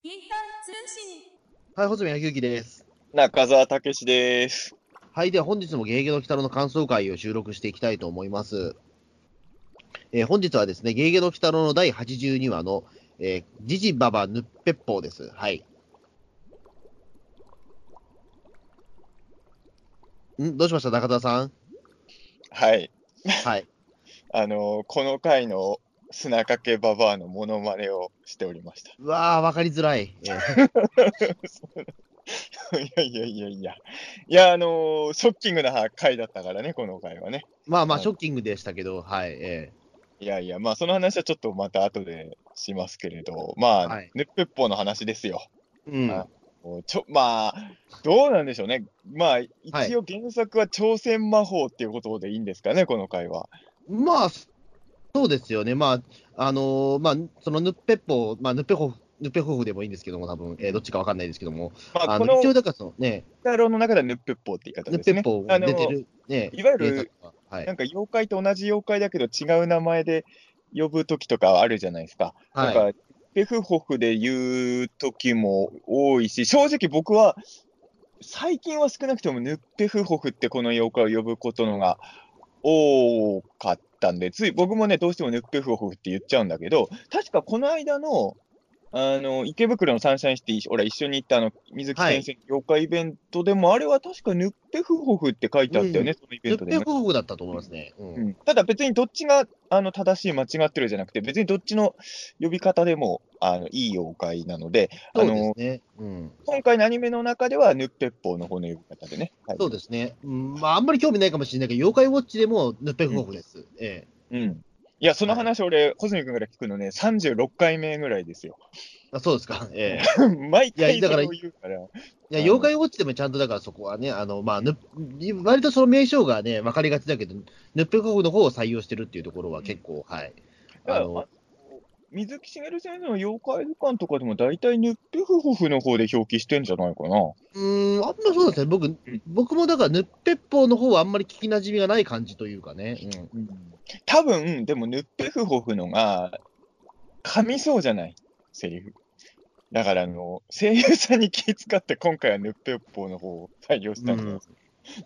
ピーター通信。はい、細見明之です。中澤武史です。はい、では本日もゲゲゲの鬼太郎の感想会を収録していきたいと思います。えー本日はですね、ゲゲゲの鬼太郎の第82話の、えー、ジジババヌッペッポーです。はい。ん？どうしました？中田さん？はい。はい。あのこの回の砂かけババアのモノマネをしておりました。うわー、わかりづらい。えーいやいやいやいや。いや、あのショッキングな回だったからね、この回はね。まあまあ、はいショッキングでしたけど、はい。えいやいや、まあ、その話はちょっとまた後でしますけれど、まあ、はいヌッペッポーの話ですよ。ーうん。ちょまあ、どうなんでしょうね。まあ、一応原作は朝鮮魔法っていうことでいいんですかね、この回は。まあ、そうですよね。まあ、あのーまあ、そのヌッペッポー、まあ、ヌッペホフ、ヌッペホフでもいいんですけども、多分、えーどっちかわかんないですけども、まあ、あの、この一応、だからそのね、太郎の中ではヌッペッポーって言い方ヌッですね。ペッポーあの出てる、ね、いわゆるははいなん。か妖怪と同じ妖怪だけど違う名前で呼ぶときとかあるじゃないですか。はい。なんか、ペフホフで言うときも多いし、正直僕は、最近は少なくともヌッペフホフってこの妖怪を呼ぶことのが多かったんで、つい僕もね、どうしてもネックフホフって言っちゃうんだけど、確かこの間の、あの、池袋のサンシャインシティ、俺一緒に行ったあの、水木先生の妖怪イベントでも、あれは確かヌッペフホフって書いてあったよね、そのイベヌッペントでね。ホフだったと思いますね。うん。うんただ別にどっちがあの正しい、間違ってるじゃなくて、別にどっちの呼び方でもあのいい妖怪なので、あの。今回のアニメの中ではヌッペッポーの方の呼び方でね。はいそうですね。うん、まあ、あんまり興味ないかもしれないけど、妖怪ウォッチでもヌッペホフです。えうん、いや、その話、俺、小泉君から聞くのね、36回目ぐらいですよ。えあそうですか。ええ 毎回いやだからそれを言うから。いや、妖怪ウォッチでもちゃんとだからそこはね、あの、まあ、ぬ割とその名称がね、分かりがちだけど、ヌッペホフの方を採用してるっていうところは結構、はい。あの水木しげる先生の妖怪図鑑とかでも大体ヌッペフホフの方で表記してんじゃないかな。うーん、あんまそうですね。僕、僕もだから、ヌッペッポーの方はあんまり聞き馴染みがない感じというかね。うん。多分、でも、ヌッペフホフのが、噛みそうじゃない、セリフ。だから、あの、声優さんに気遣って、今回はヌッペッポーの方を採用したんだよ。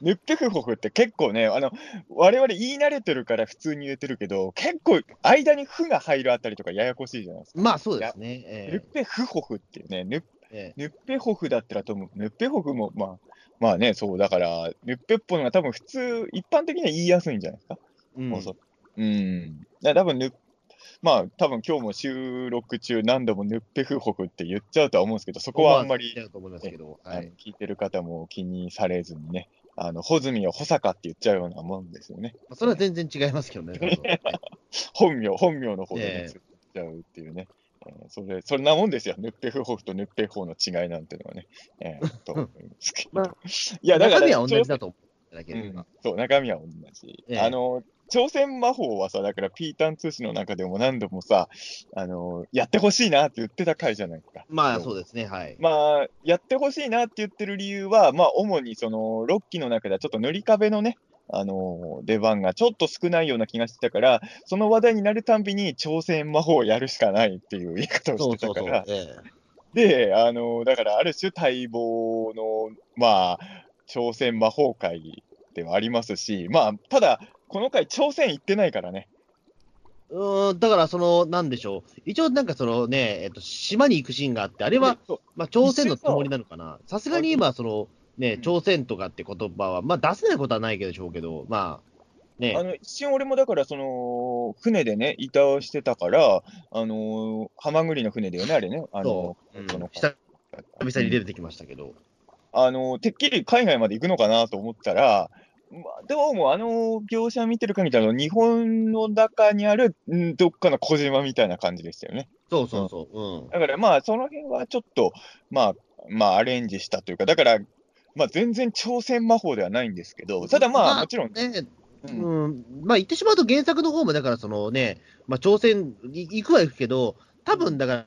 ヌッペフホフって結構ね、あの、我々言い慣れてるから普通に言えてるけど、結構、間にフが入るあたりとかややこしいじゃないですか。まあ、そうですね。えヌッペフホフっていうね、ヌッええヌッペホフだったらと思う。ヌッペホフも、まあ、まあね、そう、だから、ヌッペッポーのが多分普通、一般的には言いやすいんじゃないですか。うんもうそううん。多分ぬ、まあ、多分今日も収録中何度もヌッペフホフって言っちゃうとは思うんですけど、そこはあんまり、はい。聞いてる方も気にされずにね、あの、穂積を穂坂って言っちゃうようなもんですよね。まあそれは全然違いますけどね。本名、本名の方で、ねええ言っちゃうっていうね。えーそれ、そんなもんですよ。ヌッペフホフとヌッペフホの違いなんていうのはね。えーと思いますけど。まあいや、だから、中身は同じだと思うだけど、うん、そう、中身は同じ。ええあの、朝鮮魔法はさ、だから、ピータン通信の中でも何度もさ、あの、やってほしいなって言ってた回じゃないですか。まあ、そうですね。はい。まあ、やってほしいなって言ってる理由は、まあ、主にその、6期の中ではちょっと塗り壁のね、あの出番がちょっと少ないような気がしてたから、その話題になるたんびに朝鮮魔法をやるしかないっていう言い方をしてたから、。そうそうえで、あの、だから、ある種待望の、まあ、朝鮮魔法界ではありますし、まあ、ただ、この回、朝鮮行ってないからね。えうーん、だから、その、なんでしょう。一応、なんかそのね、えっと、島に行くシーンがあって、あれは、まあ、朝鮮のつもりなのかな。さすがに今、その、ね、朝鮮とかって言葉は、まあ、出せないことはないけどしょうけど、まあ、ねあ、の一瞬、俺もだから、その、船でね、板をしてたから、あの、ハマグリの船だよね、あれね。あのそう、うんその久々に出てきましたけど。あの、てっきり海外まで行くのかなと思ったら、まあ、でも、あの描写見てる限りだと、日本の中にある、んどっかの小島みたいな感じでしたよね。そうそうそう。うん。だからまあ、その辺はちょっと、まあ、まあ、アレンジしたというか、だから、まあ、全然朝鮮魔法ではないんですけど、ただまあ、もちろん、ね、うんうん、まあ言ってしまうと原作の方もだからそのね、まあ朝鮮い行くは行くけど、多分だから、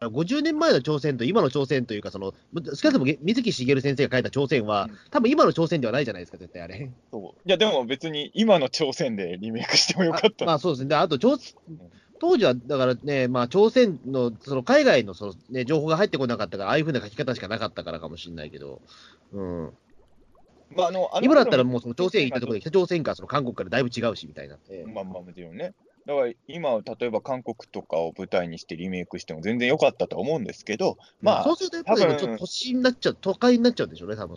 50年前の朝鮮と今の朝鮮というか、その少なくともげ水木しげる先生が書いた朝鮮は、多分今の朝鮮ではないじゃないですか、絶対あれ。そういや、でも別に今の朝鮮でリメイクしてもよかった。あまあそうですね。であと朝、当時はだからね、まあ、朝鮮のその海外のその、ね、情報が入ってこなかったから、ああいうふうな書き方しかなかったからかもしれないけど、うん、まあ、あの今だったらもうその朝鮮行ったところで、北朝鮮かその韓国からだいぶ違うしみたいになまあまあもちろんね。だから今、例えば韓国とかを舞台にしてリメイクしても全然良かったとは思うんですけど、まあ、そうするとやっぱりちょっと都心になっちゃう、都会になっちゃうんでしょうね、多分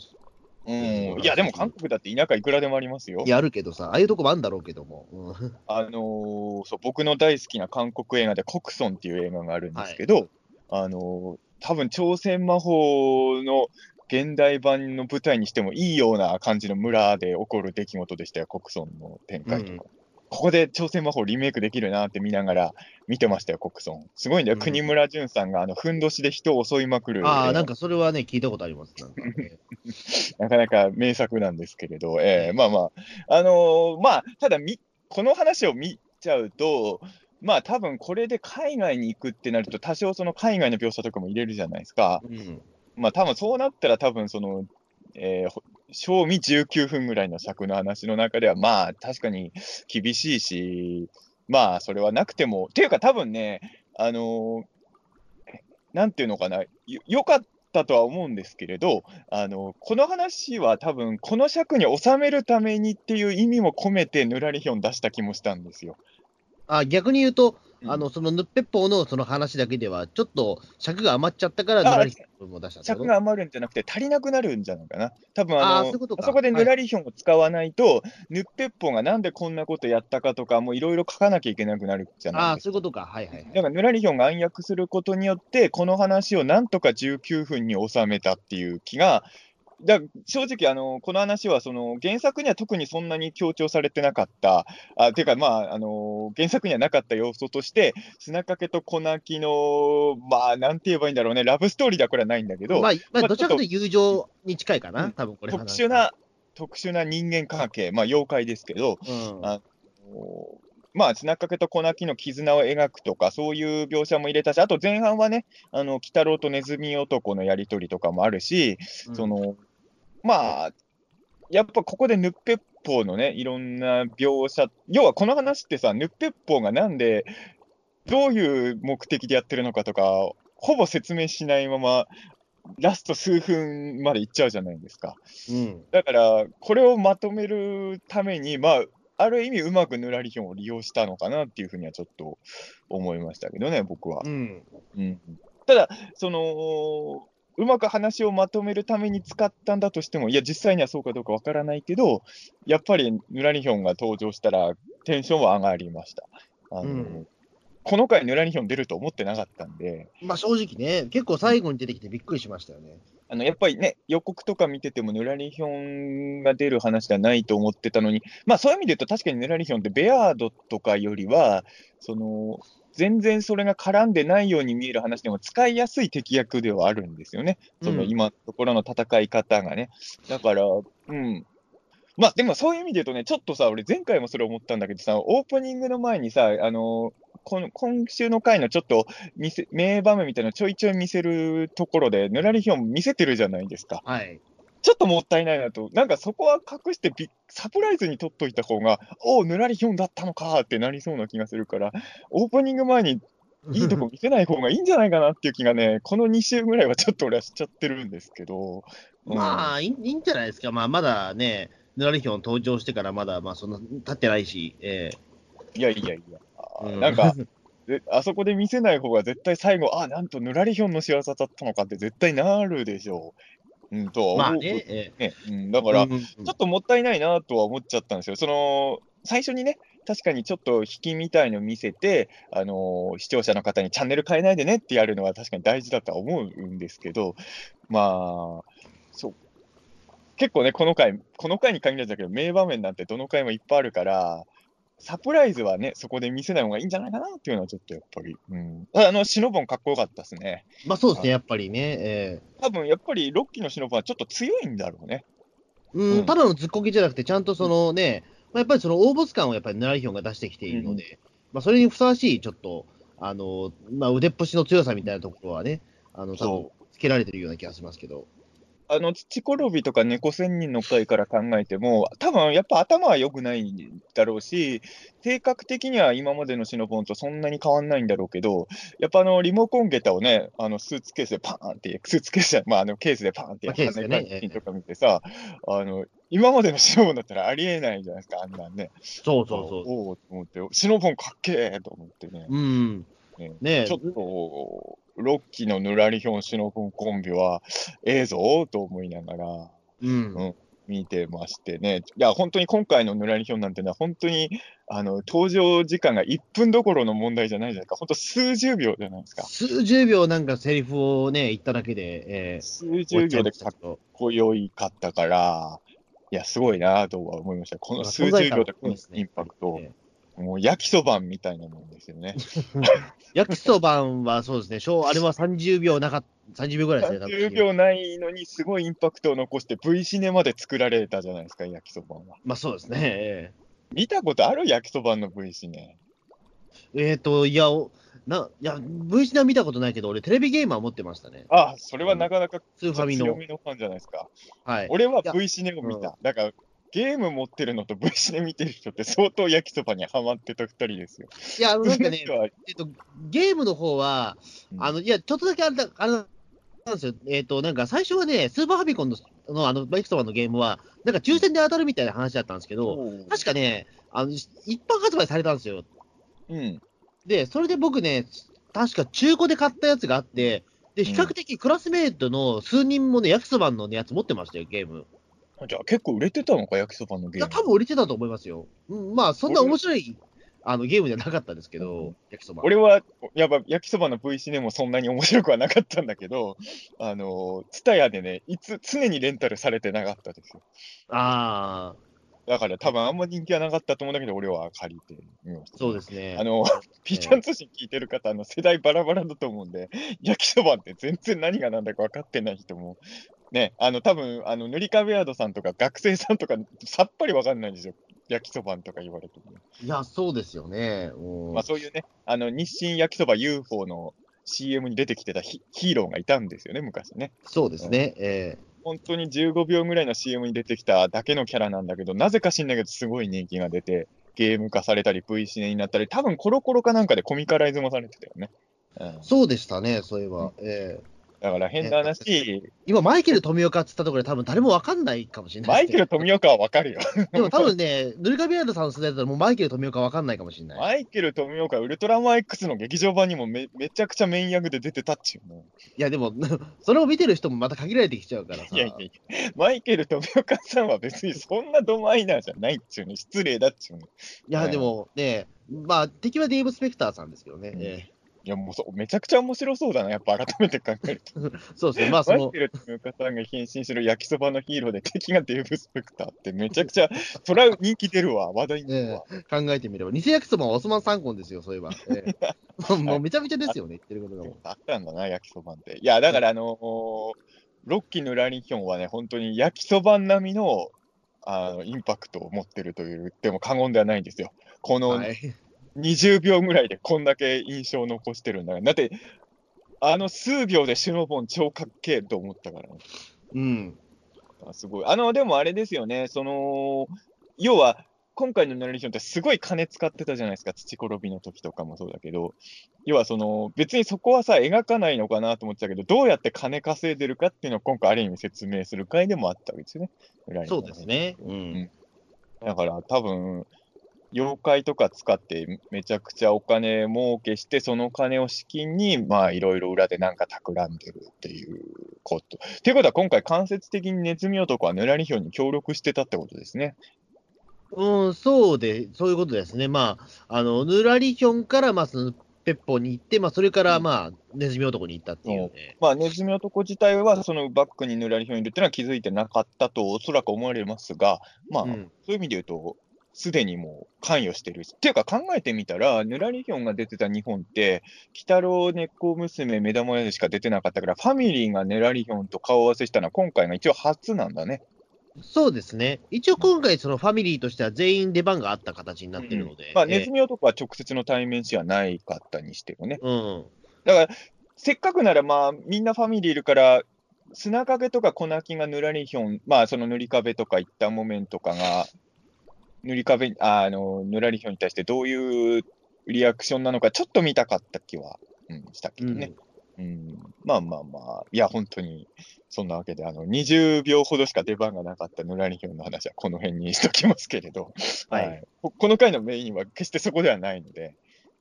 うん、いや、でも韓国だって田舎いくらでもありますよ。やるけどさ、ああいうとこもあるんだろうけども。うんあのーそう僕の大好きな韓国映画で、コクソンっていう映画があるんですけど、あのー多分朝鮮魔法の現代版の舞台にしてもいいような感じの村で起こる出来事でしたよ、コクソンの展開とか。うんここで朝鮮魔法リメイクできるなって見ながら見てましたよ、コクソン。すごいんだよ、うん国村淳さんがあのふんどしで人を襲いまくる。ああ、なんかそれはね、聞いたことあります。なんかね なかなか名作なんですけれど、えーまあまあ、あのーまあ、ただみ、この話を見ちゃうと、まあ多分これで海外に行くってなると、多少その海外の描写とかも入れるじゃないですか。うんまあ多分そうなったら、多分その、えーほ賞味19分ぐらいの尺の話の中では、まあ確かに厳しいし、まあそれはなくても、っていうか多分ね、あのーなんていうのかな、よかったとは思うんですけれど、あのこの話は多分、この尺に収めるためにっていう意味も込めて、ぬらりひょん出した気もしたんですよ。あ逆に言うと、あのそのヌッペッポーのその話だけでは、ちょっと尺が余っちゃったから、あぬらりひょんも出した尺が余るんじゃなくて、足りなくなるんじゃないかな。多分あのあーそういうことかあそこでぬらりひょんを使わないと、ぬっぺっぽがなんでこんなことやったかとか、もういろいろ書かなきゃいけなくなるじゃああ、ないですか。そういうことか。はいはいはい。だから、ぬらりひょんが暗躍することによって、この話をなんとか19分に収めたっていう気が、だ正直あの、この話はその原作には特にそんなに強調されてなかった、あていうか、まああの、原作にはなかった要素として、砂かけと粉木の、まあ、なんて言えばいいんだろうね、ラブストーリーではこれはないんだけど、まあ、まあ、まあどちらかというと友情に近いかな、うん。多分これ特殊な、特殊な人間関係、まあ、妖怪ですけど、うん、あまあ、砂かけと粉木の絆を描くとか、そういう描写も入れたし、あと前半はね、あの、鬼太郎とネズミ男のやりとりとかもあるし、うん。その、まあ、やっぱここでヌッペッポーのね、いろんな描写、要はこの話ってさ、ヌッペッポーがなんで、どういう目的でやってるのかとか、ほぼ説明しないまま、ラスト数分まで行っちゃうじゃないですか。うん、だから、これをまとめるために、まあ、ある意味、うまくぬらりひょんを利用したのかなっていうふうにはちょっと思いましたけどね、僕は。うん、うん、ただ、その、うまく話をまとめるために使ったんだとしても、いや、実際にはそうかどうかわからないけど、やっぱりぬらりひょんが登場したら、テンションは上がりました。あのうんこの回、ぬらりひょん出ると思ってなかったんで、まあ正直ね、結構最後に出てきてびっくりしましたよね。あのやっぱりね、予告とか見てても、ぬらりひょんが出る話ではないと思ってたのに、まあそういう意味で言うと、確かにぬらりひょんって、ベアードとかよりは、その全然それが絡んでないように見える話でも、使いやすい敵役ではあるんですよね、そのうん今のところの戦い方がね。だから、うん。まあでもそういう意味で言うとね、ちょっとさ、俺、前回もそれ思ったんだけどさ、オープニングの前にさ、あのこの今週の回のちょっと見せ名場面みたいなのちょいちょい見せるところで、ぬらりひょん見せてるじゃないですか。はい。ちょっともったいないなと、なんかそこは隠してびサプライズに取っといた方が、おお、ぬらりひょんだったのかってなりそうな気がするから、オープニング前にいいとこ見せない方がいいんじゃないかなっていう気がね、この2週ぐらいはちょっと俺はしちゃってるんですけど。うん。まあいい、いいんじゃないですか。まあまだね、ぬらりひょん登場してからまだ、まあそんな経ってないし、えいやいやいや、えなんか、であそこで見せない方が絶対最後、あ、なんとぬらりひょんの仕業だったのかって絶対なるでしょう。うん、とは思う。まあね、うん、だえから、ちょっともったいないなとは思っちゃったんですよ。その最初にね、確かにちょっと引きみたいの見せて、あのー視聴者の方にチャンネル変えないでねってやるのは確かに大事だとは思うんですけど、まあ、そう。結構ね、この回、この回に限らずだけど、名場面なんてどの回もいっぱいあるから、サプライズはね、そこで見せない方がいいんじゃないかなっていうのはちょっとやっぱり、うん。あの、シノボンかっこよかったですね。まあそうですね、やっぱりね。ええ多分やっぱりロッキーのシノボンはちょっと強いんだろうね。うん、うんただのずっこけじゃなくて、ちゃんとそのね、まあ、やっぱりその大ボス感をやっぱりヌラリヒョンが出してきているので、まあそれにふさわしい、ちょっと、あの、まあ腕っぷしの強さみたいなところはね、あの、多分そつけられてるような気がしますけど。あの、土転びとか猫仙人の回から考えても、多分やっぱ頭は良くないんだろうし、性格的には今までのシノボンとそんなに変わんないんだろうけど、やっぱあの、リモコン下駄をね、あの、スーツケースでパーンって、スーツケースじゃ、まあ、あの、ケースでパーンってまあケースでね跳ねたシーンとか見てさ、あの、今までのシノボンだったらありえないじゃないですか、あんなんね。そうそうそう。おおと思って、シノボンかっけえと思ってね。うん。ねちょっと、ロッキーのぬらりひょんシノボンコンビは、ええぞと思いながらうん。見てましてね。いや、本当に今回のぬらりひょんなんてのは、本当に、あの、登場時間が1分どころの問題じゃないじゃないですか。本当数十秒じゃないですか。数十秒なんかセリフをね、言っただけで、え数ー、十秒でかっと。こよいかったから、いや、すごいなとは思いました。この数十秒でこのインパクト、えもう焼きそばみたいなもんですよね。ー 焼きそばはそうですね、小あれは30秒なかっ30秒ぐらいですね、多分30秒ないのにすごいインパクトを残して V シネまで作られたじゃないですか、焼きそばは。まあそうですね。え見たことある焼きそばの V シネ？ーえーと、いや、おないや、V シネは見たことないけど、俺、テレビゲーマー持ってましたね。あ、それはなかなかスーファミの。強めのファンじゃないですか。はい。俺は V シネを見うんた。だから、ゲーム持ってるのと V シネ見てる人って相当焼きそばにハマってた二人ですよ。いや、なんかね、はえっと、ゲームの方は、うんあの、いや、ちょっとだけあれだ、あれなんですよ。えっ、と、なんか最初はね、スーパーファミコンの、のあの、バイクそばのゲームは、なんか抽選で当たるみたいな話だったんですけど、確かね、あの、一般発売されたんですよ。うん。で、それで僕ね、確か中古で買ったやつがあって、で、比較的クラスメイトの数人もね、焼きそばの、ね、やつ持ってましたよ、ゲーム。じゃあ結構売れてたのか、焼きそばのゲいや、ーム。多分売れてたと思いますよ。うん、まあ、そんな面白い、あの、ゲームじゃなかったですけど、うん焼きそば。俺は、やっぱ焼きそばの V シネもそんなに面白くはなかったんだけど、あの、ツタヤでね、いつ、常にレンタルされてなかったですよ。ああ、だから多分あんま人気はなかったと思うんだけど、俺は借りてみました。そうですね。あの、ピーちゃん通信聞いてる方、あの世代バラバラだと思うんで、焼きそばって全然何が何だか分かってない人も、ね、あの、多分あの塗り壁ヤードさんとか学生さんとか、さっぱり分かんないんですよ。焼きそばとか言われても。いや、そうですよね。うんまあそういうね、あの、日清焼きそば UFO の CM に出てきてたヒヒーローがいたんですよね、昔ね。そうですね。え本当に15秒ぐらいの CM に出てきただけのキャラなんだけど、なぜか知んないけど、すごい人気が出て、ゲーム化されたり、V シネになったり、多分コロコロかなんかでコミカライズもされてたよね。うんー、そうでしたね、そういえば。えーだから変な話、今、マイケル富岡っつったところで多分誰もわかんないかもしれないマイケル。富岡はわかるよ。でも多分ね、ヌリカビアードさんの世代だったらもうマイケル富岡わかんないかもしれない。マイケル富岡、ウルトラマン X の劇場版にもめめちゃくちゃメイン役で出てたっちゅうの。いや、でも、それを見てる人もまた限られてきちゃうからさ。いやいやいや、マイケル富岡さんは別にそんなドマイナーじゃないっちゅうの。失礼だっちゅうの。いいや、でもね、まあ、敵はデーブ・スペクターさんですけどね。うんえや、もうそめちゃくちゃ面白そうだな、やっぱ改めて考えると。ー そうですね、まあ、そのマイケ、ル富岡さんが変身する焼きそばのヒーローで敵がデーブ・スペクターってめちゃくちゃ、それは人気出るわ、話題になるわ。考えてみれば、偽焼きそばはオスマン三婚ですよ、そういえば。えー もうめちゃめちゃですよね、言ってることがもう。あったんだな、焼きそばって。いや、だから、あのーロッキーのラリンヒョンはね、本当に焼きそば並みのあのインパクトを持ってると言っても過言ではないんですよ。このはい、20秒ぐらいでこんだけ印象を残してるんだから。だって、あの数秒でシュノボン超かっけえと思ったからね。うん。あすごい。あの、でもあれですよね、その、要は、今回のナレーションってすごい金使ってたじゃないですか、土転びの時とかもそうだけど、要はその、別にそこはさ、描かないのかなと思ってたけど、どうやって金稼いでるかっていうのを今回ある意味説明する回でもあったわけですよね。そうです。ね。うん。だから多分、妖怪とか使ってめちゃくちゃお金儲けして、その金を資金に、まあいろいろ裏でなんか企んでるっていうこと。っていうことは今回間接的にネズミ男はヌラリヒョンに協力してたってことですね。うん、そうで、そういうことですね。まあ、あの、ヌラリヒョンから、まあ、その、ペッポに行って、まあ、それから、まあ、ネズミ男に行ったっていうね。まあ、ネズミ男自体は、そのバックにヌラリヒョンいるっていうのは気づいてなかったとおそらく思われますが、まあ、うんそういう意味で言うと、すでにもう関与してるし。っていうか考えてみたら、ヌラリヒョンが出てた日本って、鬼太郎、根っこ娘、目玉屋でしか出てなかったから、ファミリーがヌラリヒョンと顔合わせしたのは今回が一応初なんだね。そうですね。一応今回、そのファミリーとしては全員出番があった形になってるので。まあ、えネズミ男は直接の対面視はないかったにしてもね。うん。だから、せっかくなら、まあ、みんなファミリーいるから、砂影とか粉木がぬらりひょん、まあ、その塗り壁とか一旦木綿とかが、塗り壁、ああの、ぬらりひょんに対してどういうリアクションなのか、ちょっと見たかった気は、うん、したけどね。うん、まあまあまあ、いや、本当に、そんなわけで、あの、20秒ほどしか出番がなかったぬらりひょんの話はこの辺にしときますけれど、はい。ここの回のメインは決してそこではないので、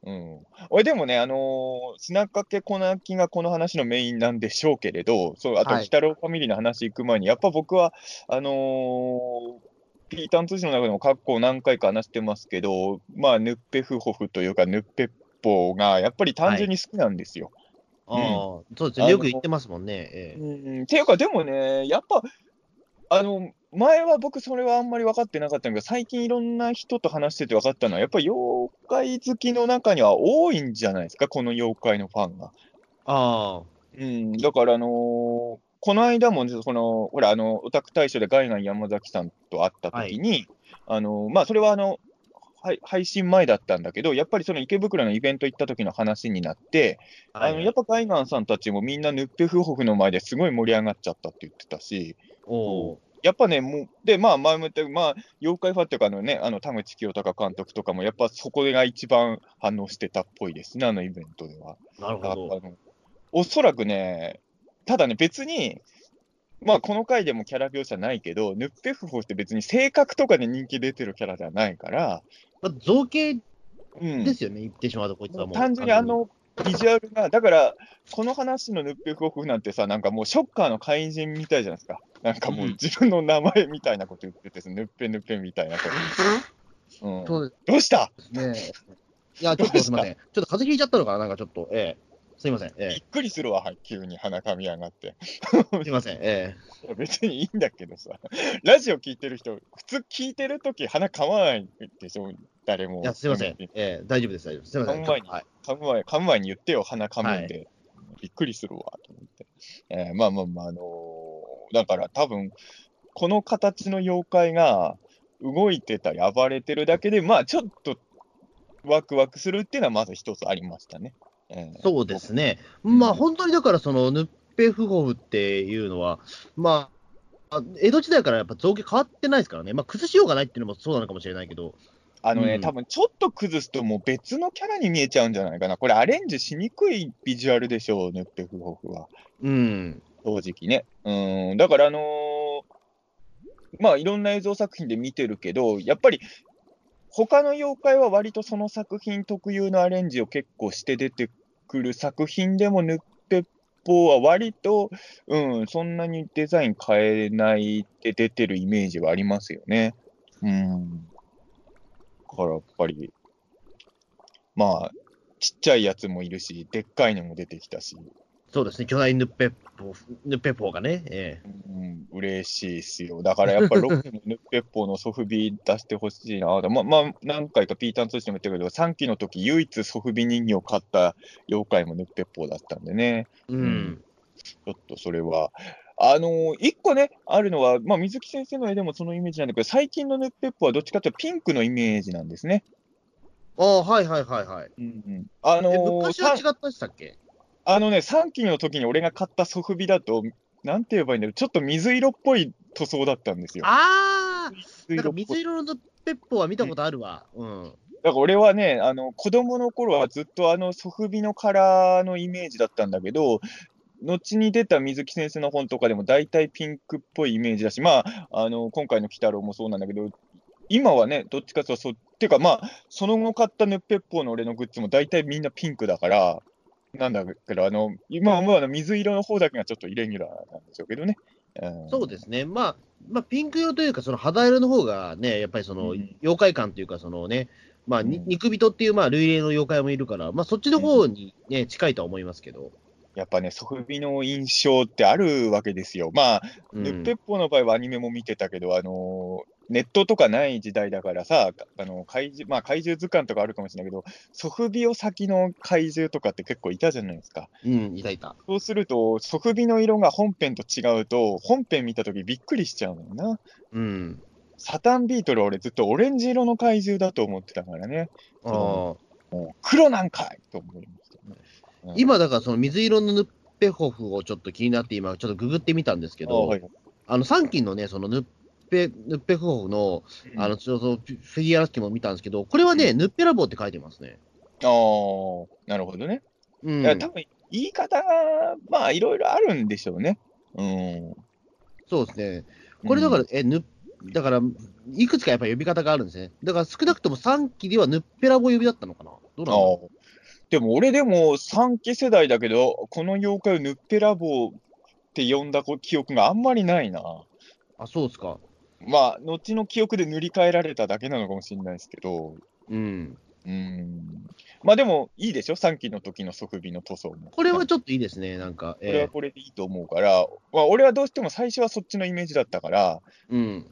うん。俺でもね、あのー砂かけ粉木がこの話のメインなんでしょうけれど、そう、あと、はい。鬼太郎ファミリーの話行く前に、やっぱ僕は、あのーピータン通信の中でも過去何回か話してますけど、まあ、ヌッペフホフというか、ヌッペッポーが、やっぱり単純に好きなんですよ。ああ、そうですね。よく言ってますもんね。ええうん、っていうか、でもね、やっぱ、あの、前は僕それはあんまり分かってなかったんだけど、最近いろんな人と話してて分かったのは、やっぱり妖怪好きの中には多いんじゃないですか、この妖怪のファンが。ああ、うん、だから、あのーこの間も、その、ほら、あの、オタク大賞でガイガン山崎さんと会った時に、あの、まあ、それはあの、はい配信前だったんだけど、やっぱりその池袋のイベント行った時の話になって、あのやっぱガイガンさんたちもみんなヌッペフホフの前ですごい盛り上がっちゃったって言ってたし、おーやっぱね、もう、で、まあ、前も言ったまあ、妖怪ファンっていうか、あのね、あの、田口清隆監督とかも、やっぱそこが一番反応してたっぽいですね、あのイベントでは。なるほど。おそらくね、ただね、別に、まあ、この回でもキャラ描写ないけど、ヌッペフホフって別に性格とかで人気出てるキャラではないから、まあ、造形うん。ですよね、言ってしまうと、こいつはもう。単純にあの、ビジュアルが、だから、この話のヌッペフホフなんてさ、なんかもうショッカーの怪人みたいじゃないですか。なんかもううん自分の名前みたいなこと言ってて、ヌッペヌッペみたいなこと。うん、どうした？ね。いや、ちょっとすみません。ちょっと風邪ひいちゃったのかな、なんかちょっと、ええすいません。えびっくりするわ、急に鼻かみ上がって。え すいません。えいや別にいいんだけどさ、ラジオ聞いてる人、普通聞いてるとき鼻かまないでしょ、誰も。えいや、すいません。ええ大丈夫です、大丈夫です。すいません。噛む前に、はい。噛む前噛む前に言ってよ、鼻かむんで。びっくりするわ、と思って。えーまあまあまあ、あのーだから多分、この形の妖怪が動いてたり暴れてるだけで、まあちょっとワクワクするっていうのはまず一つありましたね。えーそうですね。んまあ、本当にだから、その、ヌッペフホフっていうのは、まあ、あ江戸時代からやっぱ造形変わってないですからね。まあ、崩しようがないっていうのもそうなのかもしれないけど、あのね、うん多分ちょっと崩すともう別のキャラに見えちゃうんじゃないかな。これアレンジしにくいビジュアルでしょう、ヌッペフホフは。うん。正直ね。うん、だからあのーまあいろんな映像作品で見てるけど、やっぱり他の妖怪は割とその作品特有のアレンジを結構して出てくる作品でも、ヌッペッポーは割と、うん、そんなにデザイン変えないで出てるイメージはありますよね。うん。だからやっぱり、まあ、ちっちゃいやつもいるし、でっかいのも出てきたし、そうですね。巨大ヌッペポ、ヌッペポがね。ええうん、嬉しいっすよ。だからやっぱり ロックのヌッペッポーのソフビ出してほしいな。ままあ、何回かピーターン通信も言ったけど、3期の時唯一ソフビ人形を買った妖怪もヌッペッポーだったんでね。うん。んちょっとそれは。あのー一個ね、あるのは、まあ、水木先生の絵でもそのイメージなんだけど、最近のヌッペッポーはどっちかというとピンクのイメージなんですね。ああ、はいはいはいはい。うんあのえーさ昔は違ったでしたっけ？あのね、3期の時に俺が買ったソフビだと、なんて言えばいいんだろう、ちょっと水色っぽい塗装だったんですよ。ああなんか水色のヌッペポは見たことあるわ。うん。だから俺はね、あの子供の頃はずっとあのソフビのカラーのイメージだったんだけど、後に出た水木先生の本とかでも大体ピンクっぽいイメージだし、まあ、あの今回の鬼太郎もそうなんだけど、今はね、どっちかというとそう、っていうかまあ、その後買ったヌッペッポーの俺のグッズも大体みんなピンクだから、なんだけど、あの今はもうあの水色の方だけがちょっとイレギュラーなんでしょうけどね。うんそうですね。まあ、まあ、ピンク色というか、その肌色の方がね、やっぱりその、うん妖怪感というか、そのね、まあ、肉人っていう、まあ、類例の妖怪もいるから、まあ、そっちの方にね、近いとは思いますけど。やっぱね、ソフビの印象ってあるわけですよ。まあ、うんヌッペッの場合はアニメも見てたけど、あのーネットとかない時代だからさ、あの怪獣まあ、怪獣図鑑とかあるかもしれないけど、ソフビを先の怪獣とかって結構いたじゃないですか。うん、いたいた。そうすると、ソフビの色が本編と違うと、本編見たときびっくりしちゃうのよな。うん。サタンビートルは俺ずっとオレンジ色の怪獣だと思ってたからね。ああもう黒なんかいと思いましたね。うん今、だからその水色のヌッペホフをちょっと気になって、今、ちょっとググってみたんですけあど、はいあの3期のね、そのヌッペ、ヌッペホフの、あの、フィギュアスキも見たんですけど、これはね、ヌッペラボって書いてますね。あーなるほどね。うんいや、多分言い方が、まあ、いろいろあるんでしょうね。うん。そうですね。これだから、え、ぬ、だから、いくつかやっぱり呼び方があるんですね。だから少なくとも3期ではヌッペラボ呼びだったのかな？どうなでも俺でも3期世代だけど、この妖怪をヌッペラボーって呼んだ記憶があんまりないな。うあ、そうですか。まあ、後の記憶で塗り替えられただけなのかもしれないですけど、うん。うん。まあでも、いいでしょ ?3 期の時のソフビの塗装も。これはちょっといいですね、なんか。これはえこれでいいと思うから、まあ、俺はどうしても最初はそっちのイメージだったから、ーうん。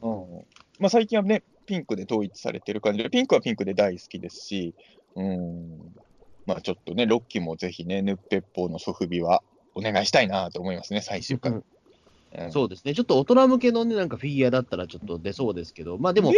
まあ、最近はね、ピンクで統一されてる感じで、ピンクはピンクで大好きですし、うん、まあちょっとね、6期もぜひね、ヌッペッポーのソフビはお願いしたいなと思いますね、最終回。うんそうですね。ちょっと大人向けのね、なんかフィギュアだったらちょっと出そうですけど、まあでも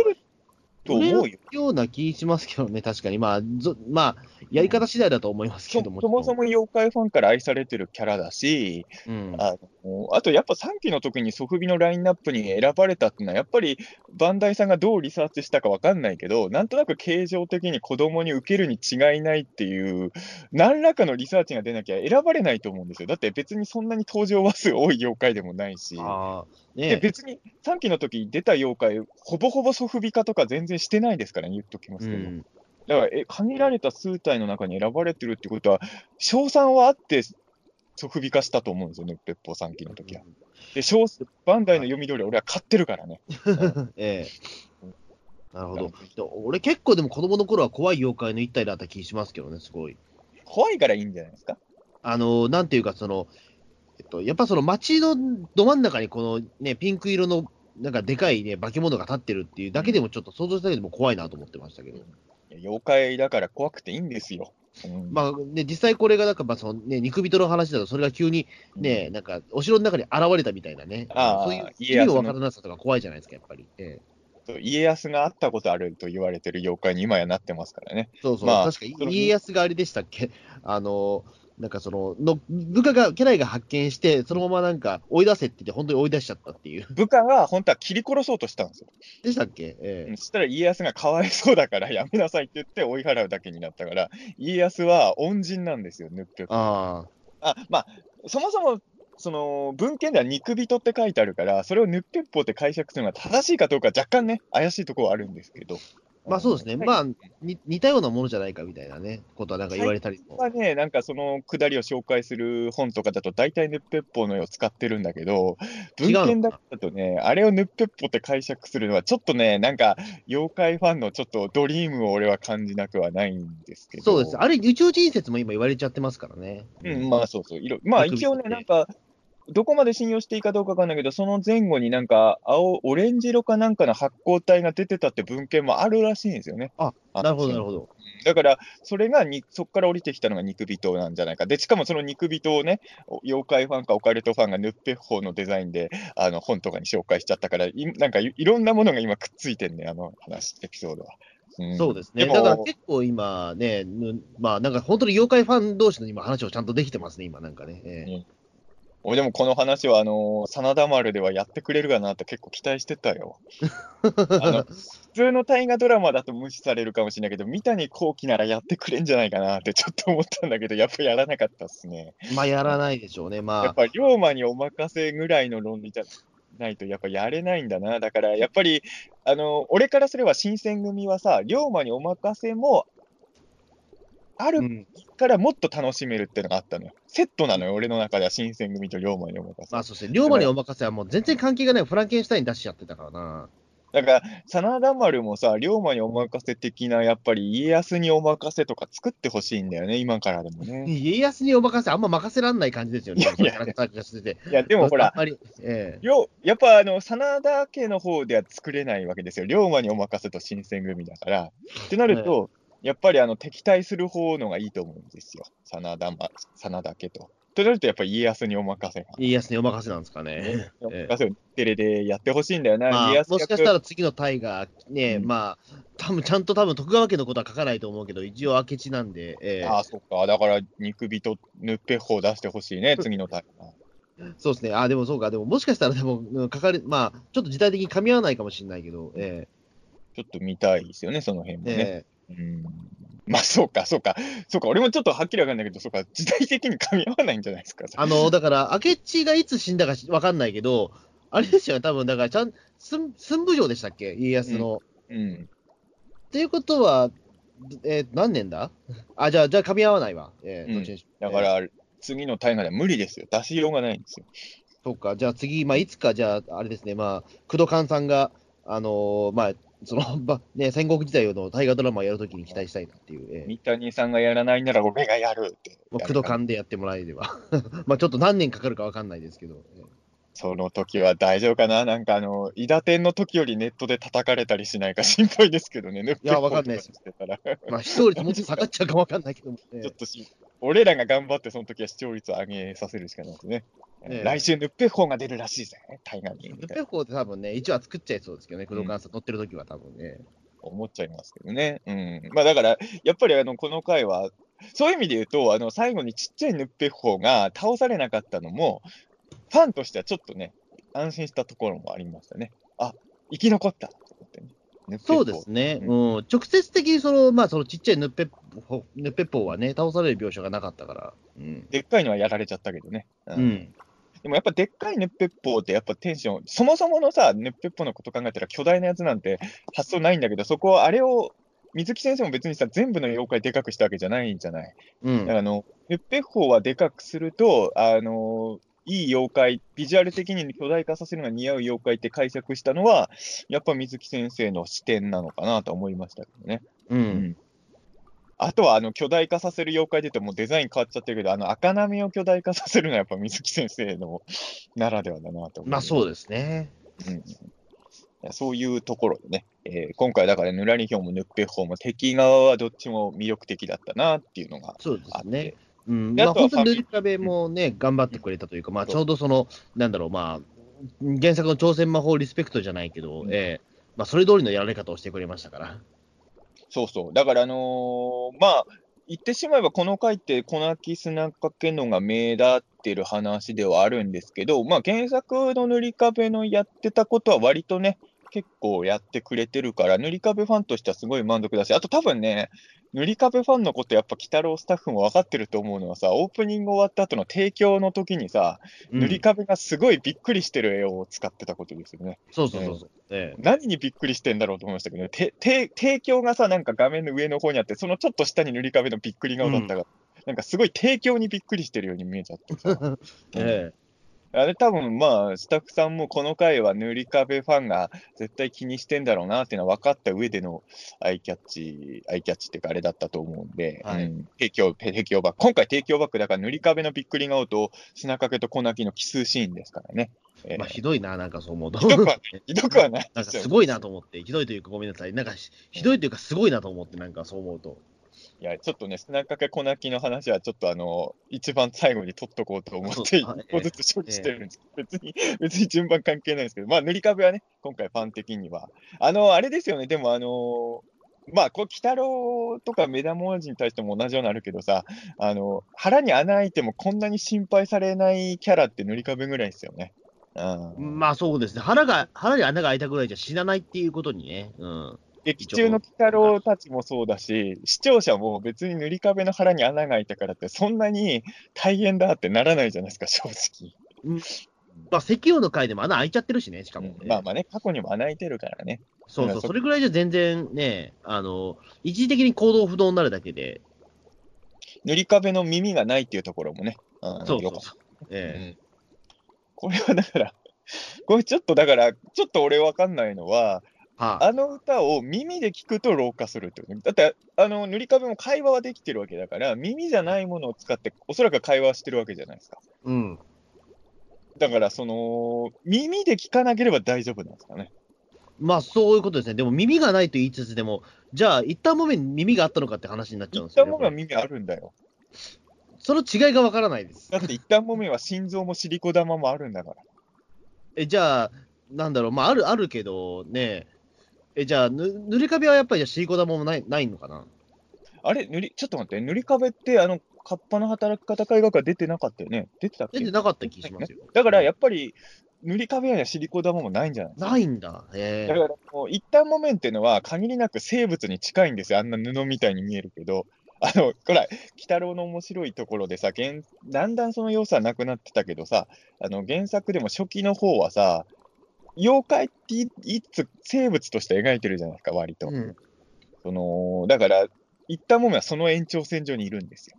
と思うよ。ような気しますけどね、確かに。まあ、ぞまあ、やり方次第だと思いますけそども。そもそも妖怪ファンから愛されてるキャラだし、うん。あのあとやっぱ3期の時にソフビのラインナップに選ばれたっていうのは、やっぱりバンダイさんがどうリサーチしたかわかんないけど、なんとなく形状的に子供に受けるに違いないっていう、何らかのリサーチが出なきゃ選ばれないと思うんですよ。だって別にそんなに登場話数多い妖怪でもないし。ああ、でね別に3期の時出た妖怪、ほぼほぼソフビ化とか全然してないですからね、言っときますけど。うん。だからえ、限られた数体の中に選ばれてるってことは、賞賛はあって、ソフビ化したと思うんですよね、鉄砲3期の時は。で、賞バンダイの読み通り、俺は買ってるからね。ええ。なるほど。で俺結構でも子供の頃は怖い妖怪の一体だった気しますけどね、すごい。怖いからいいんじゃないですか？あの、なんていうか、その、えっと、やっぱその街のど真ん中にこのね、ピンク色のなんかでかいね、化け物が立ってるっていうだけでもちょっと想像しただけでも怖いなと思ってましたけど。妖怪だから怖くていいんですよ。うんまあね、実際これがなんか、まあそのね、肉人の話だと、それが急にね、なんか、お城の中に現れたみたいなね、ああそういう家康の意味のわからなさとか怖いじゃないですか、やっぱり。ええ家康が会ったことあると言われてる妖怪に今やなってますからね。そうそう、まあ確か家康があれでしたっけ、あの、なんかその、の部下が、家来が発見して、そのままなんか追い出せって言って、本当に追い出しちゃったっていう。部下が本当は切り殺そうとしたんですよ。でしたっけ？ええそしたら家康がかわいそうだからやめなさいって言って追い払うだけになったから、家康は恩人なんですよ、ヌッペポああ、あ、まあ、そもそも、その文献では肉人って書いてあるから、それをヌッペッポって解釈するのは正しいかどうか若干ね、怪しいところはあるんですけど。まあそうですね、はいまあに似たようなものじゃないかみたいなね、ことはなんか言われたりも。はね、なんかそのくだりを紹介する本とかだと、大体ヌッペッポの絵を使ってるんだけど、文献だとね、あれをヌッペッポって解釈するのは、ちょっとね、なんか、妖怪ファンのちょっとドリームを俺は感じなくはないんですけど。そうです。あれ、宇宙人説も今言われちゃってますからね。うん、まあそうそう。いろまあ一応ね、なんか、どこまで信用していいかどうかわかんないけど、その前後になんか、青、オレンジ色かなんかの発光体が出てたって文献もあるらしいんですよね。あ、あなるほど、なるほど。だから、それがに、そこから降りてきたのが肉人なんじゃないか。で、しかもその肉人をね、お妖怪ファンかオカルトファンがヌッペッホーのデザインで、あの、本とかに紹介しちゃったから、いなんかいいろんなものが今くっついてんね、あの話、エピソードは。んそうですね。もだから結構今ね、ぬまあなんか本当に妖怪ファン同士の今話をちゃんとできてますね、今なんかね。ええ俺でもこの話は、あのー、真田丸ではやってくれるかなって結構期待してたよ。あの普通の大河ドラマだと無視されるかもしれないけど、三谷幸喜ならやってくれんじゃないかなってちょっと思ったんだけど、やっぱやらなかったっすね。まあやらないでしょうね。まあ、やっぱ龍馬にお任せぐらいの論理じゃないと、やっぱやれないんだな。だからやっぱり、あの俺からすれば新選組はさ、龍馬にお任せもあるうん、からもっと楽しめるってのがあったのよ。セットなのよ、俺の中では新選組と龍馬にお任せ。まあそして、龍馬にお任せはもう全然関係がないフランケンシュタイン出しちゃってたからな。だから、真田丸もさ、龍馬にお任せ的な、やっぱり家康にお任せとか作ってほしいんだよね、今からでもね。家康にお任せ、あんま任せらんない感じですよね。いやいや。いや、でもほらええよやっぱあの真田家の方では作れないわけですよ。龍馬にお任せと新選組だから。ってなると、やっぱりあの敵対する方のがいいと思うんですよ。真田,、ま、真田家と。となるとやっぱり家康にお任せが。家康にお任せなんですかね。ねおええ任せをテレでやってほしいんだよな。まあ家、康もしかしたら次のタイがね、うんまあ、多分ちゃんと多分徳川家のことは書かないと思うけど、一応明智なんで、ええああ、そっか。だから、肉人、ヌッペッホを出してほしいね、次のタイが。そうですね、あでもそうか、でももしかしたらでも、うんかかり、まあ、ちょっと時代的に噛み合わないかもしれないけど、えちょっと見たいですよね、その辺もえね。えうん。まあ、そうか、そうか。そうか、俺もちょっとはっきりわかんないけど、そうか、時代的に噛み合わないんじゃないですか。あの、だから、明智がいつ死んだかわかんないけど、あれですよね、多分だから、ちゃん、寸寸武城でしたっけ、家康の。うん。っていうことは、えー何年だ？あ、じゃあ、じゃあ噛み合わないわ。えーうんだから、次の大河では無理ですよ。出しようがないんですよ。そうか、じゃあ次、まあ、いつか、じゃあ、あれですね、まあ、工藤勘さんが、あのーまあ、その、まね、戦国時代の大河ドラマをやるときに期待したいなっていう、えー三谷さんがやらないなら俺がやるって。まあ、工藤勘でやってもらえれば。まあ、ちょっと何年かかるかわかんないですけど。えーその時は大丈夫かな？なんかあの、伊達天の時よりネットで叩かれたりしないか？心配ですけどね。いやわかんないですまあ、視聴率もっと下がっちゃうかわかんないけども、えーちょっとし、俺らが頑張ってその時は視聴率を上げさせるしかないですね。ええ来週、ヌッペッホーが出るらしいぜ、大河に。みルたいなペホって多分ね、1話作っちゃいそうですけどね、工藤勘さん乗ってるときは多分ね。思っちゃいますけどね。うん。まあだから、やっぱりあの、この回は、そういう意味で言うと、あの、最後にちっちゃいヌッペッホーが倒されなかったのも、ファンとしてはちょっとね、安心したところもありましたね。あ、生き残ったと思ってね。そうですね、ううん、直接的にその、まあ、そのちっちゃいヌッペッポヌッペッポーはね、倒される描写がなかったから。うん。でっかいのはやられちゃったけどね。ううん。でもやっぱでっかいヌッペッポーってやっぱテンション、そもそものさ、ヌッペッポーのこと考えたら巨大なやつなんて発想ないんだけど、そこはあれを、水木先生も別にさ、全部の妖怪でかくしたわけじゃないんじゃない？うんだからあの、ヌッペッホーはでかくすると、あのいい妖怪、ビジュアル的に巨大化させるのが似合う妖怪って解釈したのは、やっぱ水木先生の視点なのかなと思いましたけどね。う。うんあとは、あの、巨大化させる妖怪で言うともうデザイン変わっちゃってるけど、あの、赤波を巨大化させるのはやっぱ水木先生の ならではだなと思う。まあ、そうですね。うんそういうところでね、えー今回だからぬらりひょうもぬっぺっほうも敵側はどっちも魅力的だったなっていうのがそうですね。うん。まあ、本当に塗り壁もね、頑張ってくれたというか、まあ、ちょうどその、なんだろう、まあ、原作の挑戦魔法リスペクトじゃないけど、うんええまあ、それ通りのやられ方をしてくれましたから。そうそう。だから、あのーまあ、言ってしまえば、この回って、粉木砂かけのが目立ってる話ではあるんですけど、まあ、原作の塗り壁のやってたことは割とね、結構やってくれてるから、塗り壁ファンとしてはすごい満足だし、あと多分ね、塗り壁ファンのこと、やっぱ、鬼太郎スタッフも分かってると思うのはさ、オープニング終わった後の提供の時にさ、うん。塗り壁がすごいびっくりしてる絵を使ってたことですよね。そうそうそうそう。ええ。何にびっくりしてんだろうと思いましたけどね、てて提供がさ、なんか画面の上の方にあって、そのちょっと下に塗り壁のびっくり顔だったから、なんかすごい提供にびっくりしてるように見えちゃってさ、えあれ多分まあ、スタッフさんもこの回は塗り壁ファンが絶対気にしてんだろうなっていうのは分かった上でのアイキャッチ、アイキャッチっていうかあれだったと思うんで、はいうん提供、提供バック、今回提供バックだから塗り壁のびっくり顔と砂かけと粉木の奇数シーンですからね。ええーまあ、ひどいな、なんかそう思うと。ひどくはない。ひどくはないなんかすごいなと思って、ひどいというかごめんなさい。なんかひひどいというかすごいなと思って、なんかそう思うと。いや、ちょっとね、砂かけ粉木の話はちょっとあの、一番最後に取っとこうと思って、一個ずつ処理してるんです。別に、別に順番関係ないんですけど、まあ、塗り壁はね、今回ファン的には。あの、あれですよね、でもあの、まあ、こう、鬼太郎とか目玉王子に対しても同じようになるけどさ、あの、腹に穴開いてもこんなに心配されないキャラって塗り壁ぐらいですよね。うん。まあそうですね。腹が、腹に穴が開いたぐらいじゃ死なないっていうことにね。うん。劇中の鬼太郎たちもそうだし、視聴者も別に塗り壁の腹に穴が開いたからって、そんなに大変だってならないじゃないですか、正直。まあ石油の回でも穴開いちゃってるしね、しかも、ねまあまあね、過去にも穴開いてるからね。そうそう、そそれぐらいじゃ全然ね、あの、一時的に行動不能になるだけで、塗り壁の耳がないっていうところもね。うんそうそうそう。えうんこれはだから、これちょっとだから、ちょっと俺わかんないのは、えはあの歌を耳で聞くと老化するってことね。だって、あの、塗り壁も会話はできてるわけだから、耳じゃないものを使って、おそらく会話してるわけじゃないですか。うん。だから、その、耳で聞かなければ大丈夫なんですかね。まあそういうことですね。でも耳がないと言いつつでも、じゃあ一旦もめに耳があったのかって話になっちゃうんですよ、ね。たものが耳あるんだよ。その違いがわからないです。だって一旦もめは心臓もシリコ玉もあるんだから。え、じゃあ、なんだろう、まあ、ある、あるけど、ねえ、じゃあ、ぬ塗り壁はやっぱりじゃあシーコ玉もないないのかな？あれ、塗り、ちょっと待って、塗り壁って、あの、カッパの働き方改革が出てなかったよね？出てたっけ？出てなかった気しますよ。だからやっぱり、塗り壁やシリコ玉もないんじゃない？ないんだ。へえだからもう一旦木綿っていうのは限りなく生物に近いんですよ。あんな布みたいに見えるけど。あの、ほら、鬼太郎の面白いところでさ、原だんだんその要素はなくなってたけどさ、あの原作でも初期の方はさ、妖怪っていいつ生物として描いてるじゃないですか、割と。うん。そのだから、一旦木綿はその延長線上にいるんですよ。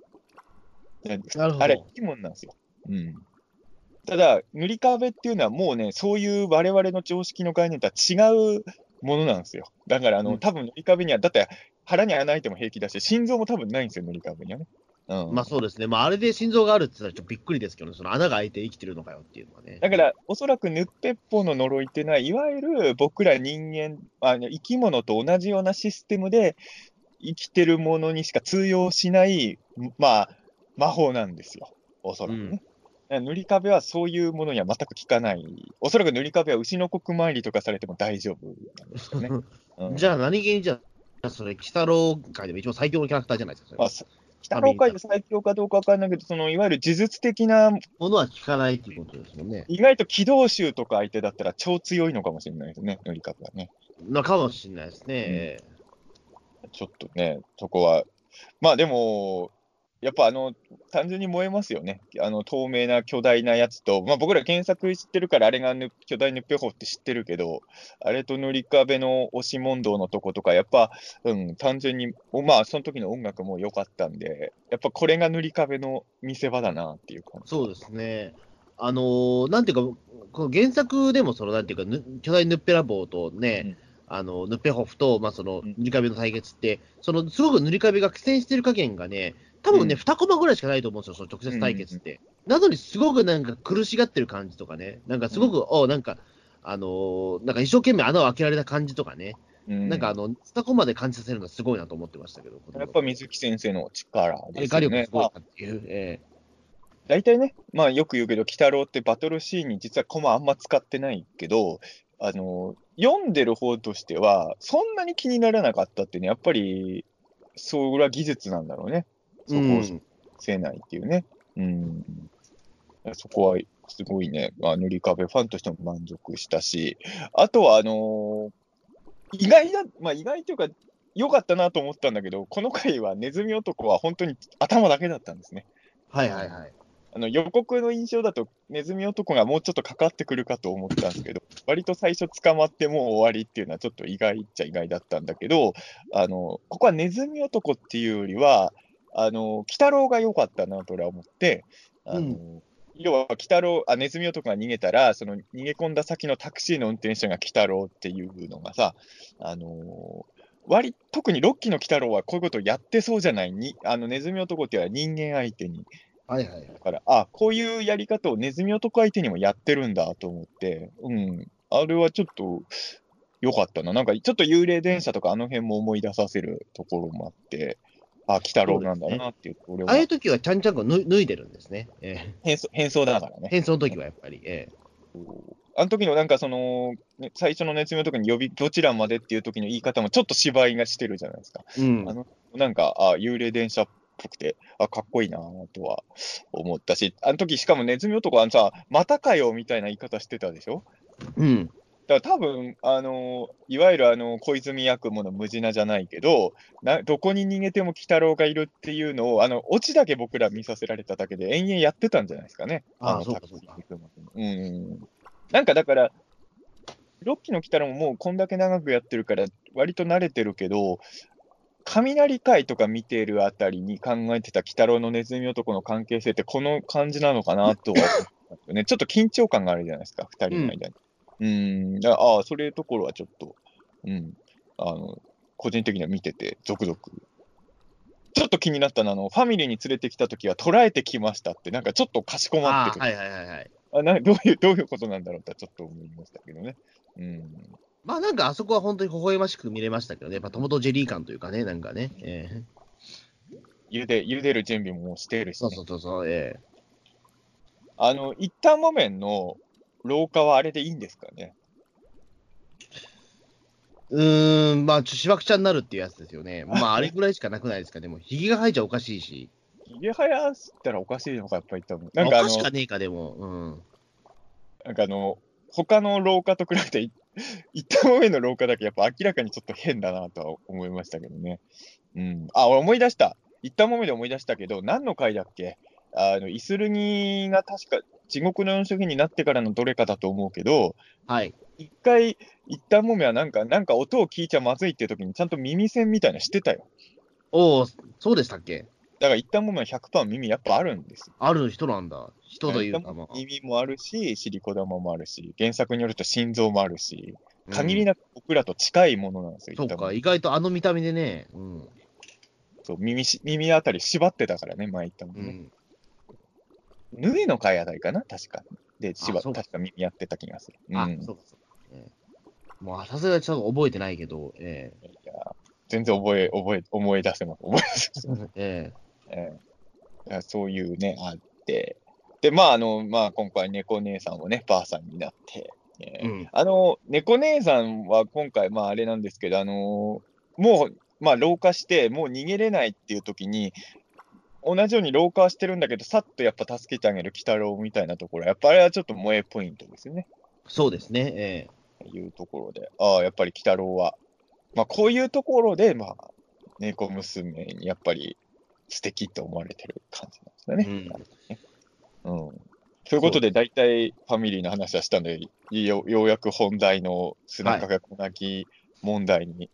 なるほど。あれ、生き物なんですよ。うん。ただ、塗り壁っていうのはもうね、そういう我々の常識の概念とは違うものなんですよ。だから、あの、うん多分塗り壁には、だって腹に穴開いても平気だし、心臓も多分ないんですよ、塗り壁にはね。うん。まあそうですね。まああれで心臓があるって言ったらちょっとびっくりですけどね、その穴が開いて生きてるのかよっていうのはね。だから、おそらくヌッペッポの呪いっていうのは、いわゆる僕ら人間、あの生き物と同じようなシステムで生きてるものにしか通用しない、まあ、魔法なんですよ。おそらくね。塗り壁はそういうものには全く効かない。おそらく塗り壁は牛の国参りとかされても大丈夫なんですよね。うん、じゃあ何気にじゃあ、それ、鬼太郎界でも一番最強のキャラクターじゃないですか。北郎界で最強かどうかわかんないけど、そのいわゆる呪術的な、ものは聞かないっていうことですもんね。意外と機動衆とか相手だったら超強いのかもしれないですね、塗り壁はね。なかもしれないですね。ちょっとね、そこは。まあでも、やっぱあの、単純に燃えますよね。あの、透明な巨大なやつと、まあ僕ら原作知ってるから、あれがぬ巨大ヌッペホって知ってるけど、あれと塗り壁の押し問答のとことか、やっぱ、うん、単純に、おまあその時の音楽も良かったんで、やっぱこれが塗り壁の見せ場だなっていう感じ。そうですね。あのーなんていうか、この原作でも、その、なんていうか、ぬ巨大ヌッペラボーとね、うんあの、ヌッペホフと、まあ、その、うん塗り壁の対決って、その、すごく塗り壁が苦戦してる加減がね、多分ね、うん2コマぐらいしかないと思うんですよ、その直接対決って。なのに、すごくなんか苦しがってる感じとかね、なんかすごく、おなんか、あのーなんか一生懸命穴を開けられた感じとかね、うんなんかあの、2コマで感じさせるのがすごいなと思ってましたけど、やっぱ水木先生の力ですよね。力すごいなっていう。え大体ね、まあよく言うけど、鬼太郎ってバトルシーンに実はコマあんま使ってないけど、あの、読んでる方としては、そんなに気にならなかったっていうのは、やっぱり、それは技術なんだろうね。そこをうんせないっていうね。うん。そこは、すごいね、まあ、塗り壁ファンとしても満足したし、あとは、あの意外だ、まあ意外というか、良かったなと思ったんだけど、この回はネズミ男は本当に頭だけだったんですね。はいはいはい。あの予告の印象だと、ネズミ男がもうちょっとかかってくるかと思ったんですけど、割と最初捕まってもう終わりっていうのはちょっと意外っちゃ意外だったんだけど、あのここはネズミ男っていうよりは、あの鬼太郎が良かったなと俺は思って、あのうん要は鬼太郎あ、ネズミ男が逃げたら、その逃げ込んだ先のタクシーの運転手が鬼太郎っていうのがさ、あの割特にロッキーの鬼太郎はこういうことをやってそうじゃないに、あのネズミ男っていうのは人間相手にはいはいはい。だから、あ、こういうやり方をネズミ男相手にもやってるんだと思って、うん、あれはちょっと良かったな。なんかちょっと幽霊電車とかあの辺も思い出させるところもあって、あ、鬼太郎なんだなっていう、俺はああいう時はちゃんちゃんこ脱いでるんですね。え変装変装だからえね。変装の時はやっぱり。えあの時のなんかその、ね最初のネズミ男に呼び、どちらまでっていう時の言い方もちょっと芝居がしてるじゃないですか。えうんあのなんか、あ、幽霊電車っぽくて、あ、かっこいいなとは思ったし、あの時しかもネズミ男はさ、またかよみたいな言い方してたでしょ？うん。だから多分、あのいわゆるあの小泉八雲の無地なじゃないけどな、どこに逃げても鬼太郎がいるっていうのを、あのオチだけ僕ら見させられただけで、延々やってたんじゃないですかね。ああのそうかそうかうん。なんかだから、ロッキーの鬼太郎ももうこんだけ長くやってるから、割と慣れてるけど、雷会とか見てるあたりに考えてた鬼太郎のネズミ男の関係性ってこの感じなのかなとは思ったんですよね。ちょっと緊張感があるじゃないですか、二人の間に。うん、だからああ、そういうところはちょっと、うん、あの、個人的には見てて、続々。ちょっと気になったのは、あの、ファミリーに連れてきたときは捉えてきましたって、なんかちょっとかしこまってくる。はいはいはいはい。あなどういう、どういうことなんだろうとはちょっと思いましたけどね。うん。まあなんかあそこは本当に微笑ましく見れましたけどね、やっぱトモとジェリー感というかね、なんかね。え茹で、茹でる準備ももうしてるし、ねそうそうそうそう、ええあの、一旦木綿の廊下はあれでいいんですかね？うーん、まあ、ちょしわくちゃになるっていうやつですよね。まあ、あれぐらいしかなくないですか？でも、ひげが生えちゃおかしいし。ひげ生やしたらおかしいのか、やっぱり多分。なんかあのおかし、かねえか、でも。うん。なんかあの、他の廊下と比べて、い 一旦木綿の廊下だけやっぱ明らかにちょっと変だなとは思いましたけどね。うん。あ、俺思い出した。一旦木綿で思い出したけど、何の回だっけ？あの、イスルギが確か地獄の四色になってからのどれかだと思うけど、はい。一回、一旦もめはなんか、なんか音を聞いちゃまずいっていう時にちゃんと耳栓みたいなのしてたよ。おお、そうでしたっけ？だから一旦もめは100%耳やっぱあるんですよ。ある人なんだ。人というか、まあ。耳もあるし、シリコ玉もあるし、原作によると心臓もあるし、うん限りなく僕らと近いものなんですよ、そうか、一旦もめ意外とあの見た目でね。うん。そう耳し耳あたり縛ってたからね、前言ったもね。うん。ヌエの回あたりかな、確か。で、縛あそうか確か耳やってた気がする。あ、うんそうか、そうか。ええもう、さすがにちょっと覚えてないけど、えいや全然覚え、覚え、思い出せます。思い出せます。ええええいやそういうね、あって。で、まあ、あの、まあ、今回、猫姉さんもね、ばあさんになって。えええうん。あの、猫姉さんは今回、まあ、あれなんですけど、あのもう、まあ、老化して、もう逃げれないっていう時に、同じように老化はしてるんだけど、さっとやっぱ助けてあげる鬼太郎みたいなところ、やっぱあれはちょっと萌えポイントですよね。そうですね。ええいうところで、ああ、やっぱり鬼太郎は、まあ、こういうところで、まあ、猫娘にやっぱり素敵と思われてる感じなんですよね。うん。ということで、大体ファミリーの話はしたんで、よようやく本題の砂かがこなき問題に、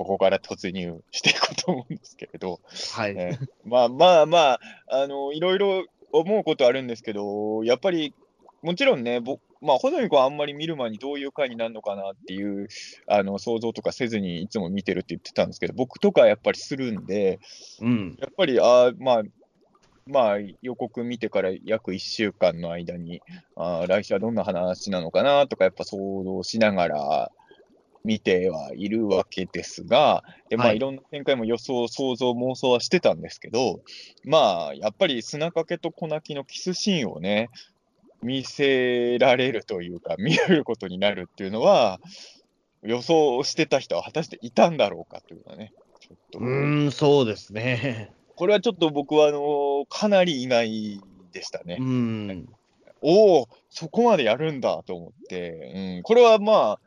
ここから突入していこうと思うんですけれど、はい。えーまあまあまあ、あの、いろいろ思うことあるんですけど、やっぱり、もちろんね、ぼまあ、ほのみ子はあんまり見る前にどういう回になるのかなっていう、あの、想像とかせずにいつも見てるって言ってたんですけど、僕とかはやっぱりするんで、うん。やっぱり、あーまあ、まあ、予告見てから約1週間の間に、あー来週はどんな話なのかなとか、やっぱ想像しながら見てはいるわけですが、でまあ、はいいろんな展開も予想、想像、妄想はしてたんですけど、まあ、やっぱり砂かけと粉木のキスシーンをね、見せられるというか、見れることになるっていうのは、予想してた人は果たしていたんだろうかというのはね、ちょっと。うーん、そうですね。これはちょっと僕はあのかなり意外でしたねう。ん。おお、そこまでやるんだと思って、うん、これはまあ、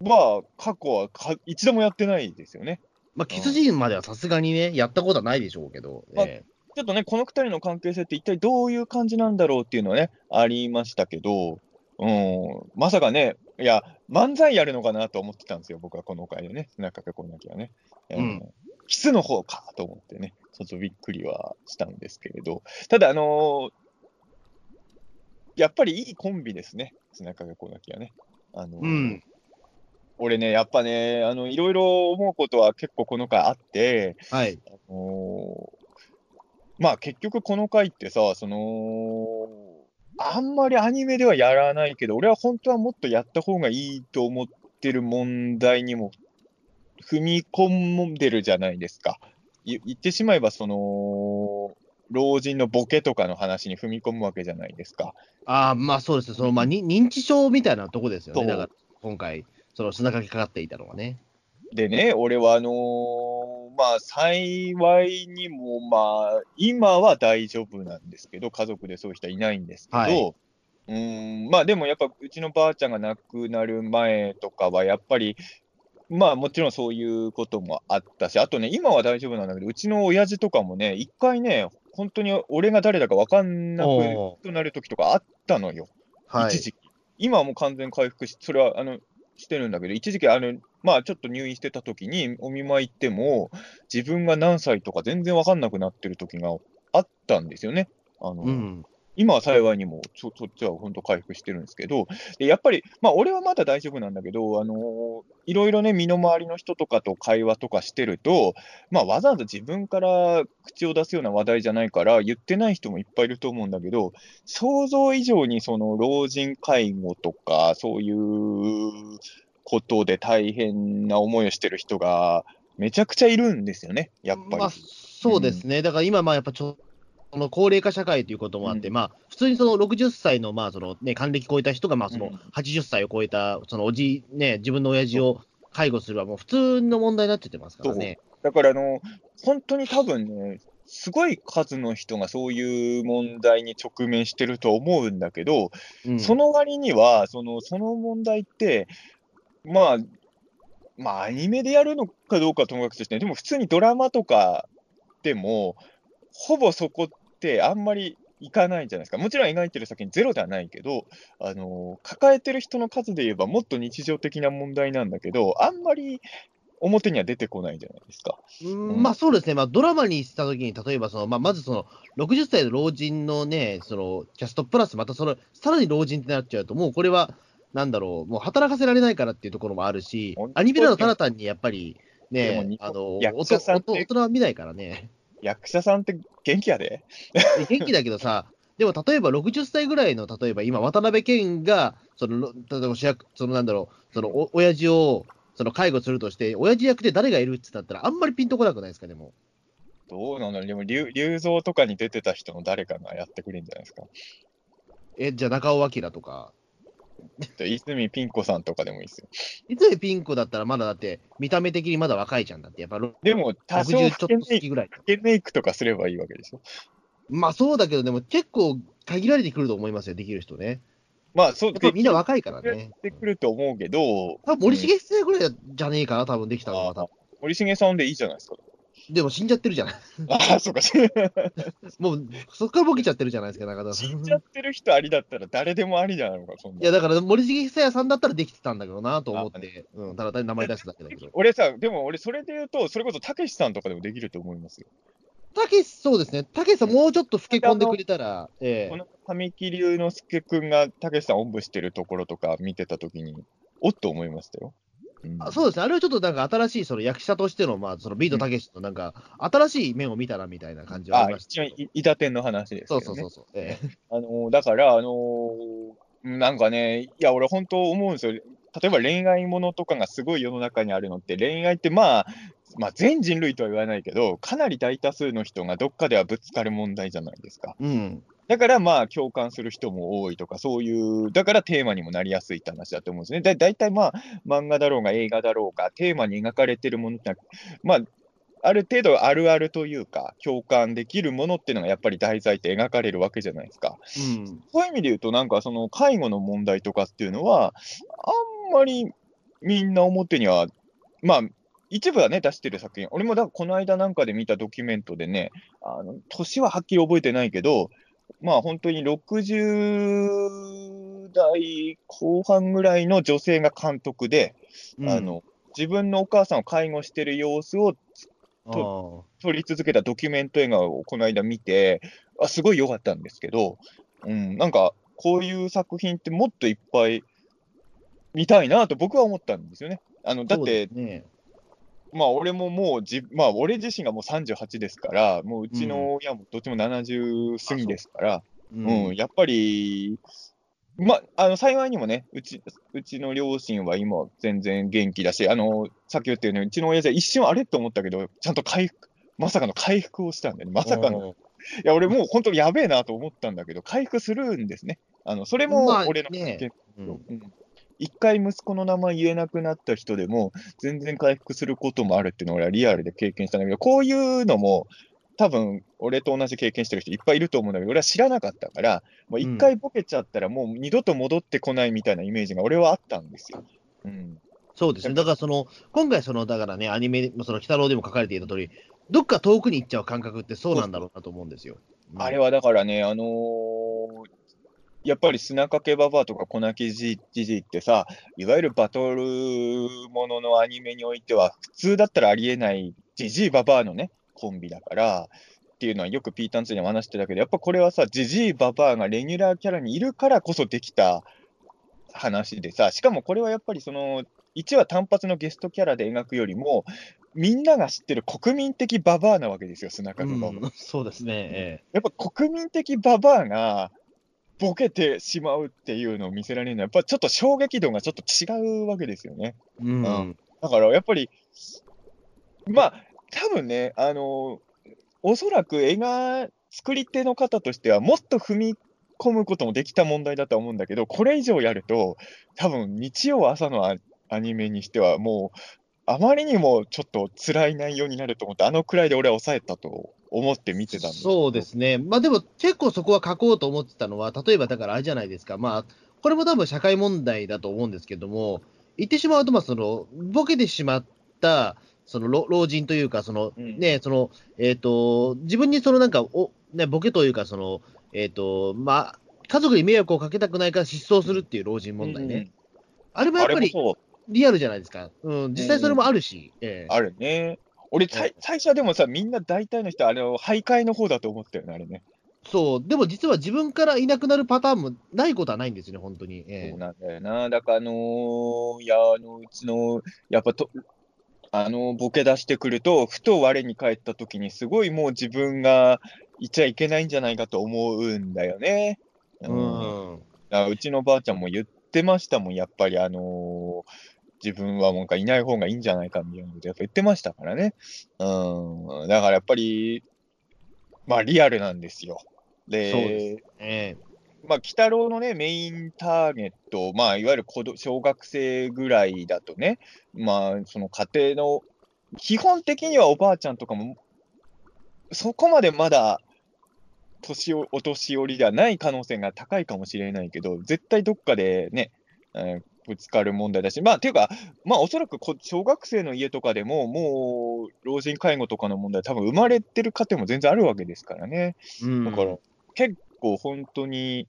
でまあ、過去はか一度もやってないですよね。まあ、キスシーンまではさすがにね、やったことはないでしょうけど。まあえちょっとね、この二人の関係性って一体どういう感じなんだろうっていうのはね、ありましたけど、うん、まさかね、いや、漫才やるのかなと思ってたんですよ、僕はこの回でね、中かこなきはね。うんキスの方かと思ってね、ちょっとびっくりはしたんですけれど、ただ、あのーやっぱりいいコンビですね、砂かこなきはね。あのーうん。俺ね、やっぱね、あの、いろいろ思うことは結構この回あって、はい。あのーまあ結局この回ってさ、その、あんまりアニメではやらないけど、俺は本当はもっとやった方がいいと思ってる問題にも踏み込んでるじゃないですか。い言ってしまえば、その、老人のボケとかの話に踏み込むわけじゃないですか。ああ、まあそうですね。その、まあ、に認知症みたいなとこですよね。だから、今回、その砂かけかかっていたのはね。でね、俺はあのーまあ幸いにも、まあ今は大丈夫なんですけど、家族でそういう人はいないんですけど、はいうーん、まあでもやっぱうちのばあちゃんが亡くなる前とかは、やっぱり、まあもちろんそういうこともあったし、あとね、今は大丈夫なんだけど、うちの親父とかもね、一回ね、本当に俺が誰だか分かんなおくなる時とかあったのよ。はい。一時期。今はもう完全回復し、それは、あの、してるんだけど、一時期、あの、まあ、ちょっと入院してた時に、お見舞い行っても、自分が何歳とか全然分かんなくなってる時があったんですよね。あの、うん。今は幸いにも、そそっちは本当回復してるんですけど、でやっぱり、まあ、俺はまだ大丈夫なんだけど、あのいろいろね、身の回りの人とかと会話とかしてると、まあ、わざわざ自分から口を出すような話題じゃないから、言ってない人もいっぱいいると思うんだけど、想像以上にその老人介護とか、そういうことで大変な思いをしてる人が、めちゃくちゃいるんですよね、やっぱり。まあ、そうですね、だから今、やっぱちょこの高齢化社会ということもあって、うん。まあ普通にその60歳のまあその、ね、還暦超えた人が、まあそのうん。80歳を超えた、そのおじ、ね、自分の親父を介護するは、もう普通の問題になっちゃってますからね。だからあの、本当に多分ね、すごい数の人がそういう問題に直面してると思うんだけど、うん。その割には、そのその問題って、まあ、まあ、アニメでやるのかどうかはともかくとして、でも普通にドラマとかでも、ほぼそこってあんまりいかないんじゃないですか。もちろん描いてる先にゼロではないけど、あの抱えてる人の数で言えばもっと日常的な問題なんだけど、あんまり表には出てこないじゃないですか。うん。まあそうですね、まあ、ドラマにしたときに、例えばその、まあ、まずその60歳の老人のね、そのキャストプラス、またそのさらに老人ってなっちゃうと、もうこれは、なんだろう、もう働かせられないからっていうところもあるしアニメだとただ単にやっぱりねでも日、あの大人は見ないからね、役者さんって元気やで。元気だけどさ、でも例えば60歳ぐらいの、例えば今、渡辺謙が、その例えば主役、そのなんだろう、そのお親父をその介護するとして、親父役で誰がいるってなったら、あんまりピンとこなくないですか、でも。どうなのでも竜、竜蔵とかに出てた人の誰かがやってくれるんじゃないですか。え、じゃあ中尾明とか。で泉ピン子さんとかでもいいですよ。泉ピン子だったらまだだって、見た目的にまだ若いじゃんだって、やっぱろでも、多少60ちょっと老けメイクけメイクとかすればいいわけでしょ。まあそうだけど、でも結構限られてくると思いますよ、できる人ね。まあ、そうみんな若いからやねっ。てくると思うけど、多分森重先生ぐらいじゃねえかな、多分できたのは。森重さんでいいじゃないですか。でも死んじゃってるじゃない。ああ、そうか。死もう、そっからボケちゃってるじゃないですか、中田さん。んじゃってる人ありだったら誰でもありじゃないのか、そんな。いや、だから森重久彌さんだったらできてたんだけどなと思って、うん、ただ単に名前出しただけだけど。俺さ、でも俺、それで言うと、それこそたけしさんとかでもできると思いますよ。たけし、そうですね。たけしさん、もうちょっと老け込んでくれたら、ええこの神木隆之介君がたけしさんおんぶしてるところとか見てたときに、おっと思いましたよ。うんあそうですね。あれはちょっとなんか新しいその役者としての、まあ、そのビートたけしのなんか、新しい面を見たなみたいな感じはあありましたけど。一応、い伊達天の話ですね。そうそうそうそう。ええ あのーだから、あのーなんかね、いや、俺、本当思うんですよ。例えば恋愛ものとかがすごい世の中にあるのって、恋愛ってまあ、まあ、全人類とは言わないけど、かなり大多数の人がどっかではぶつかる問題じゃないですか。うん。だからまあ、共感する人も多いとか、そういう、だからテーマにもなりやすいって話だと思うんですね。だ大体まあ、漫画だろうが映画だろうが、テーマに描かれてるものってまあ、ある程度あるあるというか、共感できるものっていうのがやっぱり題材って描かれるわけじゃないですか。うん。そういう意味で言うと、なんかその介護の問題とかっていうのは、あんまりみんな表には、まあ、一部はね、出してる作品、俺もだこの間なんかで見たドキュメントでね、あの年ははっきり覚えてないけど、まあ本当に60代後半ぐらいの女性が監督で、うんあ、の自分のお母さんを介護してる様子をあー撮り続けたドキュメント映画をこの間見て、あすごい良かったんですけど、うん、なんかこういう作品ってもっといっぱい見たいなと僕は思ったんですよね。あのだってね。まあ俺ももうじ、まあ俺自身がもう38ですから、もううちの親もどっちも70過ぎですから、ううん、やっぱり、まあ、あの幸いにもねうち、うちの両親は今、全然元気だし、あのさっき言ったように、うちの親父は一瞬あれと思ったけど、ちゃんと回復、まさかの回復をしたんで、ね、まさかの、いや、俺もう本当にやべえなと思ったんだけど、回復するんですね。あのそれもまあ俺のね。経験。うん。うん一回息子の名前言えなくなった人でも、全然回復することもあるっていうのを俺はリアルで経験したんだけど、こういうのも、多分俺と同じ経験してる人いっぱいいると思うんだけど、俺は知らなかったから、もう一回ボケちゃったら、もう二度と戻ってこないみたいなイメージが俺はあったんですよ。うん、そうですね。だからその、今回その、だからね、アニメ、その、鬼太郎でも書かれていた通り、どっか遠くに行っちゃう感覚ってそうなんだろうなと思うんですよ。うんあれはだからね、あのーやっぱり砂かけババアとか粉木じじってさ、いわゆるバトルもののアニメにおいては、普通だったらありえないじじいババアのね、コンビだから、っていうのはよくピーターン2でも話してたけど、やっぱこれはさ、じじいババアがレギュラーキャラにいるからこそできた話でさ、しかもこれはやっぱりその、1話単発のゲストキャラで描くよりも、みんなが知ってる国民的ババアなわけですよ、砂かけババア。うんそうですね。えやっぱ国民的ババアがボケてしまうっていうのを見せられるのは、やっぱちょっと衝撃度がちょっと違うわけですよね。えうん。だからやっぱり、まあ、多分ね、あのおそらく映画作り手の方としては、もっと踏み込むこともできた問題だとは思うんだけど、これ以上やると、多分日曜朝のアアニメにしては、もう、あまりにもちょっと辛い内容になると思って、あのくらいで俺は抑えたと思って見てたんですそうですね。まあでも結構そこは書こうと思ってたのは、例えばだからあれじゃないですか。まあ、これも多分社会問題だと思うんですけども、言ってしまうと、まあその、ボケてしまった、その老老人というか、そのうんね、その、えっ、と、自分にそのなんか、お、ね、ボケというか、その、えっ、と、まあ、家族に迷惑をかけたくないから失踪するっていう老人問題ね。あれうんあもやっぱりリアルじゃないですか。うん、実際それもあるし。ええあるね。俺、最初はでもさ、みんな大体の人、あれを徘徊の方だと思ったよね、あれね。そう、でも実は自分からいなくなるパターンもないことはないんですよね、本当に。ええそうなんだよな。だから、あのーいや、あの、うちの、やっぱと、あの、ボケ出してくると、ふと我に返った時に、すごいもう自分がいちゃいけないんじゃないかと思うんだよね。ううんん。だからうちのばあちゃんも言ってましたもん、やっぱり、あのー自分はなんかいない方がいいんじゃないかみたいなことやっぱ言ってましたからね。うん。だからやっぱり、まあリアルなんですよ。で、そうですええまあ、鬼太郎のね、メインターゲット、まあ、いわゆる子ど小学生ぐらいだとね、まあ、その家庭の、基本的にはおばあちゃんとかも、そこまでまだ、年をお年寄りではない可能性が高いかもしれないけど、絶対どっかでね、えーぶつかる問題だし、まあ、ていうか、まあ、おそらくこ小学生の家とかでも、もう、老人介護とかの問題、多分生まれてる家庭も全然あるわけですからね。うんだから、結構本当に、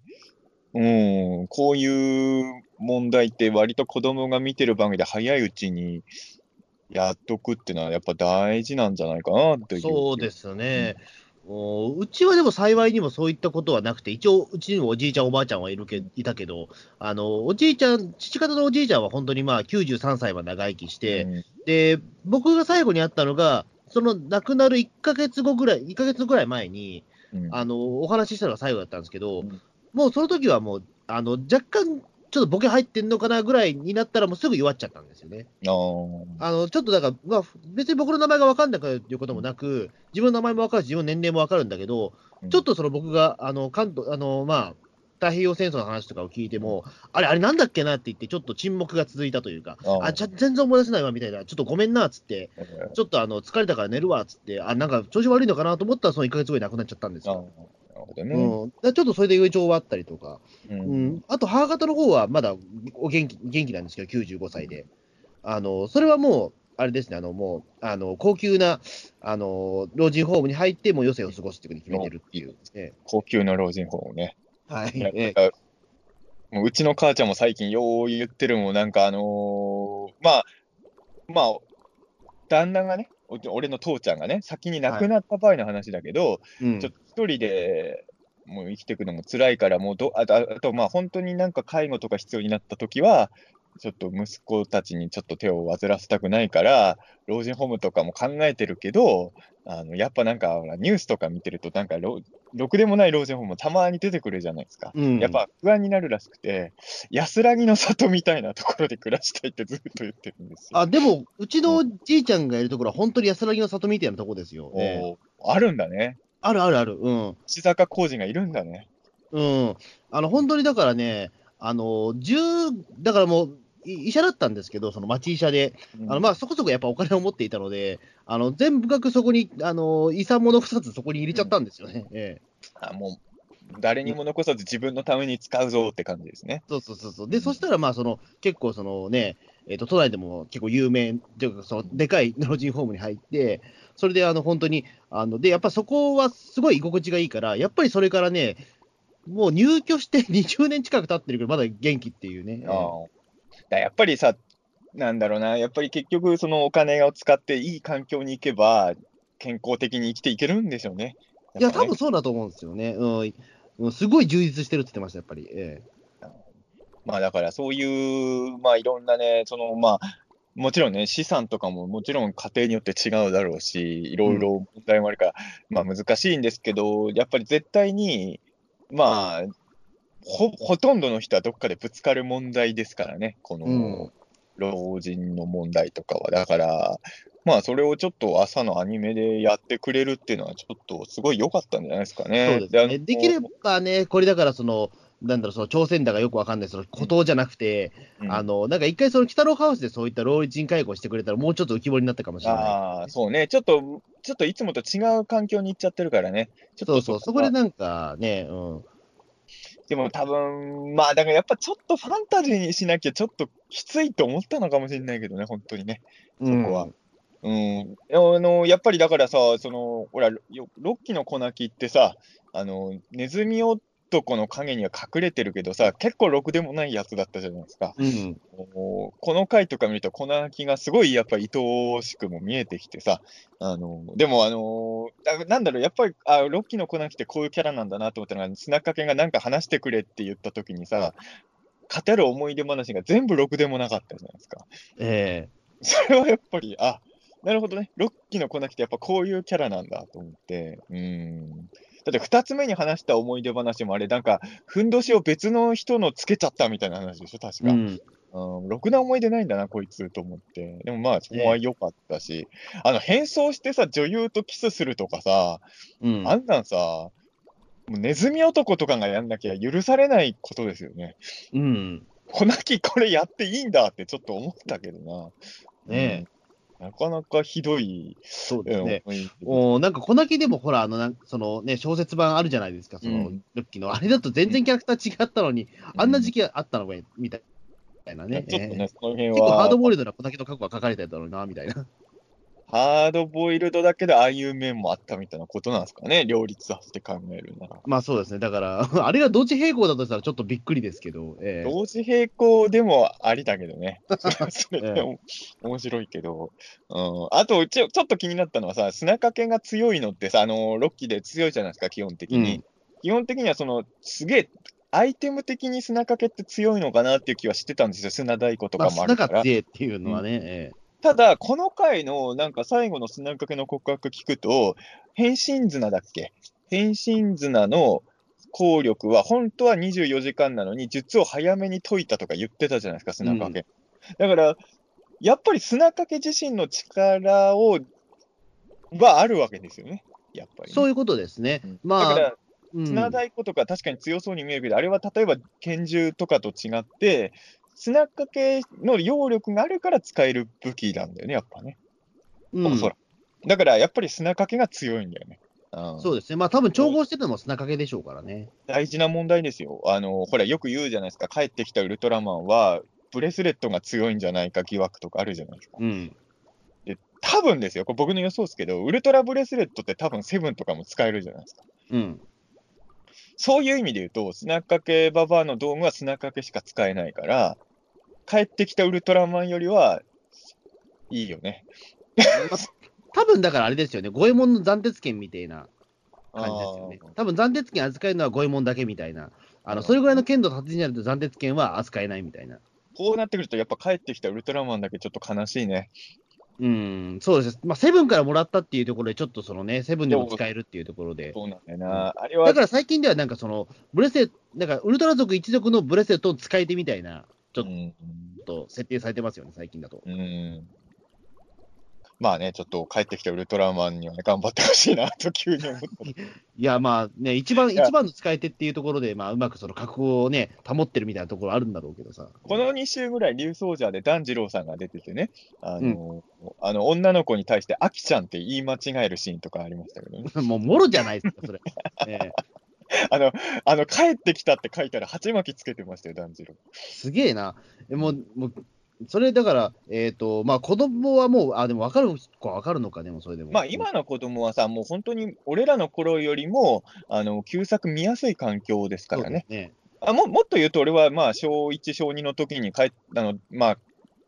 うん、こういう問題って割と子供が見てる番組で早いうちにやっとくっていうのはやっぱ大事なんじゃないかなという。そうですね。おうちはでも幸いにもそういったことはなくて、一応、うちにもおじいちゃん、おばあちゃんはいるけいたけど、あのおじいちゃん、父方のおじいちゃんは本当にまあ93歳は長生きして、うん。で、僕が最後に会ったのが、その亡くなる1ヶ月後ぐらい、1ヶ月ぐらい前に、うん。あのお話ししたのが最後だったんですけど、うん。もうその時はもう、あの若干、ちょっとボケ入ってんのかなぐらいになったら、もうすぐ弱っちゃったんですよね。あのちょっとだから、まあ、別に僕の名前が分かんないということもなく、自分の名前も分かるし、自分の年齢も分かるんだけど、うん。ちょっとその僕があの関東あの、まあ、太平洋戦争の話とかを聞いても、あれ、あれなんだっけなって言って、ちょっと沈黙が続いたというか、あちゃ全然思い出せないわみたいな、ちょっとごめんなっつって、ちょっとあの疲れたから寝るわっつって、あ、なんか調子悪いのかなと思ったら、その1ヶ月後に亡くなっちゃったんですよ。るほどね。うん、だちょっとそれで余剰はあったりとか、ううん。ん、あと母方の方はまだお元気元気なんですけど、95歳で。あのそれはもう、あれですね、あのもうあの高級なあの老人ホームに入って、もう余生を過ごすっていうふうに決めてるっていう。え高級な老人ホームね。えはい。いやえなんかもううちの母ちゃんも最近よう言ってるもん、なんかあのーまあ、まあ、旦那がね、お俺の父ちゃんがね、先に亡くなった場合の話だけど、えうん。ちょっと一人でもう生きていくのも辛いから、もうどあと、あとまあ本当になんか介護とか必要になったときは、ちょっと息子たちにちょっと手を煩わせたくないから、老人ホームとかも考えてるけど、あのやっぱなんかニュースとか見てると、なんかろろくでもない老人ホームもたまに出てくるじゃないですか。うんやっぱ不安になるらしくて、安らぎの里みたいなところで暮らしたいってずっと言ってるんですよ。あでも、うちのおじいちゃんがいるところは、本当に安らぎの里みたいなとこですよ。ええおーあるんだね。あるあるある、うん。石坂浩二がいるんだね。うん、あの本当にだからね、あの10だからもう、い医者だったんですけど、その町医者で、あのまあ、そこそこやっぱお金を持っていたので、あの全部額そこに、あの遺産も残さずそこに入れちゃったんですよね。ええあもう誰にも残さず自分のために使うぞって感じですね。そうそうそうそう。で、そしたら、まあ、その、結構、そのね、えっ、と、都内でも結構有名、というか、その、でかい老人ホームに入って、それで、あの、本当に、あの、で、やっぱそこはすごい居心地がいいから、やっぱりそれからね、もう入居して20年近く経ってるけど、まだ元気っていうね。あーだやっぱりさ、なんだろうな、やっぱり結局、そのお金を使っていい環境に行けば、健康的に生きていけるんでしょうね。いや、多分そうだと思うんですよね。うん。うんすごい充実してるって言ってました、やっぱり。えまあだからそういう、まあいろんなね、そのまあ、もちろんね、資産とかももちろん家庭によって違うだろうし、いろいろ問題もあるから、まあ難しいんですけど、やっぱり絶対に、まあ、ほほとんどの人はどっかでぶつかる問題ですからね、この、うん老人の問題とかは。だから、まあ、それをちょっと朝のアニメでやってくれるっていうのは、ちょっとすごい良かったんじゃないですかね。そうですね。できればね、これだからその、なんだろう、その朝鮮だがよくわかんない、その孤島じゃなくて、うんあの、なんか一回その北郎ハウスでそういった老人介護をしてくれたら、もうちょっと浮き彫りになったかもしれない。ああ、そうね。ちょっと、ちょっといつもと違う環境に行っちゃってるからね。ちょっとそうそう、そこでなんかね、うん。でも多分、まあ、だからやっぱちょっとファンタジーにしなきゃちょっときついと思ったのかもしれないけどね、本当にね。そこはうん。あの、やっぱりだからさ、その、ほら、よロッキーの粉木ってさ、あの、ネズミ男の影には隠れてるけどさ、結構ろくでもないやつだったじゃないですか。うん。この回とか見ると、粉木がすごいやっぱり愛おしくも見えてきてさ、あの、でもあの、だなんだろう、やっぱり、あ、ロッキーの粉木ってこういうキャラなんだなと思ったのが、砂掛けがなんか話してくれって言った時にさ、語る思い出話が全部ろくでもなかったじゃないですか。えそれはやっぱり、あ、なるほどね、ロッキーの粉木ってやっぱこういうキャラなんだと思って、うん。だって二つ目に話した思い出話もあれ、なんか、ふんどしを別の人のつけちゃったみたいな話でしょ、確か。えうん。うん、ろくな思い出ないんだな、こいつと思って。でもまあ、そこは良かったし、あの、変装してさ、女優とキスするとかさ、うん。あんなんさ、もうネズミ男とかがやんなきゃ許されないことですよね。うん。粉木これやっていいんだってちょっと思ったけどな。ねうんなかなかひどい、そうですね。おなんか、小泣きでもほら、あの、なんそのね、小説版あるじゃないですか、その、うんロッキーの。あれだと全然キャラクター違ったのに、あんな時期あったのか、みたいなね。ええちょっとね、その辺結構ハードは、ボイルドな小泣きの過去が書かれてただろうな、みたいな。ハードボイルドだけど、ああいう面もあったみたいなことなんですかね、両立させて考えるなら。まあそうですね。だから、あれが同時並行だとしたらちょっとびっくりですけど、ええ同時並行でもありだけどね。それでえも面白いけど。うん。あと、ちょちょっと気になったのはさ、砂掛けが強いのってさ、あの、ロッキーで強いじゃないですか、基本的に。うん基本的には、その、すげえ、アイテム的に砂掛けって強いのかなっていう気はしてたんですよ。砂太鼓とまあ、かもあるから。砂が強いっていうのはね、えただ、この回の、なんか最後の砂掛けの告白聞くと、変身綱だっけ？変身綱の効力は、本当は24時間なのに、術を早めに解いたとか言ってたじゃないですか、砂掛け。だから、やっぱり砂掛け自身の力を、はあるわけですよね。やっぱりね、えそういうことですね。うんまあ、だから、うん砂太鼓とか確かに強そうに見えるけど、あれは例えば拳銃とかと違って、砂掛けの揚力があるから使える武器なんだよね、やっぱね。うんおそらくだからやっぱり砂掛けが強いんだよね。うんそうですね。まあ多分調合してるのも砂掛けでしょうからね。大事な問題ですよ。あの、ほら、よく言うじゃないですか、帰ってきたウルトラマンは、ブレスレットが強いんじゃないか疑惑とかあるじゃないですか。うん。で、多分ですよ、これ僕の予想ですけど、ウルトラブレスレットって多分セブンとかも使えるじゃないですか。うん。そういう意味で言うと、砂掛けババアの道具は砂掛けしか使えないから、帰ってきたウルトラマンよりはいいよね。多分だからあれですよね。五右衛門の暫定権みたいな感じですよね。多分暫定権扱えるのは五右衛門だけみたいな。あの、うんそれぐらいの剣道達人になると暫定権は扱えないみたいな。こうなってくると、やっぱ帰ってきたウルトラマンだけちょっと悲しいね。うん、そうです。まあ、セブンからもらったっていうところで、ちょっとそのね、セブンでも使えるっていうところで。そうなんだよな。あれはだから最近ではなんかその、ブレスレット、なんかウルトラ族一族のブレスレットを使い手みたいな、ちょっうんと設定されてますよね、最近だと。うんまあね、ちょっと帰ってきたウルトラマンにはね、頑張ってほしいなと急に思った。いや、まあね、一番、一番の使い手っていうところで、まあ、うまくその格好をね、保ってるみたいなところあるんだろうけどさ。この2週ぐらい、竜奏者で團次郎さんが出ててね、あの、あの女の子に対して、アキちゃんって言い間違えるシーンとかありましたけどね。もう、もろじゃないですか、それ。ええ あの、あの、帰ってきたって書いたら、鉢巻きつけてましたよ、團次郎。すげえな。えもう、もう、それだから、えっ、と、まあ、子供はもう、あ、でも分かる子は分かるのか、でもそれでも。まあ、今の子供はさ、もう本当に、俺らの頃よりも、あの、旧作見やすい環境ですからね。ね。あももっと言うと、俺はまあ小1、小2の時に帰っあの、まあ、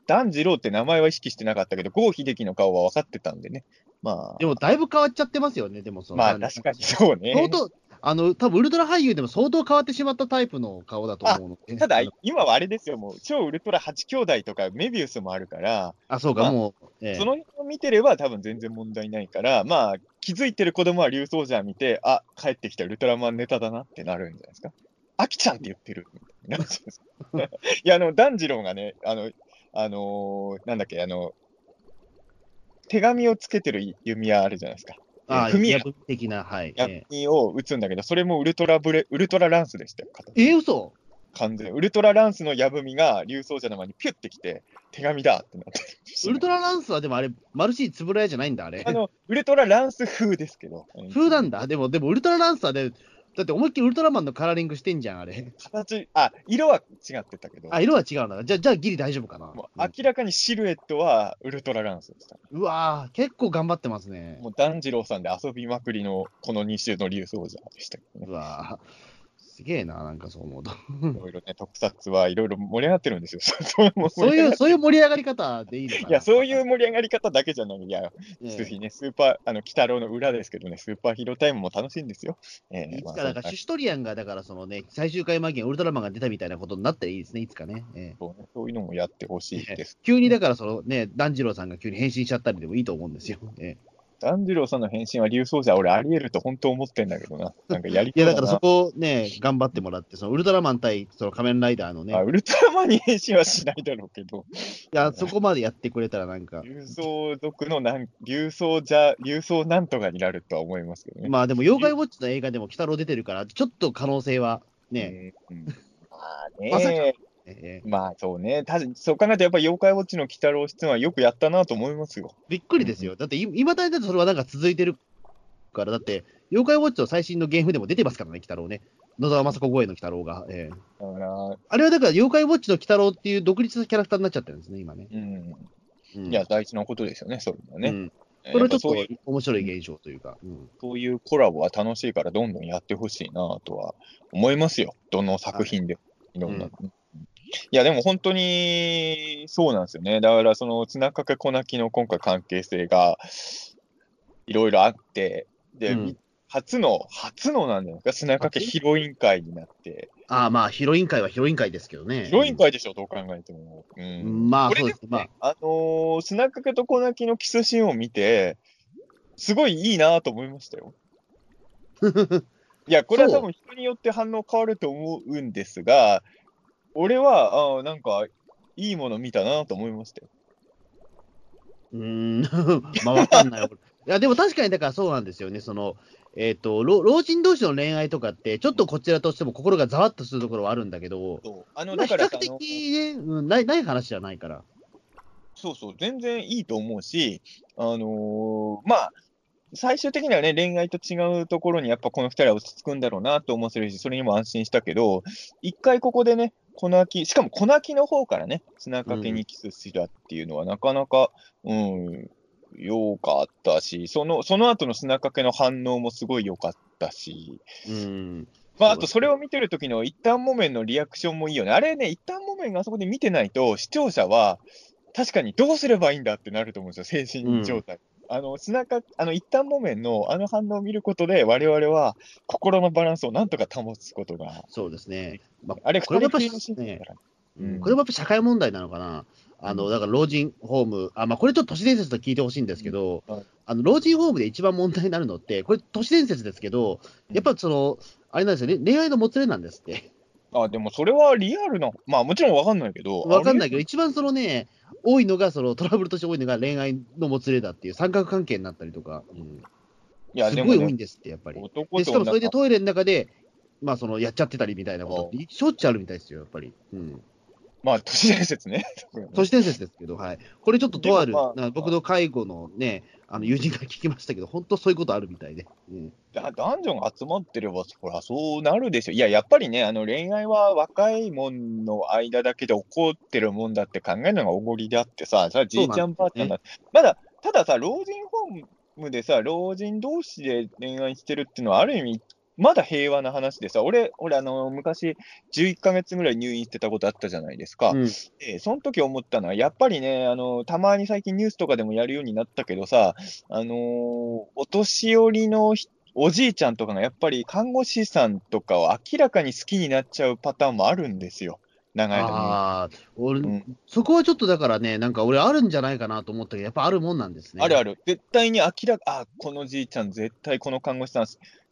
團次郎って名前は意識してなかったけど、郷秀樹の顔は分かってたんでね。までも、だいぶ変わっちゃってますよね、でもそあ、の。まあ確かにそうね。相当、あの、多分ウルトラ俳優でも相当変わってしまったタイプの顔だと思うので。ただ今はあれですよ、もう超ウルトラ8兄弟とかメビウスもあるから、あ、そうか、まあもう、ええその辺を見てれば多分全然問題ないから、まあ、気づいてる子供は竜奏者見て、あ、帰ってきたウルトラマンネタだなってなるんじゃないですか。アキちゃんって言ってる いや、あの、團次郎がね、あの、あのーなんだっけ、あの、手紙をつけてる弓矢あるじゃないですか。組的な、はい。矢え弓を撃つんだけど、それもウルトラブレ、ウルトラランスでしたよ、形ええー、嘘？完全に。ウルトラランスの矢踏みが竜奏者の前にピュッてきて、手紙だってなってウルトラランスはでもあれ、マルシーつぶらやじゃないんだ、あれ。あの、ウルトラランス風ですけど。風なんだ。でも、でもウルトラランスはね、だって思いっきりウルトラマンのカラーリングしてんじゃん、あれ。形、あ、色は違ってたけど、あ、色は違うんだ。じゃあ、じゃあギリ大丈夫かな。もう明らかにシルエットはウルトラランスでした。うわぁ、結構頑張ってますね。もう炭治郎さんで遊びまくりのこの2週の竜奏者でしたけどね。うわぁ、すげえな、なんかそう思うと。いろいろね、特撮はいろいろ盛り上がってるんですよ。そういう、そういう盛り上がり方でいいのかな。いや、そういう盛り上がり方だけじゃない。いや、ええぜひね、スーパー、あの、鬼太郎の裏ですけどね、スーパーヒーロータイムも楽しいんですよ。ええいつか、だから、シュシュトリアンが、だから、そのね、最終回間際にウルトラマンが出たみたいなことになったらいいですね、いつかね。ええそうねそういうのもやってほしいです。急に、だから、そのね、團次郎さんが急に変身しちゃったりでもいいと思うんですよ。ええ炭治郎さんの変身は竜奏者、俺あり得ると本当思ってんだけどな。なんかやりいや、だからそこをね、頑張ってもらって、そのウルトラマン対その仮面ライダーのね、あ ウルトラマンに変身はしないだろうけど、いや、そこまでやってくれたらなんか、竜奏族のなん、竜奏者、竜奏なんとかになるとは思いますけどね。まあでも、妖怪ウォッチの映画でも鬼太郎出てるから、ちょっと可能性はね、うん、うん。まあね、まさかええまあそうね、たそう考えるとやっぱり妖怪ウォッチの鬼太郎出演はよくやったなと思いますよ。びっくりですよ。だって、い今だにだってそれはなんか続いてるから、だって、妖怪ウォッチの最新のゲームでも出てますからね、鬼太郎ね。野沢雅子声の鬼太郎が。ええだから、あれはだから、妖怪ウォッチの鬼太郎っていう独立キャラクターになっちゃってるんですね、今ね。うん、うんいや、大事なことですよね、そういうのはね。うんえーこれはちょっと面白い現象というか。うんそういうコラボは楽しいから、どんどんやってほしいなとは思いますよ、どの作品でも。いろんなのねいや、でも本当にそうなんですよね。だから、その綱掛け小泣きの今回関係性がいろいろあって、で、うん初の、初のなんだよ、綱掛けヒロイン会になって、ああ、まあ、ヒロイン界はヒロイン界ですけどね。ヒロイン会でしょ、どう考えても。ううんんまあ、そうです。まあ、あのー、砂掛けと小泣きのキスシーンを見て、すごいいいなと思いましたよ。いや、これは多分人によって反応変わると思うんですが、俺は、あーなんか、いいもの見たなと思いましたよ。うーん、まあ、わかんない。俺いや、でも確かに、だからそうなんですよね。その、えっ、と、老老人同士の恋愛とかって、ちょっとこちらとしても心がざわっとするところはあるんだけど、あの、まあ、比較的ね、うん、ないない話じゃないから。そうそう、全然いいと思うし、あのーまあ、最終的にはね、恋愛と違うところにやっぱこの二人は落ち着くんだろうなと思わせるし、それにも安心したけど、一回ここでね、粉木、しかも粉木の方からね、砂かけにキスしたっていうのはなかなか、うん、良かったし、その、その後の砂かけの反応もすごい良かったし、うん。まあ、あとそれを見てる時の一旦木綿のリアクションもいいよね。あれね、一旦木綿があそこで見てないと、視聴者は、確かにどうすればいいんだってなると思うんですよ、精神状態。あの、砂か、あの、一旦木綿のあの反応を見ることで、我々は心のバランスをなんとか保つことが、そうですね。まあ、あれ、これもやっぱりねうんこれもやっぱ社会問題なのかな。あの、だから老人ホーム、あ、まあ、これちょっと都市伝説と聞いてほしいんですけど、うんはいあの、老人ホームで一番問題になるのって、これ都市伝説ですけど、やっぱその、あれなんですよね、恋愛のもつれなんですって。あ、でもそれはリアルな、まあもちろんわかんないけど、わかんないけど、ど。一番そのね、多いのが、そのトラブルとして多いのが恋愛のもつれだっていう三角関係になったりとか、うんいや、すごい多いんですって、やっぱり。男でしかもそれでとトイレの中で、まあ、そのやっちゃってたりみたいなことって、しょっちゅうあるみたいですよ、やっぱり。うん、まあ都市伝説ね。都市伝説ですけど、はい。これちょっととある、まあな僕の介護のね、あの友人から聞きましたけど、本当そういうことあるみたいで。うんだ男女が集まってれば、そりゃそうなるでしょ。いや、やっぱりね、あの恋愛は若いもんの間だけで起こってるもんだって考えるのがおごりであってさ、さじいちゃんばあちゃんだ、まだ、たださ、老人ホームでさ、老人同士で恋愛してるっていうのは、ある意味、まだ平和な話でさ、俺、俺、あの、昔、11ヶ月ぐらい入院してたことあったじゃないですか。うんで、その時思ったのは、やっぱりね、あの、たまに最近ニュースとかでもやるようになったけどさ、あのーお年寄りのひおじいちゃんとかがやっぱり看護師さんとかを明らかに好きになっちゃうパターンもあるんですよ。長い。ああ、俺、うんそこはちょっとだからね、なんか俺、あるんじゃないかなと思ったけど、やっぱあるもんなんですね。あるある。絶対に明らか、あ、このじいちゃん絶対この看護師さん好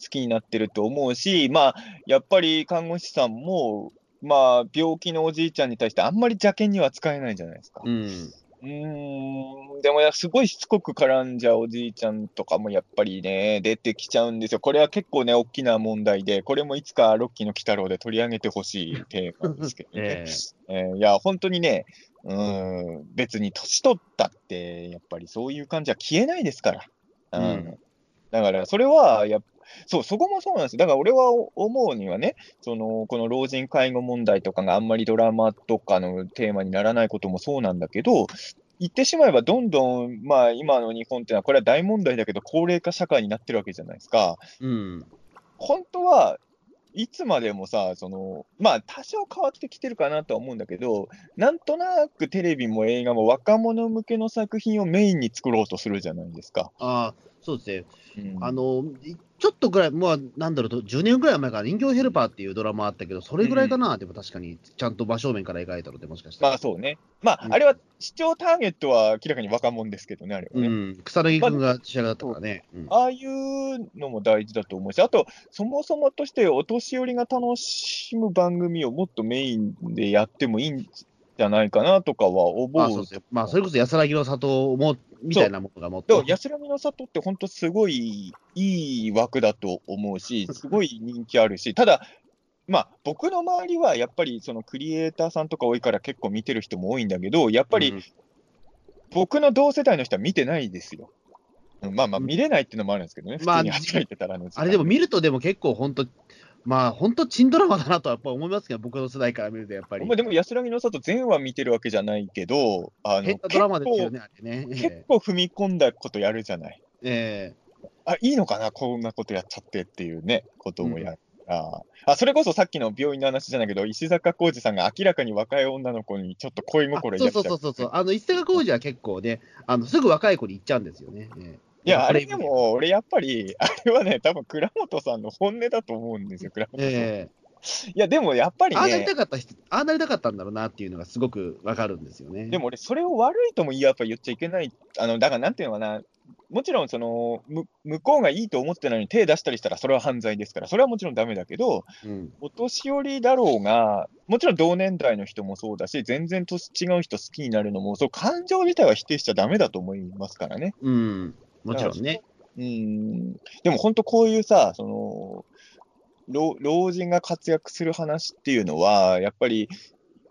きになってると思うし、まあ、やっぱり看護師さんも、まあ、病気のおじいちゃんに対してあんまり邪険には使えないじゃないですか。うん。うーん、でもやすごいしつこく絡んじゃうおじいちゃんとかもやっぱりね、出てきちゃうんですよ。これは結構ね、大きな問題で、これもいつかロッキーの鬼太郎で取り上げてほしいテーマですけどね。ええーいや、本当にね、うーん、別に年取ったって、やっぱりそういう感じは消えないですから。うん。うんだから、それはやっそう、そこもそうなんですよ。だから俺は思うにはね、その、この老人介護問題とかがあんまりドラマとかのテーマにならないこともそうなんだけど、言ってしまえばどんどん、まあ今の日本っていうのはこれは大問題だけど、高齢化社会になってるわけじゃないですか。うん。本当はいつまでもさ、その、まあ多少変わってきてるかなとは思うんだけど、なんとなくテレビも映画も若者向けの作品をメインに作ろうとするじゃないですか。ああ、そうですね。うんあの、いちょっとぐらい、まあ、なんだろう、10年ぐらい前から人形ヘルパーっていうドラマあったけど、それぐらいかな、でも確かに、ちゃんと真正面から描いたので、もしかしたら。まあそうね。まあ、うんあれは視聴ターゲットは明らかに若者ですけどね、あれはね。うん、草薙君が主役だったからね。うんああいうのも大事だと思うし、あと、そもそもとしてお年寄りが楽しむ番組をもっとメインでやってもいいんじゃないかなとかは思う。まあ、そうですね。まあ、それこそ安らぎの里も、みたいなものがもっと。安らぎの里って本当すごいいい枠だと思うし、すごい人気あるし、ただ、まあ、僕の周りはやっぱりそのクリエイターさんとか多いから結構見てる人も多いんだけど、やっぱりうん僕の同世代の人は見てないですよ。うんまあまあ、うん見れないっていうのもあるんですけどね、普まあ通に働いてたらあれでも見ると、でも結構本当、まあ、本当、チンドラマだなとはやっぱ思いますけど、僕の世代から見ると、やっぱりまあ。でも安らぎの里全話見てるわけじゃないけど、あの変なドラマですよ結ね、あれね。構結構踏み込んだことやるじゃない？えあ、いいのかな、こんなことやっちゃってっていうね、こともやるから、あ、それこそさっきの病院の話じゃないけど、石坂浩二さんが明らかに若い女の子にちょっと恋えあ心そう抱っちゃそうそうそうそう。あの、一坂浩二は結構ね、あの、すぐ若い子に行っちゃうんですよね。ええいや、あれでこも、俺やっぱり、あれはね、多分倉本さんの本音だと思うんですよ、倉本さん。えいや、でもやっぱりえああなりね、たかった人、ああなりたかったんだろうなっていうのがすごくわかるんですよね。でも俺、それを悪いともやっぱ言っちゃいけない。あの、だからなんていうのかな、もちろんその、む向こうがいいと思ってないのに手出したりしたら、それは犯罪ですから、それはもちろんダメだけど、うん、お年寄りだろうが、もちろん同年代の人もそうだし、全然年違う人好きになるのも、そう感情自体は否定しちゃダメだと思いますからね。うん、もちろんね。うん。でも本当こういうさ、その、老老人が活躍する話っていうのは、やっぱり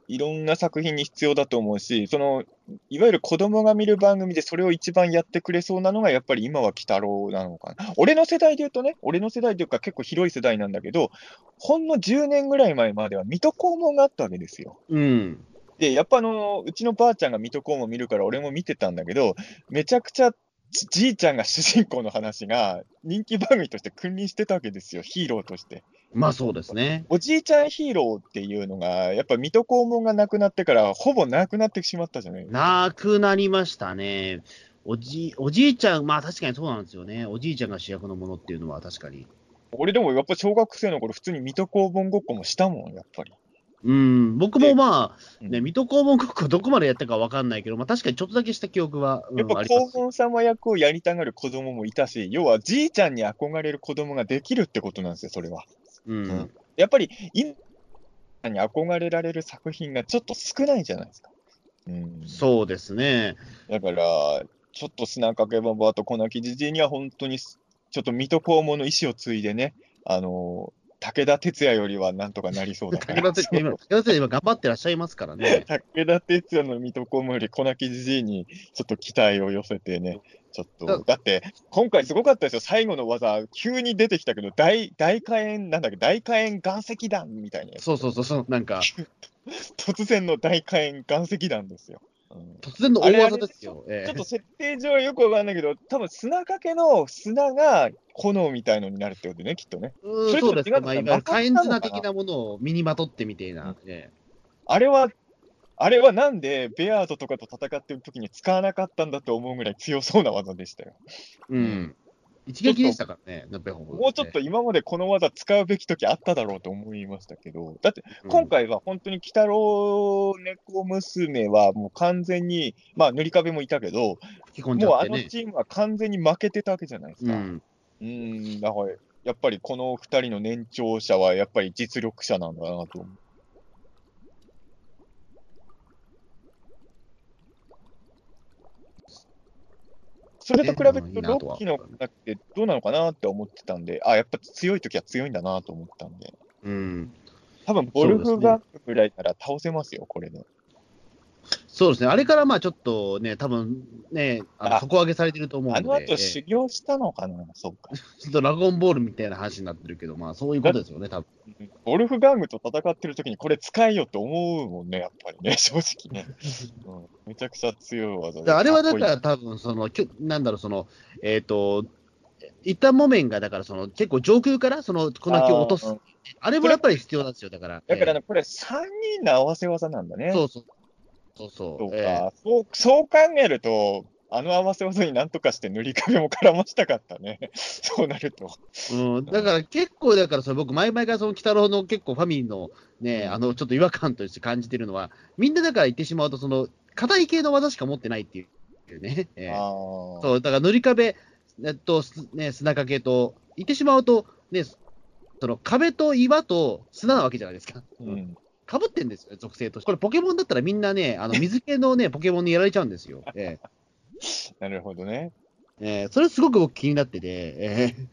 いろんな作品に必要だと思うし、その、いわゆる子供が見る番組でそれを一番やってくれそうなのが、やっぱり今は鬼太郎なのかな。俺の世代で言うとね、俺の世代というか結構広い世代なんだけど、ほんの10年ぐらい前までは水戸黄門があったわけですよ。うん。で、やっぱあの、うちのばあちゃんが水戸黄門見るから俺も見てたんだけど、めちゃくちゃじじいちゃんが主人公の話が人気番組として君臨してたわけですよ、ヒーローとして。まあそうですね。おじいちゃんヒーローっていうのが、やっぱ水戸黄門がなくなってから、ほぼなくなってしまったじゃないなくなりましたね。おじおじいちゃん、まあ確かにそうなんですよね。おじいちゃんが主役のものっていうのは確かに。俺でもやっぱ小学生の頃、普通に水戸黄門ごっこもしたもん、やっぱり。うん、僕もまあ、ね、うん水戸黄門ごっこどこまでやったかわかんないけど、まあ確かにちょっとだけした記憶は、うんやっぱ黄門様役をやりたがる子供もいたし、要はじいちゃんに憧れる子供ができるってことなんですよ、それは。うんうんやっぱり、今に憧れられる作品がちょっと少ないじゃないですか。うん、そうですね。だから、ちょっと砂かけばばと粉木じじいには本当にす、ちょっと水戸黄門の意思を継いでね、あの武田鉄矢よりはなんとかなりそうだから。武田先生、今、武田今頑張ってらっしゃいますからね。武田鉄矢の水戸黄門より粉木じじいにちょっと期待を寄せてね、ちょっと、だって、今回すごかったですよ、最後の技、急に出てきたけど、大大火炎、なんだっけ、大火炎岩石弾みたいなそうそうそう、そうなんか、突然の大火炎岩石弾ですよ。うん突然の大技ですよ。ええちょっと設定上はよくわかんないけど、多分砂かけの砂が炎みたいのになるってことね、きっとね。うんそうですね。まあ、いわゆる火炎摩擦なのかな？綱的なものを身にまとってみていな。えあれは、あれはなんでベアードとかと戦ってる時に使わなかったんだと思うぐらい強そうな技でしたよ。えうん。一撃でしたからね、もうちょっと今までこの技使うべき時あっただろうと思いましたけど、だって今回は本当に鬼太郎猫娘はもう完全に、まあ塗り壁もいたけど、吹き込んじもうあ。のチームは完全に負けてたわけじゃないですか。うん。うーん、だからやっぱりこの2人の年長者はやっぱり実力者なんだなと思それと比べるねうんいと、いなとはロッキーの方ってどうなのかなって思ってたんで、あ、やっぱ強いときは強いんだなと思ったんで、うん。多分ボルフガンぐらいなら倒せますよ、これで。そうですね。あれからまあちょっとね、多分ね、あのあ底上げされてると思うんで、あの後え修行したのかな、そうか。ちょっとラゴンボールみたいな話になってるけど、まあそういうことですよね、多分。ボルフガングと戦ってるときにこれ使えよって思うもんね、やっぱりね、正直ね。うん、めちゃくちゃ強い技で。であれはだから多分その、きょなんだろう、その、えっ、と、一旦木綿がだからその結構上空からその粉木を落とすあー。あれもやっぱり必要なんですよ、だから。えだからね、これ3人の合わせ技なんだね。えそうそう。そうそう。そうか、えそうそう考えると、あの合わせ技になんとかして塗り壁も絡ましたかったね。そうなると。えうん、だから結構、だからそれ僕、前々からその鬼太郎の結構ファミリーのね、あのちょっと違和感として感じてるのは、みんなだから言ってしまうと、その硬い系の技しか持ってないっていうね。ええああ。そう、だから塗り壁、えっと、すね、砂かけと、言ってしまうと、ね、その壁と岩と砂なわけじゃないですか。うん。かぶってんですよ、属性として。これ、ポケモンだったらみんなね、あの 水系のね、ポケモンにやられちゃうんですよ。え なるほどね。えええそれすごく僕気になってて、ええ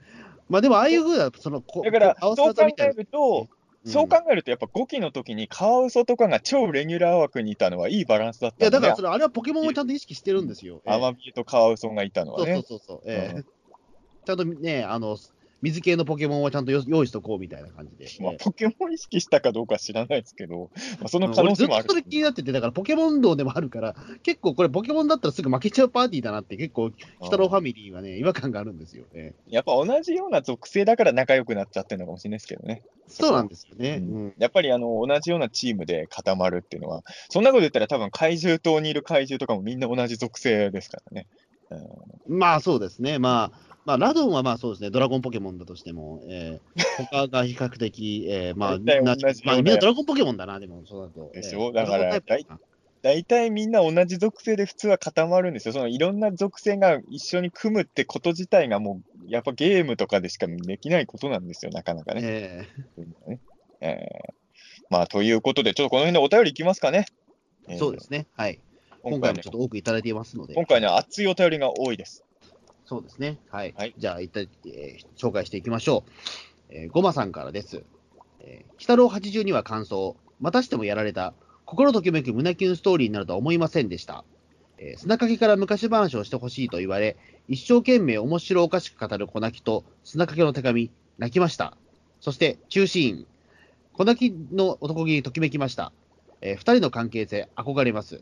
まあでも、ああいうふうな、その、こだから、こそう考えると、うんそう考えると、やっぱ5期の時にカワウソとかが超レギュラー枠にいたのはいいバランスだっいや、だからそ。れ、あれはポケモンをちゃんと意識してるんですよ。ええアマビエとカワウソがいたのはそうそうね。そうそう、ええうんちゃんとね、あの、水系のポケモンをちゃんとよ用意しとこうみたいな感じで。まあええ、ポケモン意識したかどうかは知らないですけど、まあ、そのうん可能性もある俺ずっと。それ気になってて、だからポケモン道でもあるから、結構これ、ポケモンだったらすぐ負けちゃうパーティーだなって、結構、鬼太郎ファミリーはね、違和感があるんですよね。やっぱ同じような属性だから仲良くなっちゃってるのかもしれないですけどね。そうなんですよね。ううんやっぱりあの同じようなチームで固まるっていうのは、そんなこと言ったら多分怪獣島にいる怪獣とかもみんな同じ属性ですからね。うんまあそうですね、まあ、まあ、ラドンはまあそうですね、ドラゴンポケモンだとしても、えー、他が比較的、えー、まあ、大体なまあ、みんなドラゴンポケモンだな、でも、そうだと。でしょえーだから大体みんな同じ属性で普通は固まるんですよ。そのいろんな属性が一緒に組むってこと自体がもう、やっぱゲームとかでしかできないことなんですよ、なかなかね。えそういうのはねえーまあ、ということで、ちょっとこの辺でお便りいきますかね。ーそうですね、はい。今回もちょっと多くいただいていますので、今回ね、熱いお便りが多いです。そうですね。はい。はいじゃあ、一体、えー紹介していきましょう。えー、ごまさんからです。えー、鬼太郎82は感想。またしてもやられた。心ときめく胸キュンストーリーになるとは思いませんでした。えー砂かけから昔話をしてほしいと言われ、一生懸命面白おかしく語る小泣きと砂かけの手紙、泣きました。そして、中シーン。小泣きの男気にときめきました。えー二人の関係性、憧れます。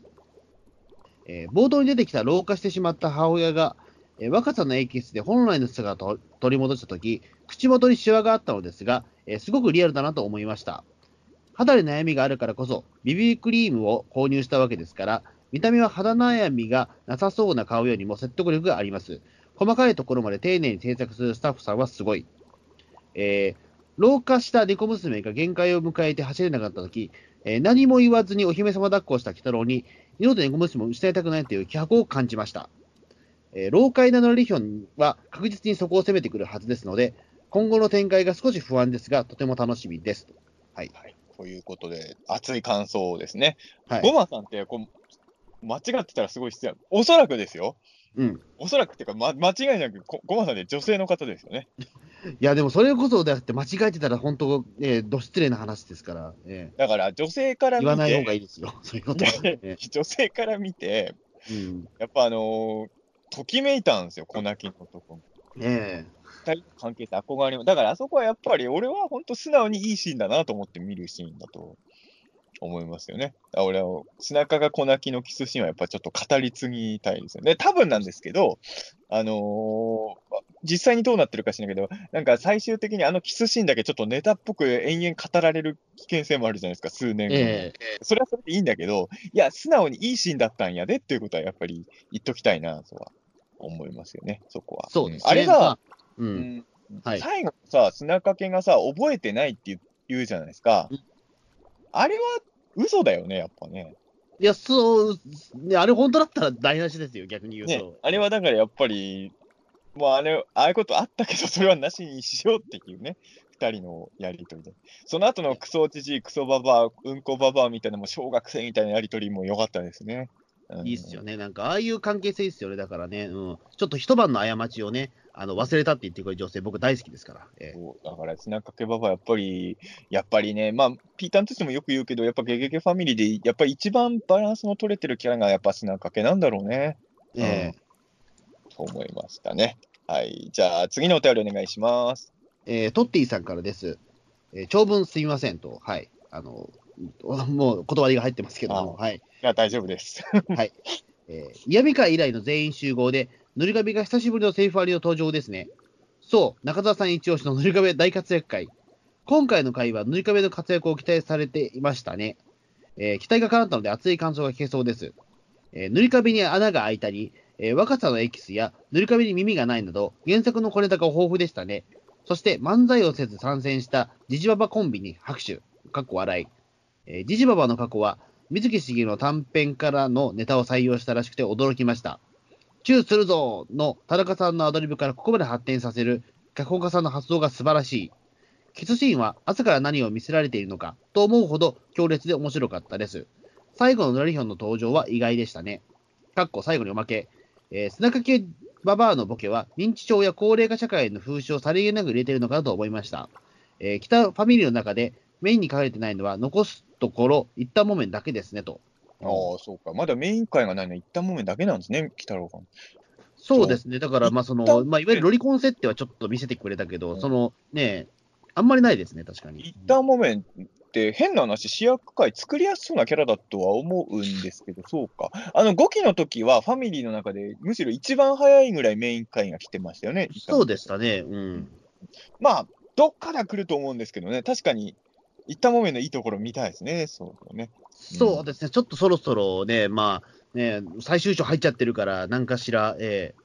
えー冒頭に出てきた老化してしまった母親が、え若さのエキスで本来の姿を取り戻したとき、口元にシワがあったのですが、えすごくリアルだなと思いました。肌に悩みがあるからこそ、ビビークリームを購入したわけですから、見た目は肌悩みがなさそうな顔よりも説得力があります。細かいところまで丁寧に制作するスタッフさんはすごい。えー老化した猫娘が限界を迎えて走れなかったとき、えー何も言わずにお姫様抱っこした鬼太郎に、二度と猫娘を失いたくないという気迫を感じました。えー、老快なノラリヒョンは確実にそこを攻めてくるはずですので、今後の展開が少し不安ですが、とても楽しみです。はい。はい。ということで、熱い感想ですね。はい。ゴマさんってこう、間違ってたらすごい失礼。おそらくですよ。うん。おそらくっていうか、ま、間違いなくゴゴマさんって女性の方ですよね。いや、でもそれこそだって間違えてたら本当、えー、ど失礼な話ですから、えだから女性から見て、ー言わない方がいいですよ。そういうことは。え 女性から見て、ーうん。やっぱあのーときめいたんですよ、小泣きのとこ。え二人の関係性憧れも。だからあそこはやっぱり俺は本当素直にいいシーンだなと思って見るシーンだと思いますよね。俺は背中が小泣きのキスシーンはやっぱちょっと語り継ぎたいですよね。多分なんですけど、あのー実際にどうなってるか知らないけど、なんか最終的にあのキスシーンだけちょっとネタっぽく延々語られる危険性もあるじゃないですか、数年後に。えそれはそれでいいんだけど、いや、素直にいいシーンだったんやでっていうことはやっぱり言っときたいなとは思いますよね、そこは。そうですね。んあれが、まあ、う。うんんはい最後さ、砂かけがさ、覚えてないって言うじゃないですかうん。あれは嘘だよね、やっぱね。いや、そう、ね、あれ本当だったら台無しですよ、逆に言うねと。あれはだからやっぱり、もうあれ、ああいうことあったけど、それはなしにしようっていうね、二人のやりとりで。その後のクソじじい、クソババア、うんこババアみたいな、もう小学生みたいなやりとりも良かったですね。うんいいっすよね。なんか、ああいう関係性っすよね。だからね、うん。ちょっと一晩の過ちをね、あの、忘れたって言ってくれる女性、僕大好きですから。ええそうだから、砂かけばばやっぱり、やっぱりね、まあ、ピーターンとしてもよく言うけど、やっぱゲゲゲファミリーで、やっぱり一番バランスの取れてるキャラがやっぱ砂かけなんだろうね。ええと思いましたね。はい。じゃあ、次のお便りお願いします。えートッティさんからです。えー長文すみませんと。はい。あの、もう断りが入ってますけども、はい。いや、大丈夫です。えー、嫌味会以来の全員集合で、塗り壁が久しぶりのセーフ割りの登場ですね。そう、中澤さん一押しの塗り壁大活躍会。今回の回は塗り壁の活躍を期待されていましたね。えー期待が叶ったので熱い感想が聞けそうです。えー塗り壁に穴が開いたり、えー若さのエキスや塗り壁に耳がないなど、原作の小ネタが豊富でしたね。そして漫才をせず参戦したジジババコンビに拍手、かっこ笑い。えージジババの過去は、水木しげるの短編からのネタを採用したらしくて驚きました。チューするぞの田中さんのアドリブからここまで発展させる脚本家さんの発想が素晴らしい。キスシーンは朝から何を見せられているのかと思うほど強烈で面白かったです。最後のノリヒョンの登場は意外でしたね。かっこ最後におまけ。えー、砂かけババアのボケは認知症や高齢化社会の風習をさりげなく入れているのかなと思いました。えー北ファミリーの中でメインに書かれてないのは残すところ一旦もめんだけですねと。ああ、そうか。まだメイン会がないのは一旦もめだけなんですね、鬼太郎さん。そうですね。だから、まあ、その、まあ、いわゆるロリコン設定はちょっと見せてくれたけど、うんその、ね、あんまりないですね、確かに。一旦もめって変な話、主役会作りやすそうなキャラだとは思うんですけど、そうか。あの5期の時はファミリーの中でむしろ一番早いぐらいメイン会が来てましたよね。そうでしたね。うん。まあ、どっから来ると思うんですけどね、確かに、一旦もめのいいところ見たいですね、そうだね。そうですね。ちょっとそろそろね、まあ、ね、最終章入っちゃってるから、なんかしら、えー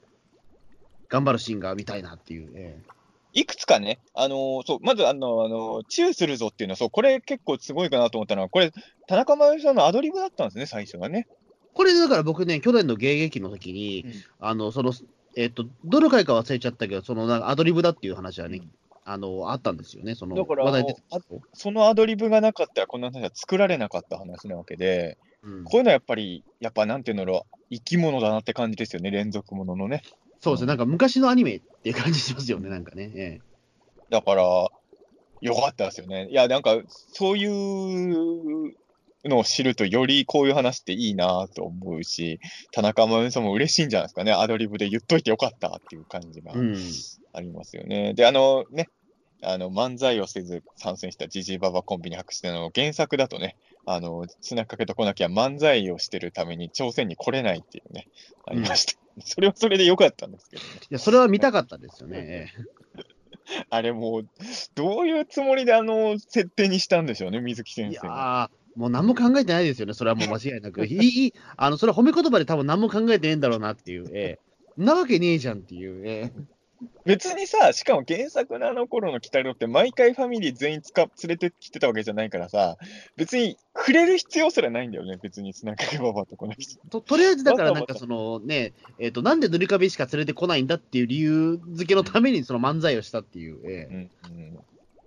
頑張るシーンが見たいなっていう。えーいくつかね、あのーそう、まず、あの、あの、チューするぞっていうのは、そう、これ結構すごいかなと思ったのは、これ、田中真由さんのアドリブだったんですね、最初はね。これ、だから僕ね、去年の迎撃の時に、うんあの、その、えっ、と、どの回か忘れちゃったけど、その、なんかアドリブだっていう話はね、うんあの、あったんですよね。その、そのアドリブがなかったら、こんな話は作られなかった話なわけで、うんこういうのはやっぱり、やっぱなんていうんだろう、生き物だなって感じですよね、連続もののね。そうですね。なんか昔のアニメっていう感じしますよね、なんかね。ええだから、よかったですよね。いや、なんか、そういうのを知ると、よりこういう話っていいなと思うし、田中真由さんも嬉しいんじゃないですかね、アドリブで言っといてよかったっていう感じがうん。ありますよね。で、あのね、あの漫才をせず参戦したジジイババコンビに拍手の原作だとね、あの砂かけとこなきゃ漫才をしてるために朝鮮に来れないっていうね、ありました。それはそれでよかったんですけどね。いや、それは見たかったですよね。え えあれもう、どういうつもりであの設定にしたんでしょうね、水木先いや生は。ー、もう何も考えてないですよね、それはもう間違いなく。いい、いいあの、それは褒め言葉で多分何も考えてねえんだろうなっていう、ええなわけねえじゃんっていう、ええ別にさ、しかも原作のあの頃の鬼太郎って毎回ファミリー全員つか連れてきてたわけじゃないからさ、別に触れる必要すらないんだよね、別に砂かけばばとこの人。ととりあえずだから、なんかそのね、えっ、と、なんで塗り壁しか連れてこないんだっていう理由付けのためにその漫才をしたっていう、ええうんうん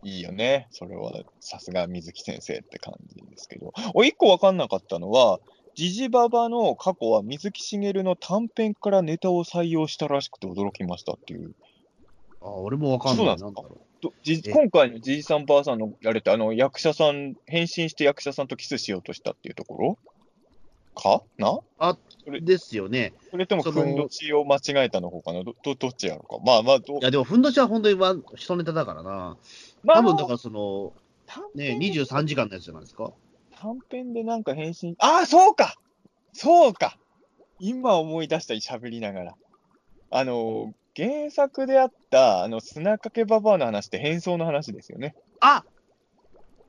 いいよね。それは、さすが水木先生って感じですけど。お、一個わかんなかったのは、ジジババの過去は水木しげるの短編からネタを採用したらしくて驚きましたっていう。あ、俺もわかんない。そうなんですか？今回のじいさんばあさんのやれて、あの役者さん、変身して役者さんとキスしようとしたっていうところ？か？な？う。ですよね。それとも、ふんどしを間違えたの方かな？どどどっちやろうか？まあまあ、どいや、でも、ふんどしは本当にワン一ネタだからな。まあ多分だからその、短ね、編で23時間のやつじゃないですか。短編でなんか変身、ああ、そうかそうか今思い出した、喋りながら。あの、原作であった、あの、砂かけババアの話って変装の話ですよね。あ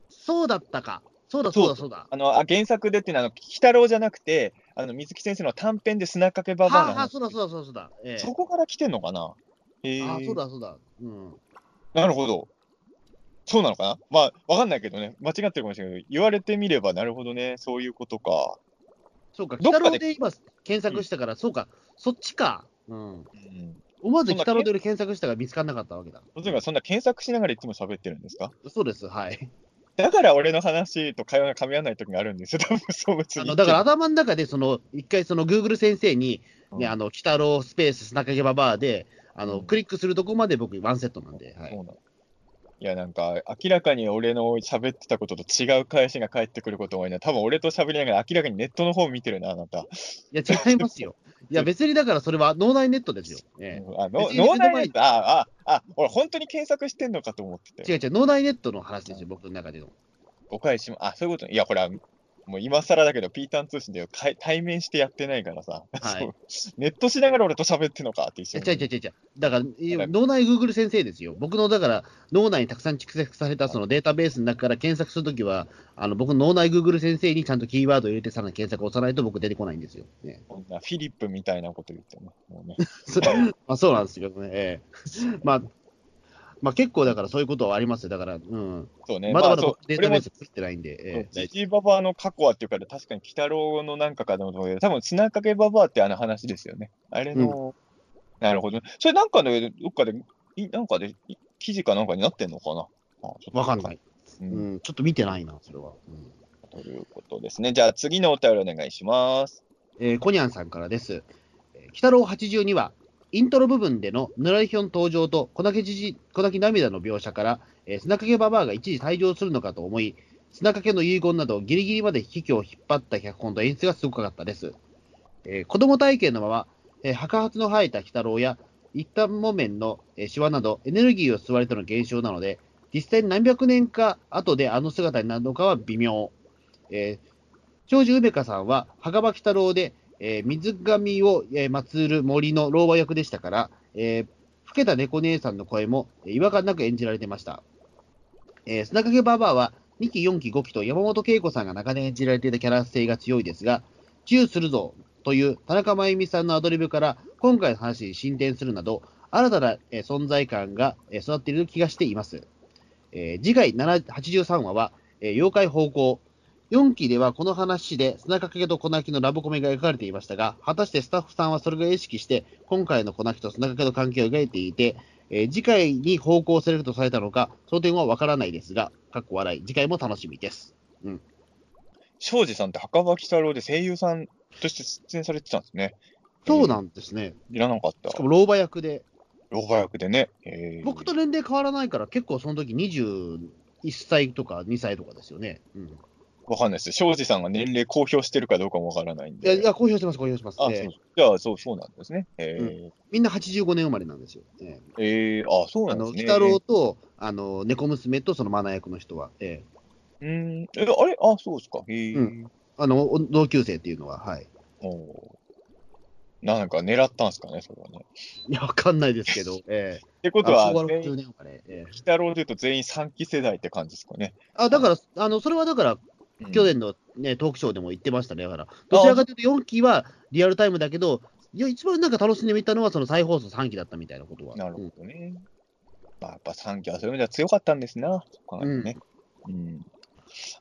そうだったか。そうだそうだそうだ。あの、あ原作でっていうのは、あの、鬼太郎じゃなくて、あの、水木先生の短編で砂かけババアのはあ。そうだそうだそうだそうだ。ええそこから来てんのかな？へえあそうだそうだ。うん。なるほど。そうなのかな？まあ、わかんないけどね。間違ってるかもしれないけど、言われてみれば、なるほどね。そういうことか。そうか、北郎で今検索したから、そうか、そっちか。うん。うん。思わず北郎で俺検索したが見つからなかったわけだ。それがそんな検索しながらいつも喋ってるんですか？そうです、はい。だから俺の話と会話が噛み合わない時があるんですよ、多分そう別に。あのだから頭の中で、その一回、その Google 先生に、ね、うんあの、鬼太郎スペース砂影ババアで、あの、うんクリックするとこまで僕、ワンセットなんで、はい。そうなのいや、なんか、明らかに俺の喋ってたことと違う返しが返ってくることが多いな。多分俺と喋りながら明らかにネットの方見てるな、あなた。いや、違いますよ。いや、別にだからそれは脳内ネットですよ。えうんあの脳内ネット、ああ、あ、俺本当に検索してんのかと思ってえて。違う違う、脳内ネットの話ですよ、僕の中での。お返しも、あ、そういうことね。いや、これは、もう今更だけど、ピーターン通信で対面してやってないからさ、はい ネットしながら俺と喋ってんのかって一い緒に。や違う違う違う。だから、脳内 Google 先生ですよ。僕の、だから、脳内にたくさん蓄積されたそのデータベースの中から検索するときは、あの僕の脳内 Google 先生にちゃんとキーワードを入れて、さらに検索を押さないと僕出てこないんですよ。ね、フィリップみたいなこと言ってね。もうね そまあ、そうなんですよね。ええまあ、まあ、結構だからそういうことはありますよ。だから、うん。そうね。まだまだデータベース作ってないんで、ええジジイババアの過去はっていうから、確かに鬼太郎のなんかかと思うけど、多分砂かけババアってあの話ですよね。あれの、なるほど。それなんかで、どっかで、いなんかで、い記事かなんかになってんのかな？あちょっとわかんない。ううんん、ちょっと見てないな、それは。うんということですね。じゃあ次のお便りお願いします。えーコニャンさんからです。えー鬼太郎82は、イントロ部分でのぬらりひょん登場と小泣きじじ小泣き涙の描写から、えー砂かけババアが一時退場するのかと思い、砂かけの遺言などギリギリまで危機を引っ張った脚本と演出がすごかったです。えー子供体験のまま、えー白髪の生えた鬼太郎や一旦木綿のえーシワなどエネルギーを吸われての現象なので、実際に何百年か後であの姿になるのかは微妙。えー長寿梅香さんは、袴鬼太郎で、えー水神を、えー祀る森の老婆役でしたから、えー老けた猫姉さんの声も、えー違和感なく演じられてました。えー砂かけババアは、2期、4期、5期と山本恵子さんが長年演じられていたキャラ性が強いですが、チューするぞという田中真由美さんのアドリブから、今回の話に進展するなど、新たな、え存在感が、え育っている気がしています。えー次回83話は、えー妖怪方向、4期ではこの話で砂かけと粉木のラブコメが描かれていましたが、果たしてスタッフさんはそれが意識して、今回の粉木と砂かけの関係を描いていて、えー次回に方向セレクトされたのか、その点はわからないですが、かっこ笑い、次回も楽しみです。庄司さんって墓場鬼太郎で声優さんとして出演されてたんですね。そうなんですね。いらなかったし。かも老婆役で、老婆役でね。えー僕と年齢変わらないから、結構その時21歳とか2歳とかですよね。うん、わかんないです。庄司さんが年齢公表してるかどうかもわからないんで。いや、いや公表してます、公表してます。あ、えーそうじゃあ、そう、そうなんですね。えみんな85年生まれなんですよ。えーー、えー、あ、そうなんですね。鬼太郎と、あの、猫娘とそのマナ役の人は、ええうーん、え、あれ？あ、そうですか。へえ、うあの、お同級生っていうのは、はい。おーなんか狙ったんですかね、それはね。いや、わかんないですけど、ええってことは、あ昭和全員60年生まれ、ええ鬼太郎で言うと全員3期世代って感じですかね。あ、だから、あの、それはだから、うん去年のね、トークショーでも言ってましたね。だから、どちらかというと4期はリアルタイムだけど、いや、一番なんか楽しんでみたのは、その再放送3期だったみたいなことは。なるほうんどね。まあ、やっぱ3期はそういう意味では強かったんですな。そう考えるとね。うん。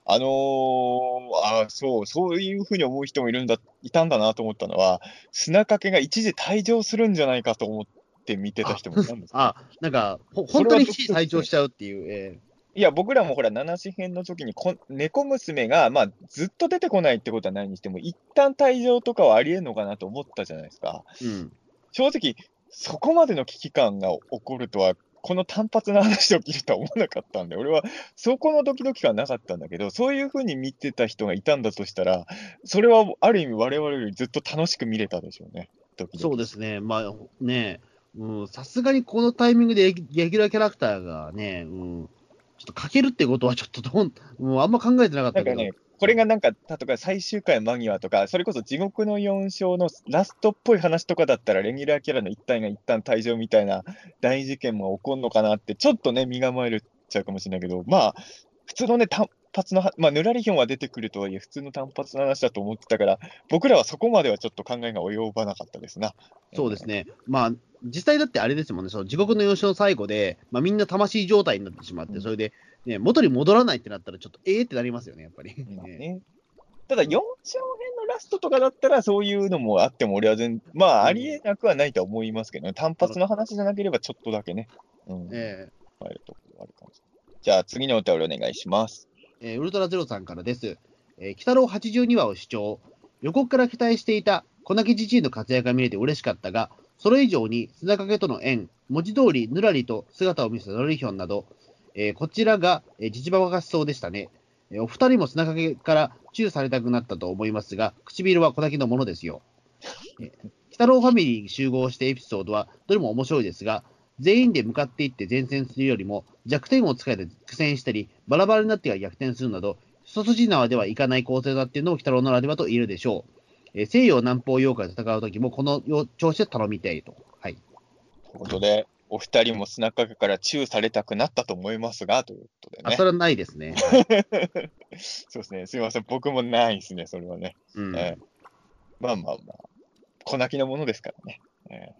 あのー、あそう、そういうふうに思う人もいるんだ、いたんだなと思ったのは、砂かけが一時退場するんじゃないかと思って見てた人もいたんですよあ、なんか、本当に一時退場しちゃうっていう、えいや、僕らもほら、七子編の時にこ、猫娘が、まあ、ずっと出てこないってことはないにしても、一旦退場とかはありえんのかなと思ったじゃないですか。えうん。正直、そこまでの危機感が起こるとは、この単発な話を聞いるとは思わなかったんで、俺はそこのドキドキ感なかったんだけど、そういうふうに見てた人がいたんだとしたら、それはある意味我々よりずっと楽しく見れたでしょうね。ドキドキそうですね。まあ、ねうん、さすがにこのタイミングでレギュラーキャラクターがね、うん、ちょっとかけるってことはちょっとどん、もうあんま考えてなかったけど。ね、これがなんか、例えば最終回間際とか、それこそ地獄の4章のラストっぽい話とかだったら、レギュラーキャラの一体が一旦退場みたいな大事件も起こるのかなって、ちょっとね、身構えるっちゃうかもしれないけど、まあ、普通のね、た発のは、まあ、ぬらりひょんは出てくるとはいえ、普通の単発の話だと思ってたから、僕らはそこまではちょっと考えが及ばなかったですな。そうですね。まあ、実際だってあれですもんね、その地獄の幼少の最後で、まあ、みんな魂状態になってしまって、うんそれで、ね、元に戻らないってなったら、ちょっとええってなりますよね、やっぱり。ね。ただ、4章編のラストとかだったら、そういうのもあっても、俺は全まあ、ありえなくはないとは思いますけどね。単発の話じゃなければ、ちょっとだけね。うん。え考えるところはあるかもしれない。じゃあ、次のお便りお願いします。えーウルトラゼロさんからです。えー、鬼太郎82話を視聴。予告から期待していた小泣じじいの活躍が見れて嬉しかったが、それ以上に砂掛けとの縁、文字通りぬらりと姿を見せたノリヒョンなど、えーこちらが、えー、じじばばがしそうでしたね。えーお二人も砂掛けからチューされたくなったと思いますが、唇は小泣のものですよ。えー鬼太郎ファミリーに集合してエピソードはどれも面白いですが、全員で向かっていって前線するよりも、弱点を使えて苦戦したり、バラバラになっては逆転するなど、一筋縄ではいかない構成だっていうのを鬼太郎ならではと言えるでしょう。えー西洋南方妖怪と戦うときも、このよ調子で頼みたいと。はい。ということで、お二人も砂掛けからチューされたくなったと思いますが、ということであ、ねそ。れはないですね。そうですね。すみません。僕もないですね、それはね。うん。ええまあまあまあ。小泣きのものですからね。ね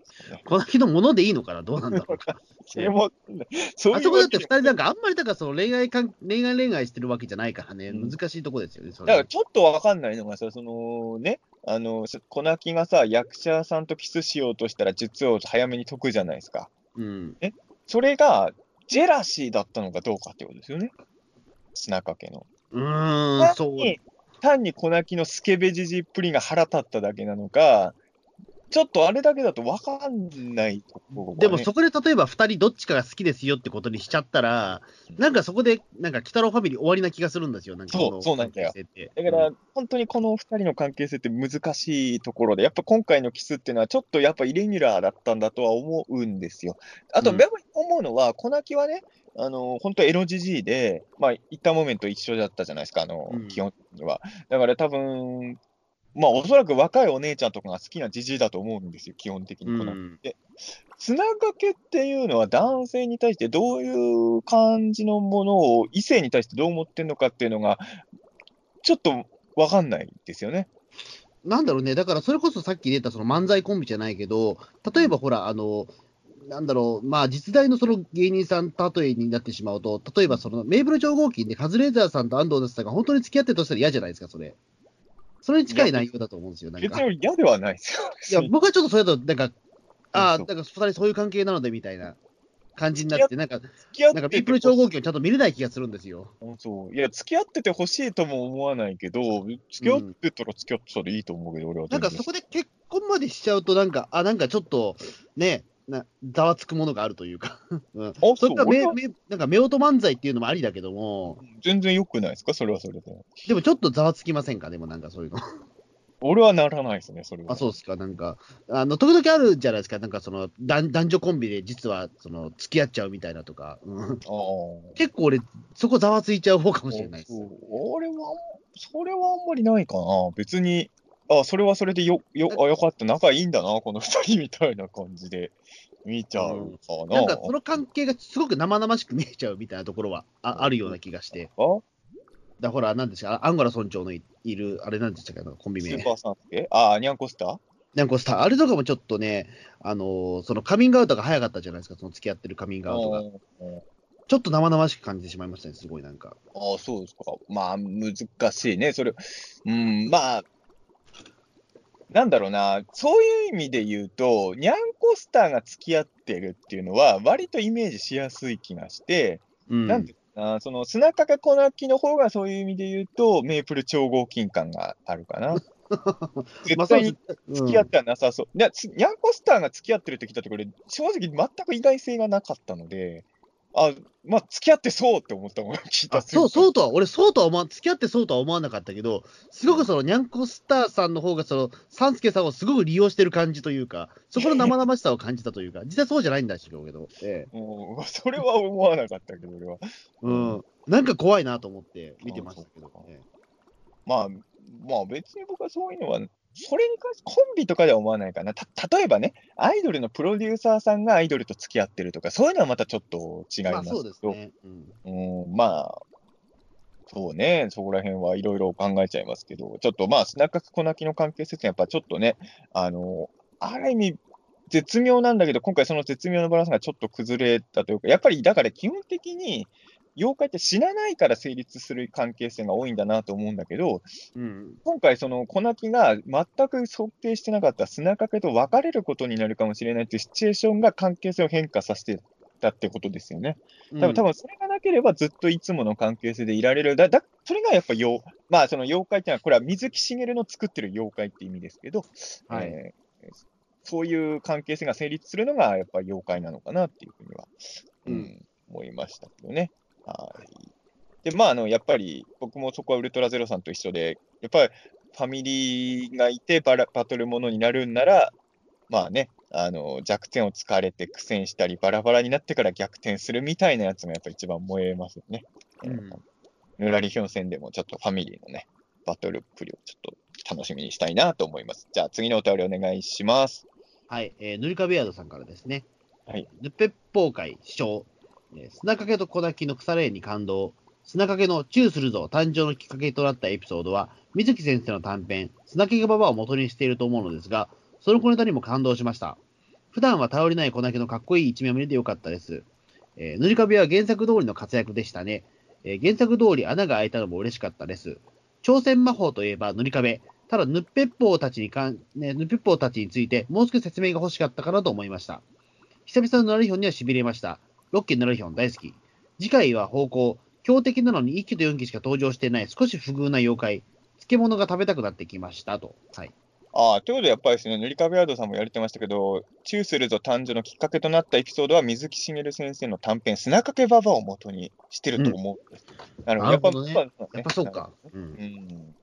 この日のものでいいのかな？どうなんだろうか。そあそこだって二わけで人なんかあんまりだからその恋愛関恋愛恋愛してるわけじゃないからね、うん難しいとこですよね、だからちょっとわかんないのがさ、そのね、あの、そ小泣きがさ、役者さんとキスしようとしたら術を早めに解くじゃないですか。うん。それが、ジェラシーだったのかどうかってことですよね。砂掛けの。うーん、そう。単に、小泣きのスケベジジっぷりが腹立っただけなのか、ちょっとあれだけだとわかんないところがね。でもそこで例えば2人どっちかが好きですよってことにしちゃったら、なんかそこで、なんか、鬼太郎ファミリー終わりな気がするんですよ、なんかそうこのそうなんだよ。だから、本当にこの二人の関係性って難しいところで、やっぱ今回のキスっていうのは、ちょっとやっぱイレギュラーだったんだとは思うんですよ。あと、うん。思うのは、小泣きはね、あの本当、エロじじいで、まあ、言ったモメント一緒だったじゃないですか、あのうん。基本的には。だから多分、まあ、おそらく若いお姉ちゃんとかが好きなじじいだと思うんですよ、基本的に。このうん砂掛けっていうのは男性に対してどういう感じのものを異性に対してどう思ってるのかっていうのが、ちょっとわかんないですよね。なんだろうね、だからそれこそさっき出たその漫才コンビじゃないけど、例えばほら、あの、なんだろう、まあ実在のその芸人さん例えになってしまうと、例えばそのメーブル超合金でカズレーザーさんと安藤夏さんが本当に付き合ってるとしたら嫌じゃないですか、それ。それに近い内容だと思うんですよ、なん別に嫌ではないですよ。や、僕はちょっとそれだと、なんか、ああ、なんか二人そういう関係なのでみたいな感じになって、なんか、付き合っなんかててメープル超合金をちゃんと見れない気がするんですよ。そういや、付き合っててほしいとも思わないけど、付き合ってたら付き合ってたらいいと思うけど、俺は全然。なんかそこで結婚までしちゃうと、なんか、あ、なんかちょっと、ね、なざわつくものがあるというか、うん、あそれかなんか、夫婦漫才っていうのもありだけども、全然良くないですか、それはそれで。でもちょっとざわつきませんか、でもなんかそういうの。俺はならないですね、それは。あ、そうですか、なんか、あの、時々あるじゃないですか、なんかその、男男女コンビで実は、その、付き合っちゃうみたいなとか。結構俺、そこざわついちゃう方かもしれないです。俺は、それはあんまりないかな。別に、あ、それはそれでよ、よ、あ、よかった、仲いいんだな、この二人みたいな感じで見ちゃうかな。なんかその関係がすごく生々しく見えちゃうみたいなところはああるような気がして。あだほら、なんですか、アンゴラ村長のいいる、あれなんでしたっけ、コンビ名スー。パーサンスあ、ニャンコスター？なんかさ、あれとかもちょっとね、あのーそのカミングアウトが早かったじゃないですか、その付き合ってるカミングアウトが。うんちょっと生々しく感じてしまいましたね、すごいなんか。ああ、そうですか。まあ、難しいね。それ、うん、まあ、なんだろうな、そういう意味で言うと、ニャンコスターが付き合ってるっていうのは、割とイメージしやすい気がして、うん。なんていうかな、その砂かか粉きの方がそういう意味で言うと、メープル超合金感があるかな。絶対に付き合ってはなさそう。でつニャンコスターが付き合ってるって聞いたところ、正直全く意外性がなかったので、あ、まあ、付き合ってそうって思ったもん、聞いたあそう、そうう。とは、俺、そうとは思わ、付き合ってそうとは思わなかったけど、すごくその、ニャンコスターさんの方が、その、サンスケさんをすごく利用してる感じというか、そこの生々しさを感じたというか、実際そうじゃないんだしけど、ええ。うん、それは思わなかったけど、俺は。うん。なんか怖いなと思って見てましたけどあそうか、ええまあ、まあ別に僕はそういうのは、それに関してコンビとかでは思わないかな。た例えばね、アイドルのプロデューサーさんがアイドルと付き合ってるとか、そういうのはまたちょっと違いまあますけど、そうですね。うん。うん、まあ、そうね、そこら辺はいろいろ考えちゃいますけど、ちょっとまあ、砂かく粉きの関係説明、やっぱちょっとね、あの、ある意味、絶妙なんだけど、今回その絶妙なバランスがちょっと崩れたというか、やっぱりだから基本的に、妖怪って死なないから成立する関係性が多いんだなと思うんだけど、うん。今回、その粉木が全く想定してなかった砂かけと別れることになるかもしれないっていうシチュエーションが関係性を変化させてたってことですよね。多分、多分それがなければずっといつもの関係性でいられる。だ、だ、それがやっぱ妖、まあその妖怪っていうのは、これは水木しげるの作ってる妖怪って意味ですけど、はいえーそういう関係性が成立するのがやっぱり妖怪なのかなっていうふうには、うんうん思いましたけどね。はい。で、まあ、あの、やっぱり僕もそこはウルトラゼロさんと一緒で、やっぱりファミリーがいてバラバトルものになるんなら、まあね、あの、弱点を突かれて苦戦したり、バラバラになってから逆転するみたいなやつがやっぱ一番燃えますよね。うんヌラリヒョン戦でもちょっとファミリーのね、バトルっぷりをちょっと楽しみにしたいなと思います。じゃあ次のお便りお願いします。はい、えー、塗り壁ヤードさんからですね。はい。ヌッペッポー会視聴、砂かけと小泣きの腐れ縁に感動、砂かけのチューするぞ誕生のきっかけとなったエピソードは、水木先生の短編、砂かけババアを元にしていると思うのですが、その小ネタにも感動しました。普段は頼りない小泣きのかっこいい一面を見れてよかったです。えー塗り壁は原作通りの活躍でしたね。えー原作通り穴が開いたのも嬉しかったです。挑戦魔法といえば塗り壁。ただ、ヌッペッポーたちにかん、ね、ヌッペッポーたちについて、もう少し説明が欲しかったかなと思いました。久々のナラリヒョンには痺れました。6期のナラリヒョン大好き。次回は方向。強敵なのに1期と4期しか登場していない少し不遇な妖怪。漬物が食べたくなってきましたと。はい。ああ、ということでやっぱりですね、塗り壁ヤードさんもやれてましたけど、チューするぞ誕生のきっかけとなったエピソードは水木しげる先生の短編、砂かけババアを元にしてると思うんです。なるほど。やっぱやっぱそうか。う。うんん。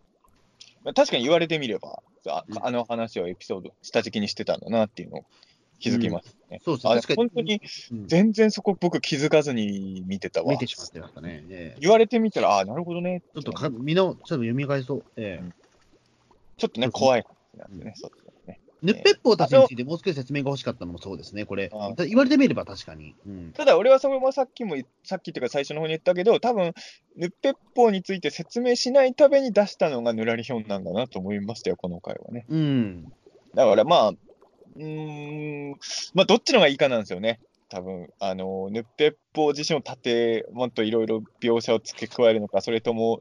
まあ確かに言われてみれば、あうんあの話をエピソード、下敷きにしてたんだなっていうのを気づきますね。そうですね。あ確かに。本当にうん全然そこ僕気づかずに見てたわ。見てしまってましたね。ええ言われてみたら、ああ、なるほどね。ちょっとか、みんな、ちょっと読み返そう。ええちょっとね、怖い話なんでね。そうですねヌッペッポーたちについてもう少し説明が欲しかったのもそうですね、これ。言われてみれば確かに。うん。ただ、俺はそれもさっきも言、さっきっていうか最初の方に言ったけど、多分ヌッペッポーについて説明しないために出したのがヌラリヒョンなんだなと思いましたよ、この回はね。うん。だからまあ、うーん、まあ、どっちのがいいかなんですよね。多分あの、ヌッペッポー自身を立て、もっといろいろ描写を付け加えるのか、それとも、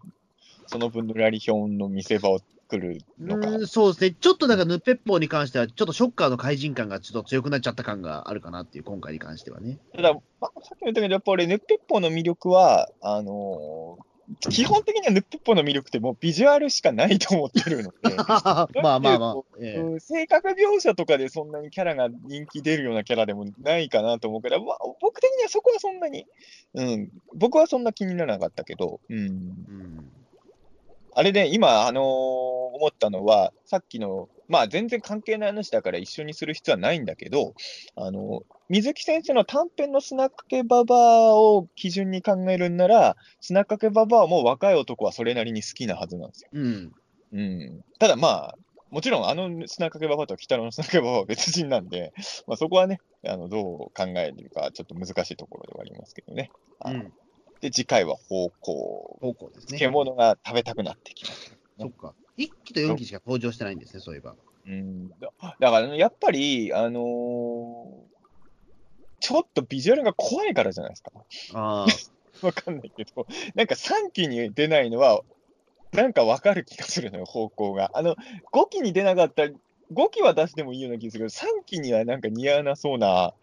その分ヌラリヒョンの見せ場を作るのか。うんそうですね。ちょっとだからヌッペッポーに関しては、ちょっとショッカーの怪人感がちょっと強くなっちゃった感があるかなっていう、今回に関してはね。ただ、まあ、さっきも言ったけど、やっぱ俺、ヌッペッポーの魅力は、あのー基本的にはヌッペッポーの魅力ってもうビジュアルしかないと思ってるので、まあまあまあ。ええうん性格描写とかでそんなにキャラが人気出るようなキャラでもないかなと思うから、まあ、僕的にはそこはそんなに、うん、僕はそんな気にならなかったけど、うん、うん。あれで、今、あのー思ったのは、さっきの、まあ、全然関係ない話だから一緒にする必要はないんだけど、あの水木先生の短編の砂かけババアを基準に考えるんなら、砂かけババアも若い男はそれなりに好きなはずなんですよ。うん。うん、ただまあ、もちろんあの砂かけババアと北野の砂かけババアは別人なんで、まあ、そこはね、あのどう考えるかちょっと難しいところではありますけどね。で、次回は方向。方向ですね。漬物が食べたくなってきます。そっか。1期と4期しか登場してないんですね、そういえば。うん、だだから、ね、やっぱり、あのーちょっとビジュアルが怖いからじゃないですか。ああ。わかんないけど、なんか3期に出ないのは、なんかわかる気がするのよ、方向が。あの、5期に出なかったら、5期は出してもいいような気がするけど、3期にはなんか似合わなそうな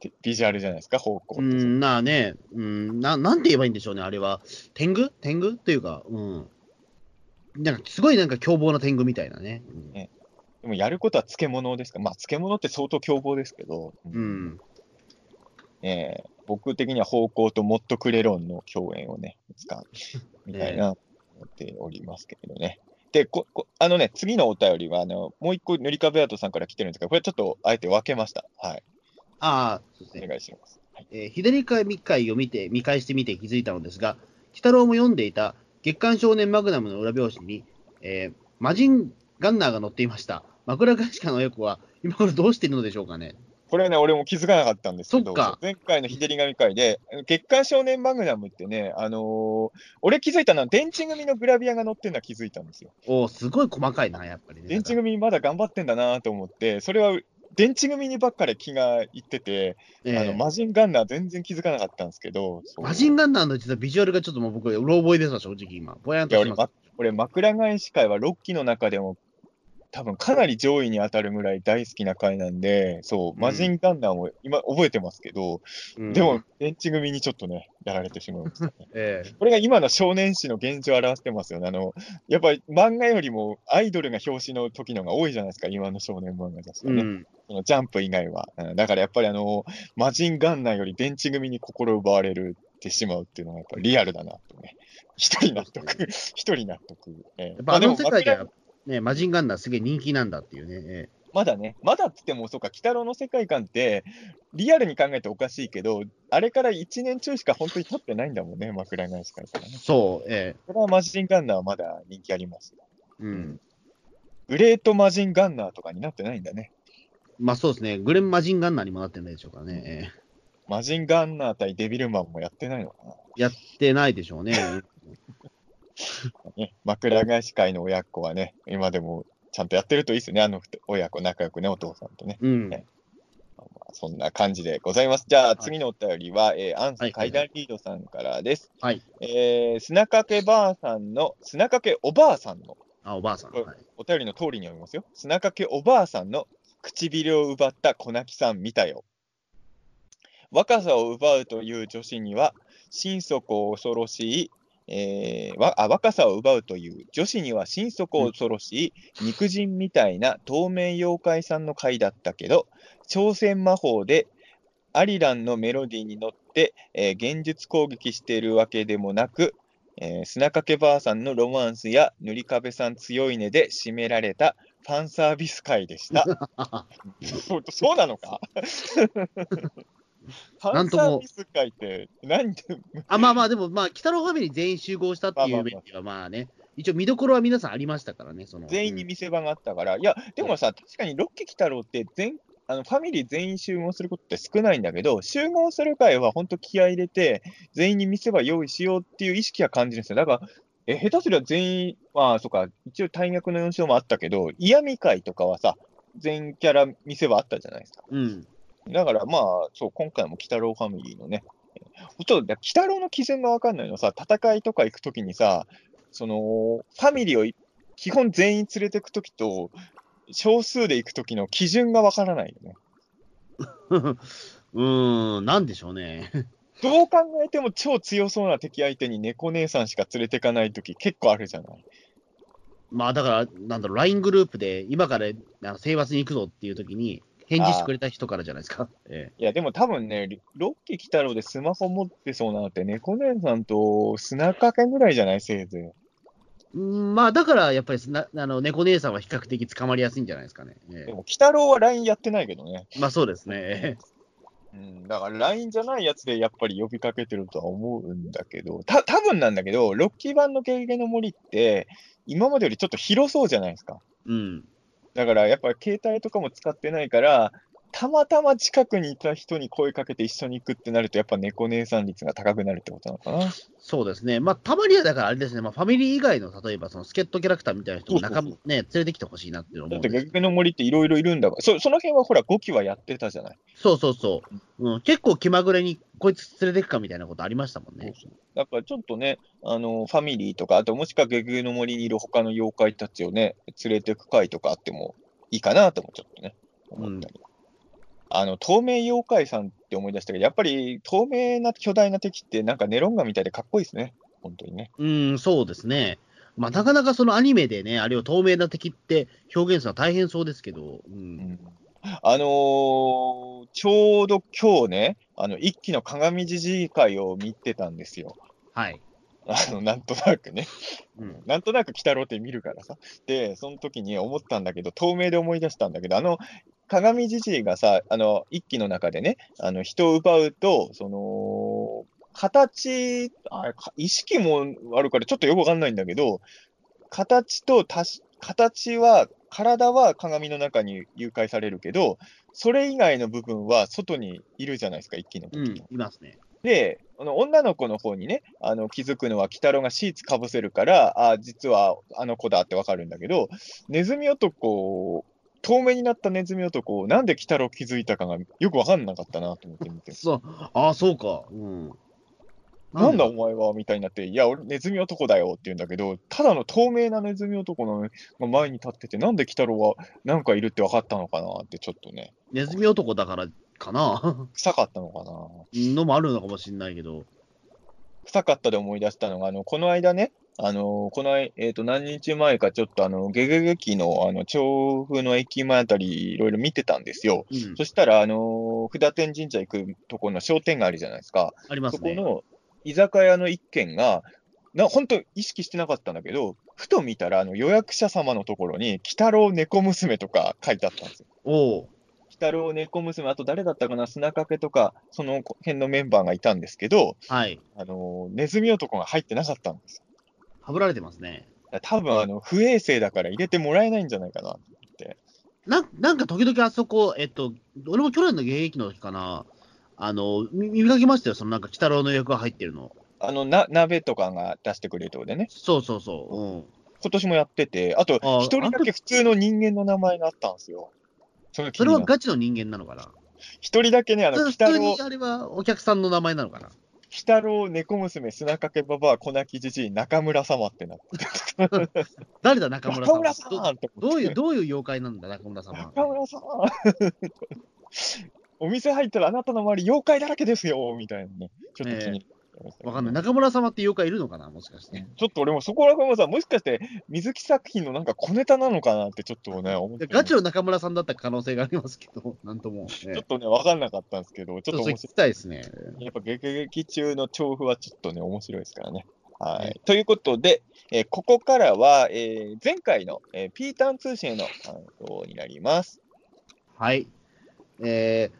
てビジュアルじゃないですか、方向。うん、なあね、うん、な、なんて言えばいいんでしょうね、あれは。天狗？天狗？っていうか、うん。なんか、すごいなんか凶暴な天狗みたいなね。うんねでもやることは漬物ですか？まあ、漬物って相当凶暴ですけど、うん。ええ僕的には方向とモットクレロンの共演をね、使う みたいな、思っておりますけれどね。で、ここあのね、次のお便りは、あの、もう一個、塗り壁アートさんから来てるんですが、これちょっとあえて分けました。はい。ああ、そうですおね。願いします。はい、えー左回回を見て、見返してみて気づいたのですが、鬼太郎も読んでいた月刊少年マグナムの裏表紙に、えー魔人ガンナーが載っていました。枕返し家の親子は、今頃どうしているのでしょうかね。これね、俺も気づかなかったんですけど、そっか前回の日照り紙会で、月刊少年マグナムってね、あのー俺気づいたのは、電池組のグラビアが載ってるのは気づいたんですよ。おーすごい細かいな、やっぱりね。電池組まだ頑張ってんだなと思って、それは電池組にばっかり気がいってて、えーあのマジンガンナー全然気づかなかったんですけど、そう魔人ガンナーの実はビジュアルがちょっともう僕、うろ覚えですわ、正直今。ぼやんとしてます。ま、俺枕返し会は6期の中でも多分かなり上位に当たるぐらい大好きな回なんで、そう、マジンガンナーも今覚えてますけど、うんでも、、電池組にちょっとね、やられてしまいましたね。ええこれが今の少年誌の現状を表してますよね。あの、やっぱり漫画よりもアイドルが表紙の時のが多いじゃないですか、今の少年漫画雑誌はね。うん。そのジャンプ以外は。うんだからやっぱりあの、マジンガンナーより電池組に心奪われるってしまうっていうのがやっぱりリアルだなとね。一人納得。一人納得。ええやっぱあの世界でまあは、ね、マジンガンナーすげえ人気なんだっていうね。えまだね、まだっつっても、そうか、鬼太郎の世界観って、リアルに考えておかしいけど、あれから1年中しか本当に経ってないんだもんね、枕返し会からねえ。そう、えこれはマジンガンナーはまだ人気あります。えうん。グレートマジンガンナーとかになってないんだね。まあそうですね、グレンマジンガンナーにもなってないでしょうからね。ええマジンガンナー対デビルマンもやってないのかな。やってないでしょうね。ね、枕返し会の親子はね、今でもちゃんとやってるといいですね、あの二親子仲良くね、お父さんとね。うん。ねまあそんな感じでございます。じゃあ、次のお便りは、えーアンスはい階段リードさんからです。はい。えー砂かけばあさんの、砂かけおばあさんの、あ、おばあさん。はい、お便りの通りに読みますよ。砂かけおばあさんの唇を奪った小泣きさん見たよ。若さを奪うという女子には、心底恐ろしい、えーわあ若さを奪うという女子には心底恐ろしい肉人みたいな透明妖怪さんの回だったけど、挑戦魔法でアリランのメロディーに乗って、えー現実攻撃しているわけでもなく、えー砂かけばあさんのロマンスや塗り壁さん強いねで締められたファンサービス会でした。そうそうなのか？ファンサービス会って何で、あ、まあまあ、でも、まあ、北郎ファミリー全員集合したっていう面では、まあね、一応見どころは皆さんありましたからね、その。全員に見せ場があったから、いや、でもさ、確かにロッキー鬼太郎って全あのファミリー全員集合することって少ないんだけど、集合する会は本当気合い入れて、全員に見せ場用意しようっていう意識は感じるんですよ。だから、え下手すりゃ全員、まあ、そうか、一応大学の4勝もあったけど、嫌味会とかはさ、全キャラ見せ場あったじゃないですか。うん。だからまあ、そう、今回も鬼太郎ファミリーのね、ちょっと、鬼太郎の基準がわかんないのはさ、戦いとか行くときにさ、その、ファミリーをい基本全員連れてくときと、少数で行くときの基準がわからないよね。うーん、なんでしょうね。どう考えても超強そうな敵相手に猫姉さんしか連れてかないとき結構あるじゃない。まあだから、なんだろう、LINE グループで今から征伐に行くぞっていう時に、返事してくれた人からじゃないですか。えいや、でも多分ね、ロッキー鬼太郎でスマホ持ってそうなのって、猫姉さんと砂かけぐらいじゃないせいぜい。えうんまあだから、やっぱりなあの猫姉さんは比較的捕まりやすいんじゃないですかね。えでも、鬼太郎は LINE やってないけどね。えまあそうですね。うん、だから LINE じゃないやつでやっぱり呼びかけてるとは思うんだけど、た多分なんだけど、ロッキー版のゲゲゲの森って、今までよりちょっと広そうじゃないですか。うん。だからやっぱり携帯とかも使ってないから、たまたま近くにいた人に声かけて一緒に行くってなると、やっぱ猫姉さん率が高くなるってことなのかな？そうですね。まあたまにはだからあれですね、まあファミリー以外の例えばその助っ人キャラクターみたいな人も仲ね、連れてきてほしいなっていうのをだ思うんですってゲゲゲの森っていろいろいるんだから、そその辺はほら5期はやってたじゃない？そうそうそう。うん、結構気まぐれにこいつ連れてくかみたいなことありましたもんね。だからちょっとね、あの、ファミリーとか、あともしくはゲゲゲの森にいる他の妖怪たちをね、連れてく会とかあってもいいかなともちょっとね、思ったり。あの、透明妖怪さんって思い出したけど、やっぱり透明な巨大な敵ってなんかネロンガみたいでかっこいいですね。本当にね。うん、そうですね。まあ、なかなかそのアニメでね、あれを透明な敵って表現するのは大変そうですけど、う。うんんあのーちょうど今日ね、あの、一期の鏡じじい会を見てたんですよ。はい。あの、なんとなくね。うん。なんとなく鬼太郎って見るからさ。で、その時に思ったんだけど、透明で思い出したんだけど、あの、鏡じじいがさ、あの、一期の中でね、あの、人を奪うと、その、形、あ意識もあるからちょっとよくわかんないんだけど、形とたし、形は、体は鏡の中に誘拐されるけど、それ以外の部分は外にいるじゃないですか、一期の時うんの。、いますね。で、あの女の子の方にね、あの気づくのは、鬼太郎がシーツかぶせるから、あ実はあの子だってわかるんだけど、ネズミ男、透明になったネズミ男、なんで鬼太郎気づいたかがよくわかんなかったなと思って見て。そう、ああ、そうか。うん。なんだ？お前はみたいになって、いや、俺、ネズミ男だよって言うんだけど、ただの透明なネズミ男のが前に立ってて、なんで鬼太郎はなんかいるって分かったのかなって、ちょっとね、ネズミ男だからかな？臭かったのかな。のもあるのかもしれないけど。臭かったで思い出したのが、あの、この間ね、あの、この、えっ、と、何日前かちょっとあの、ゲゲゲキの、あの、調布の駅前あたり、いろいろ見てたんですよ。うん。そしたら、あの、札天神社行くところの商店街あるじゃないですか。ありますね。そこの居酒屋の一軒が、な本当意識してなかったんだけど、ふと見たら、あの予約者様のところに、鬼太郎猫娘とか書いてあったんですよ。おお。鬼太郎猫娘、あと誰だったかな、砂かけとか、その辺のメンバーがいたんですけど、はい。あのネズミ男が入ってなかったんですよ。はぶられてますね。多分あの不衛生だから入れてもらえないんじゃないかな。ななんか時々あそこ、えっと、俺も去年の現役の時かな、あの、見見かけましたよ、そのなんか、鬼太郎の予約が入ってるの。あのな鍋とかが出してくれるとこでね、そうそうそう。うん。今年もやってて、あとあ一人だけ普通の人間の名前があったんですよ。それそれはガチの人間なのかな一人だけね、あの、鬼普太郎通に、あれはお客さんの名前なのかな鬼太郎、猫娘、砂かけばばあ、粉木じじい、中村様ってなってて。誰だ、中村さんは。中村さんってどどういう、どういう妖怪なんだ、中村さんは。中村さんお店入ったらあなたの周り妖怪だらけですよみたいなね。ちょっと気にわかんない。中村様って妖怪いるのかな？もしかして。ちょっと俺もそこら辺もさ、もしかして水木作品のなんか小ネタなのかなってちょっとね、思って。ガチの中村さんだった可能性がありますけど、なんとも、ね。ちょっとね、わかんなかったんですけど、ちちょっと面白きたいですね。い。やっぱ劇劇中の調布はちょっとね、面白いですからね。はい。ねということで、えーここからは、えー前回の、えーピータン通信への感想になります。はい。え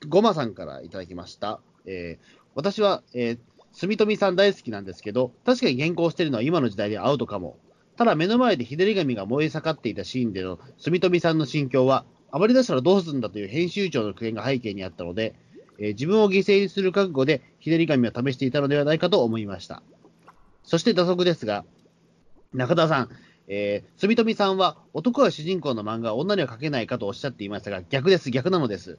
ー、ゴマさんからいただきました。えー、私は、えー、住富さん大好きなんですけど、確かに原稿してるのは今の時代でアウトかも。ただ目の前で日照り紙が燃え盛っていたシーンでの住富さんの心境は、暴れ出したらどうするんだという編集長の苦言が背景にあったので、えー自分を犠牲にする覚悟で日照り紙を試していたのではないかと思いました。そして打足ですが、中田さん、えー、住富さんは男が主人公の漫画は女には書けないかとおっしゃっていましたが、逆です、逆なのです。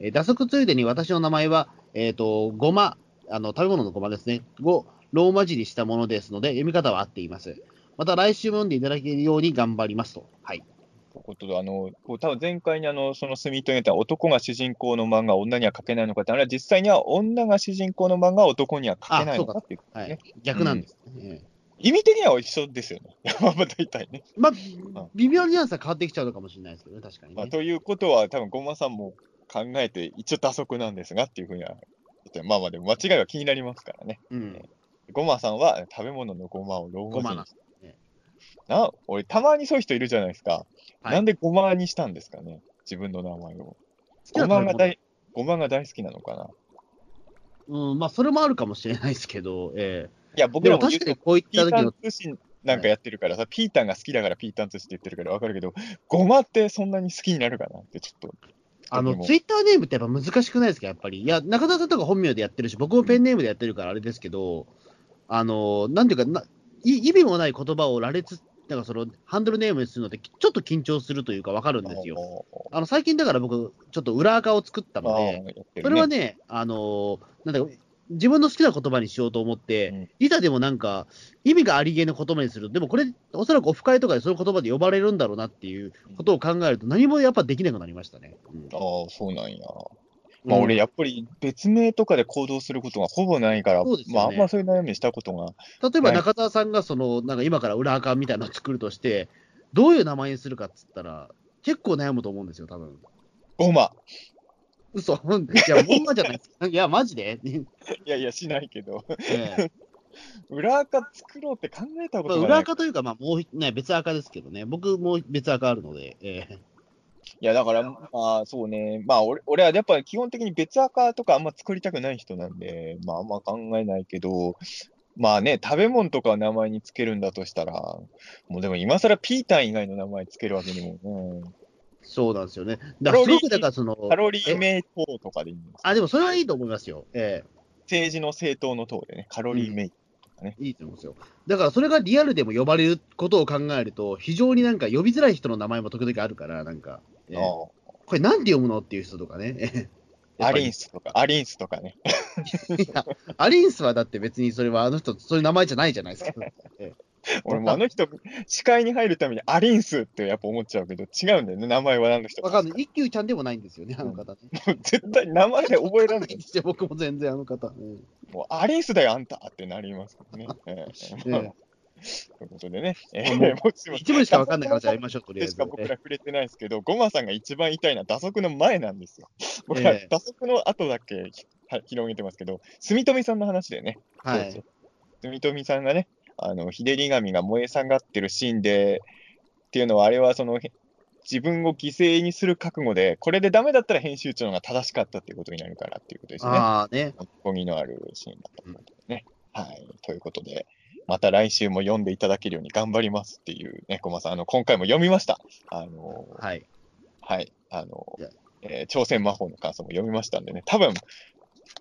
えー打足ついでに私の名前は、えっ、と、ごま、あの、食べ物のごまですね。をローマ字にしたものですので、読み方は合っています。また来週も読んでいただけるように頑張りますと。はい。ということで、あの、多分前回にあの、その住というのは男が主人公の漫画は女には書けないのかって、あれは実際には女が主人公の漫画は男には書けないのかっていうことはいね。。逆なんです、ね意味的には一緒ですよね。まあまあ大体ね。まあ、微妙にニュアンスは変わってきちゃうのかもしれないですけどね、確かにまあ、ね。ということは、多分ゴマさんも考えて、一応打足なんですがっていうふうには、まあまあでも間違いは気になりますからね。うん。ゴマさんは食べ物のゴマをローマ字にしですね。な、俺、たまにそういう人いるじゃないですか。はいなんでゴマにしたんですかね、自分の名前を。好きなゴマ食べ物が大、ゴマが大好きなのかな？うん、まあ、それもあるかもしれないですけど、えいや、えでも僕らも確かにこういった時の、なんかやってるからさ、ピータンが好きだからピータン通信って言ってるからわかるけど、ゴマってそんなに好きになるかなってちょっと。あの、ツイッターネームってやっぱ難しくないですか、やっぱり。いや、中田さんとか本名でやってるし、僕もペンネームでやってるからあれですけど、あの、なんていうかな、い意味もない言葉を羅列、なんかその、ハンドルネームにするのって、ちょっと緊張するというか分かるんですよ。よ。あの、最近だから僕、ちょっと裏垢を作ったので、ねそれはね、あの、なんだか、自分の好きな言葉にしようと思って、うんいざでもなんか、意味がありげな言葉にする。でもこれ、おそらくオフ会とかでその言葉で呼ばれるんだろうなっていうことを考えると、何もやっぱできなくなりましたね。うんああ、そうなんや。まあ、俺、うんやっぱり別名とかで行動することがほぼないから、そうですよねまあ、あんまそういう悩みしたことが、例えばはい中田さんがその、なんか今から裏垢みたいなのを作るとして、どういう名前にするかっつったら、結構悩むと思うんですよ、多分。ゴマ。嘘。いや、ほんまじゃないですか。いや、マジで。いやいや、しないけど、ええ 裏垢作ろうって考えたこまあ、とがない。裏垢というか、まあ、もう、ね、別垢ですけどね。僕も別垢あるので、ええいや、だから、まあ、そうね。まあ、俺俺はやっぱり基本的に別垢とかあんま作りたくない人なんで、まあ、あんま考えないけど、まあね、食べ物とかを名前につけるんだとしたら、もうでも今更ピータン以外の名前つけるわけにも、うん、そうなんですよね。だからすごく、だからその、カロリー名等とかでいいんですあ、でもそれはいいと思いますよ。え政治の政党の党でね、カロリー名。えいいと思いますよ。だからそれがリアルでも呼ばれることを考えると、非常になんか呼びづらい人の名前も時々あるから、なんか、ええああこれなんて読むの？っていう人とかね。ええアリンスとか、アリンスとかね。いや、アリンスはだって別にそれはあの人、そういう名前じゃないじゃないですか。え 俺もあの人、視界に入るためにアリンスってやっぱ思っちゃうけど、違うんだよね、名前はあの人。わかんない。一休ちゃんでもないんですよね、あの方ね。も う絶対名前で覚えられない。僕も全然あの方。うんもうアリンスだよ、あんたってなりますね。えええということでね、えもうー、もしも一部しかわかんない話やりましょう、とりあえずか。僕ら触れてないですけど、ゴマさんが一番痛いのは打足の前なんですよ。僕らええ打足の後だけひは広げてますけど、住富さんの話だよね。はい。住富さんがね、あの、日照り紙が燃え下がってるシーンで、っていうのは、あれはその、へ自分を犠牲にする覚悟で、これでダメだったら編集長のが正しかったっていうことになるからっていうことですね。ああね。こぎのあるシーンだったことでね。はい。ということで、また来週も読んでいただけるように頑張りますっていうね、コマさん、あの、今回も読みました。あの、はい。はい。あのいや、えー朝鮮魔法の感想も読みましたんでね、多分、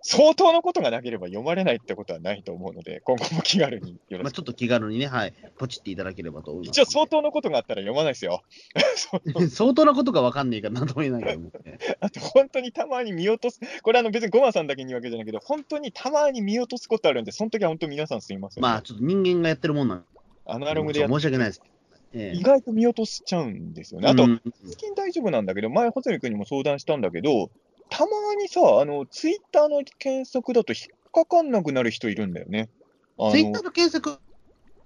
相当のことがなければ読まれないってことはないと思うので、今後も気軽によろしく。まあちょっと気軽にね、はい。ポチっていただければと思います。一応相当のことがあったら読まないですよ。相当なことがわかんねえからなんとも言えないけどもね。あと、本当にたまに見落とす、これあの別にゴマさんだけに言うわけじゃないけど、本当にたまに見落とすことあるんで、その時は本当皆さんすいません、まあちょっと人間がやってるもんなんアナログでやっ申し訳ないです。ええ意外と見落としちゃうんですよね。あと、うん最近大丈夫なんだけど、前、細見君にも相談したんだけど、たまにさ、あの、ツイッターの検索だと引っかかんなくなる人いるんだよね。ツイッターの検索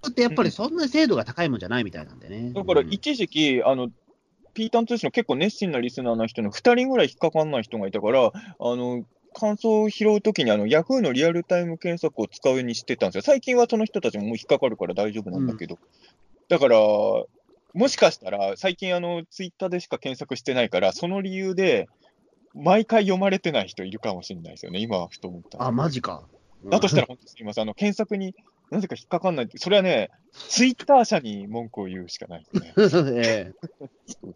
ってやっぱりそんなに精度が高いもんじゃないみたいなんでね。だからうん一時期、あの、ピータン通信の結構熱心なリスナーの人の2人ぐらい引っかかんない人がいたから、あの、感想を拾うときにあの、ヤフーのリアルタイム検索を使うようにしてたんですよ。最近はその人たちももう引っかかるから大丈夫なんだけど。だから、もしかしたら、最近あの、ツイッターでしか検索してないから、その理由で、毎回読まれてない人いるかもしれないですよね。今はふと思った。あ、マジか。だとしたら、本当すみません。あの、検索になぜか引っかかんない。それはね、ツイッター社に文句を言うしかないですね。ええ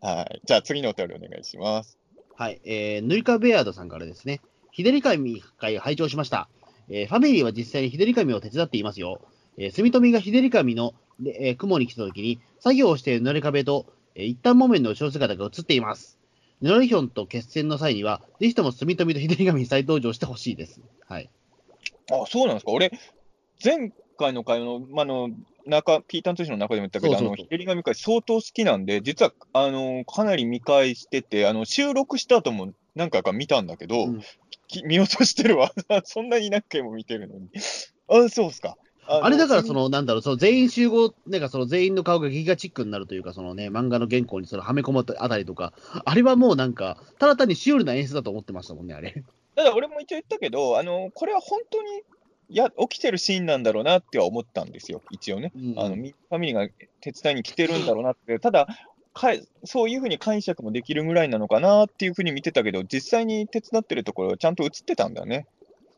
はい。じゃあ次のお便りお願いします。はい、えー、ヌリカベアードさんからですね、日照り神会を拝聴しました。えーファミリーは実際に日照り神を手伝っていますよ。えー、住富が日照り神の、でえー雲に来た時に、作業をしている濡れ壁と、えー一旦木綿の後ろ姿が映っています。ヌラリヒョンと決戦の際には、ぜひとも住富と日照り神に再登場してほしいです。はい。あ、そうなんですか？俺、前回の会の、まあ、あの、中、ピーターン通信の中でも言ったけど、そうそうそうあの、ひでり神会相当好きなんで、実は、あの、かなり見返してて、あの、収録した後も何回か見たんだけど、うんき見落としてるわ。そんなに何回も見てるのに。あ、そうっすか。のあれだから、そ、の、なんだろう、その全員集合、なんかその全員の顔がギガチックになるというか、そのね、漫画の原稿にそのはめ込むあたりとか、あれはもうなんか、ただ単にシュールな演出だと思ってましたもんね、あれ。ただ俺も一応言ったけど、あの、これは本当に、や、起きてるシーンなんだろうなっては思ったんですよ、一応ね。うんあの、みファミリーが手伝いに来てるんだろうなって、ただ、かいそういうふうに解釈もできるぐらいなのかなっていうふうに見てたけど、実際に手伝ってるところはちゃんと映ってたんだね。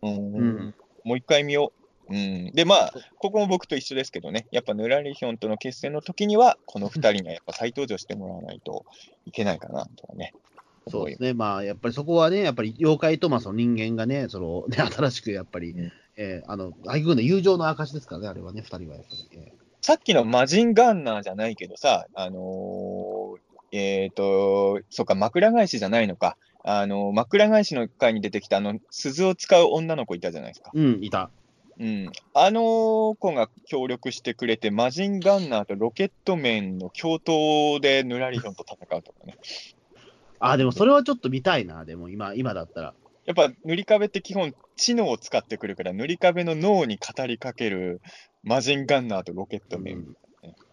うん。うんもう一回見よう。うん。で、まあ、ここも僕と一緒ですけどね、やっぱヌラリヒョンとの決戦の時には、この二人にはやっぱ再登場してもらわないといけないかなとはね。そうですね、まあ、やっぱりそこはね、やっぱり妖怪とまあその人間がね、そのね 新しくやっぱり、うんえーあの、相軍の友情の証ですからね、あれはね、二人はやっぱり。えさっきのマジンガンナーじゃないけどさ、あのーえっ、と、そうか、枕返しじゃないのか。あの、枕返しの回に出てきた、あの、鈴を使う女の子いたじゃないですか。ーうん、いた。うん。あの子が協力してくれて、マジンガンナーとロケットメンの共闘でヌラリヒョンと戦うとかね。あ、でもそれはちょっと見たいな、でも今、今だったら。やっぱ塗り壁って基本知能を使ってくるから、塗り壁の脳に語りかけるマジンガンナーとロケットメン、うん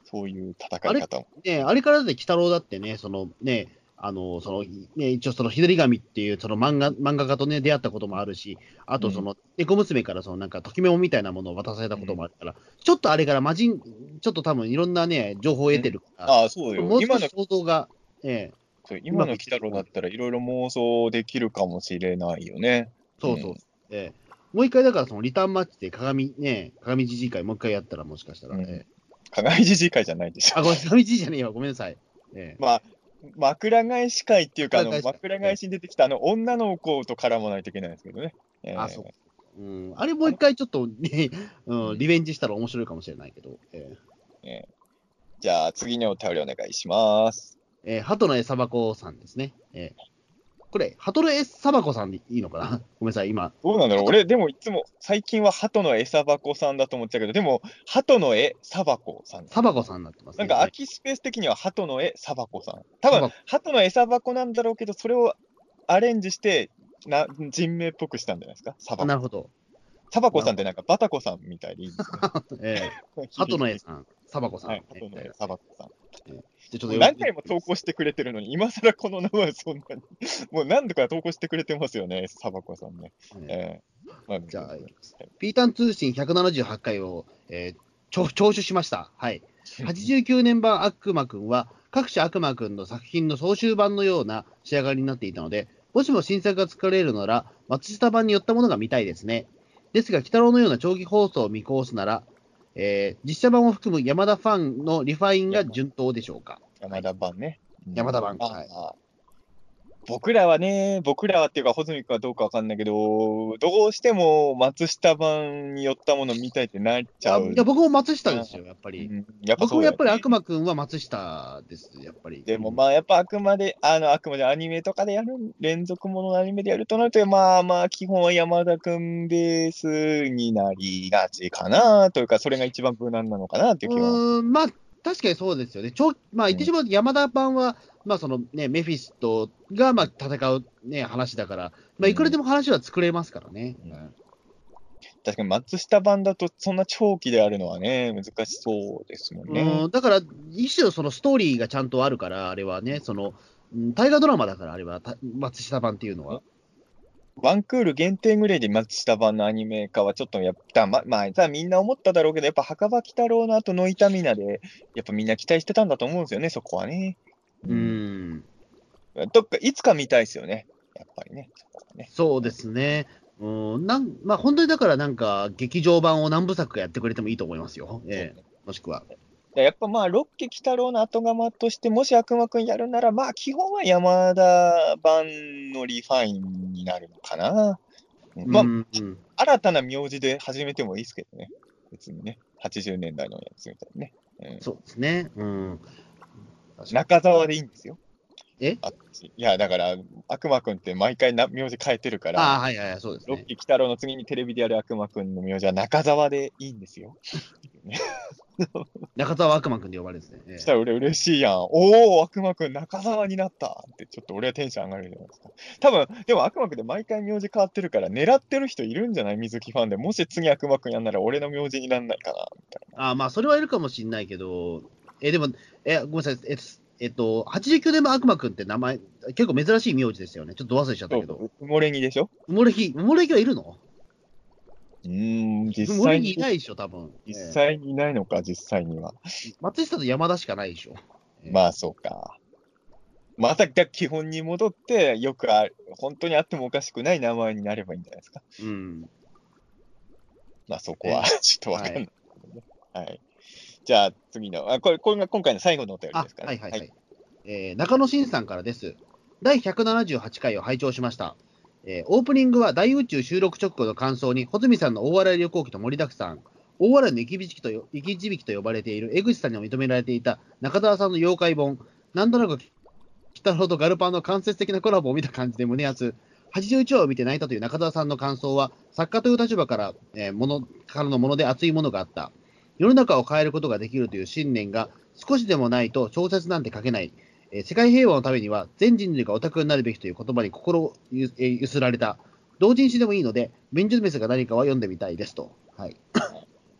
そういう戦い方も。ね、あれからだって、鬼太郎だってね、そのね、あの、その、ね、一応その、日照り神っていう、その漫画、漫画家とね、出会ったこともあるし、あとその、猫娘からその、なんか、ときめもみたいなものを渡されたこともあるから、ちょっとあれから魔人、ちょっと多分いろんなね、情報を得てるから、ああ、そうよ。もう今の少し想像が、今の鬼太郎だったらいろいろ妄想できるかもしれないよね。そうそう。うんええもう一回だからそのリターンマッチで鏡ね、鏡じじい会もう一回やったらもしかしたら、うんええ鏡じじい会じゃないでしょ。あ、ごめん、鏡じじいじゃねえよ、ごめんなさい。ええまあ、枕返し会っていうか、あの枕返しに出てきたあの女の子と絡まないといけないんですけどね。えーあそううん、あれもう一回ちょっと、ね、うん、リベンジしたら面白いかもしれないけど、ええ。ーじゃあ次のお便りお願いします。ええー鳩の餌箱さんですね。ええこれ、ハトルエサバコさんでいいのかな？ごめんなさい、今。どうなんだろう？俺、でもいつも、最近は鳩の餌箱さんだと思っちゃうけど、でも、鳩の絵サバコさん。サバコさんになってますね。なんか空きスペース的には鳩の絵サバコさん。多分サバコ、鳩の餌箱なんだろうけど、それをアレンジして、な人名っぽくしたんじゃないですか？サバコ。なるほど。サバコさんってなんかバタコさんみたいでいいですね。ええ ハトの絵さん、サバコさん。はい、鳩の絵サバコさん。でちょっと何回も投稿してくれてるのに、今更この名前そんなに。もう何度か投稿してくれてますよね、サバコさんね。ええええまあじゃあ、ピータン通信178回を、えー聴聴取しました。はい。89年版悪魔くんは、各種悪魔くんの作品の総集版のような仕上がりになっていたので、もしも新作が作られるなら、松下版に寄ったものが見たいですね。ですが、鬼太郎のような長期放送を見越すなら、えー実写版を含む山田ファンのリファインが順当でしょうか？山田版ね。山田版あはいあ僕らはね、僕らはっていうか、穂積君はどうかわかんないけど、どうしても松下版によったもの見たいってなっちゃう。あいや僕も松下ですよ、やっぱり。うんやっぱ僕もやっぱり悪魔くんは松下です、やっぱり。でもまあやっぱあくまで、あの、あくまでアニメとかでやる、連続もののアニメでやるとなると、まあまあ基本は山田くんベースになりがちかなというか、それが一番無難なのかなっていう気は。うーん、まあ、確かにそうですよね。ちょまあ、言ってしまうと、山田版は、まあ、そのね、メフィストが、まあ、戦うね、話だから、まあ、いくらでも話は作れますからね。うん確かに松下版だとそんな長期であるのはね、難しそうですもんね。うんだから、一種のそのストーリーがちゃんとあるから、あれはね、その、うん大河ドラマだから、あれは、た松下版っていうのは。ワンクール限定ぐらいで松下版のアニメ化はちょっとやっぱ、ま、まあ、さみんな思っただろうけど、やっぱ墓場鬼太郎の後の痛みなで、やっぱみんな期待してたんだと思うんですよね、そこはね。う。ん、どっか、いつか見たいですよね。やっぱりね。そねそうですね。うん、なんまあ、本当にだから、なんか、劇場版を何部作かやってくれてもいいと思いますよ。ええもしくは。でやっぱまあ、六家鬼太郎の後釜として、もし悪魔くんやるなら、まあ、基本は山田版のリファインになるのかな。うんまあ、うんうん新たな名字で始めてもいいですけどね。別にね。80年代のやつみたいにね。うんそうですね。うん。中澤でいいんですよ。え？あいや、だから、悪魔くんって毎回な名字変えてるかああ、ら、はいはいはい、そうですロッね。キー鬼太郎の次にテレビでやる悪魔くんの名字は中澤でいいんですよ。中澤悪魔くんで呼ばれるんですね。したら俺嬉しいやん。おお、悪魔くん中澤になったって、ちょっと俺はテンション上がるじゃないですか。多分、でも悪魔くんで毎回名字変わってるから、狙ってる人いるんじゃない水木ファンで。もし次悪魔くんやんなら俺の名字になんないかな、みたいな。ああまあ、それはいるかもしれないけど、え、でも、え、ごめんなさい、えっと、えっと、89年も悪魔くんって名前、結構珍しい名字ですよね。ちょっと忘れちゃったけど。埋もれにでしょ？埋もれ木、埋もれ木はいるの？うーん、実際に木いないでしょ、多分。実え際にいないのか、実際には。え松下と山田しかないでしょ。ええまあ、そうか。まただ基本に戻って、よくある、本当にあってもおかしくない名前になればいいんじゃないですか。うん。まあ、そこは ちょっとわかんないけどね。はい。じゃあ、次の、あこれ、これが今回の最後のお便りあです、から、はいはいはい。えー中野真さんからです。第178回を拝聴しました。えーオープニングは大宇宙収録直後の感想に、穂積さんの大笑い旅行記と盛りだくさん、大笑いの生き引きとよ生き字引きと呼ばれている江口さんにも認められていた中澤さんの妖怪本、なんとなく北野とガルパンの間接的なコラボを見た感じで胸熱。81話を見て泣いたという中澤さんの感想は、作家という立場から,、えーものからのもので熱いものがあった。世の中を変えることができるという信念が少しでもないと小説なんて書けない。えー世界平和のためには全人類がオタクになるべきという言葉に心をゆ,、えーゆすられた。同人誌でもいいので、メンジュメスが何かは読んでみたいですと。はい。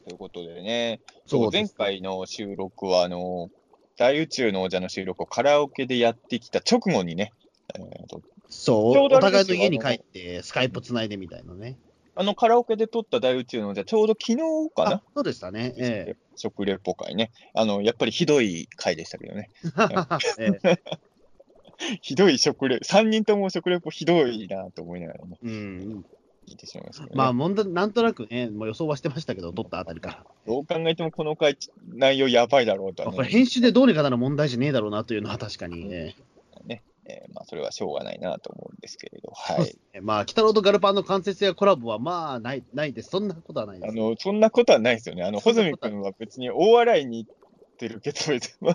ということでね、そですそうう前回の収録は、あの、大宇宙の王者の収録をカラオケでやってきた直後にね、えーとそう、お互いの家に帰って、スカイプつないでみたいなね。あのカラオケで撮った大宇宙の王者、ちょうど昨日かあな、そうでしたね。え食レポ会ね。あの、やっぱりひどい回でしたけどね。えええひどい食レ、3人とも食レポひどいなと思いながらね、うん、聞いてしまいまね。まあ、問題、なんとなくね、もう予想はしてましたけど、撮ったあたりから。どう考えてもこの回、内容やばいだろうとはねまあこれ、編集でどうにかなる問題じゃねえだろうなというのは確かに、ええーまあ、それはしょうがないなと思うんですけれど、えはい。ねまあ、鬼太郎とガルパンの間接やコラボは、まあ、ない、ないです。そんなことはないです。あの、そんなことはないですよね。あの、穂積君は別に大笑いに行ってるけど、別に、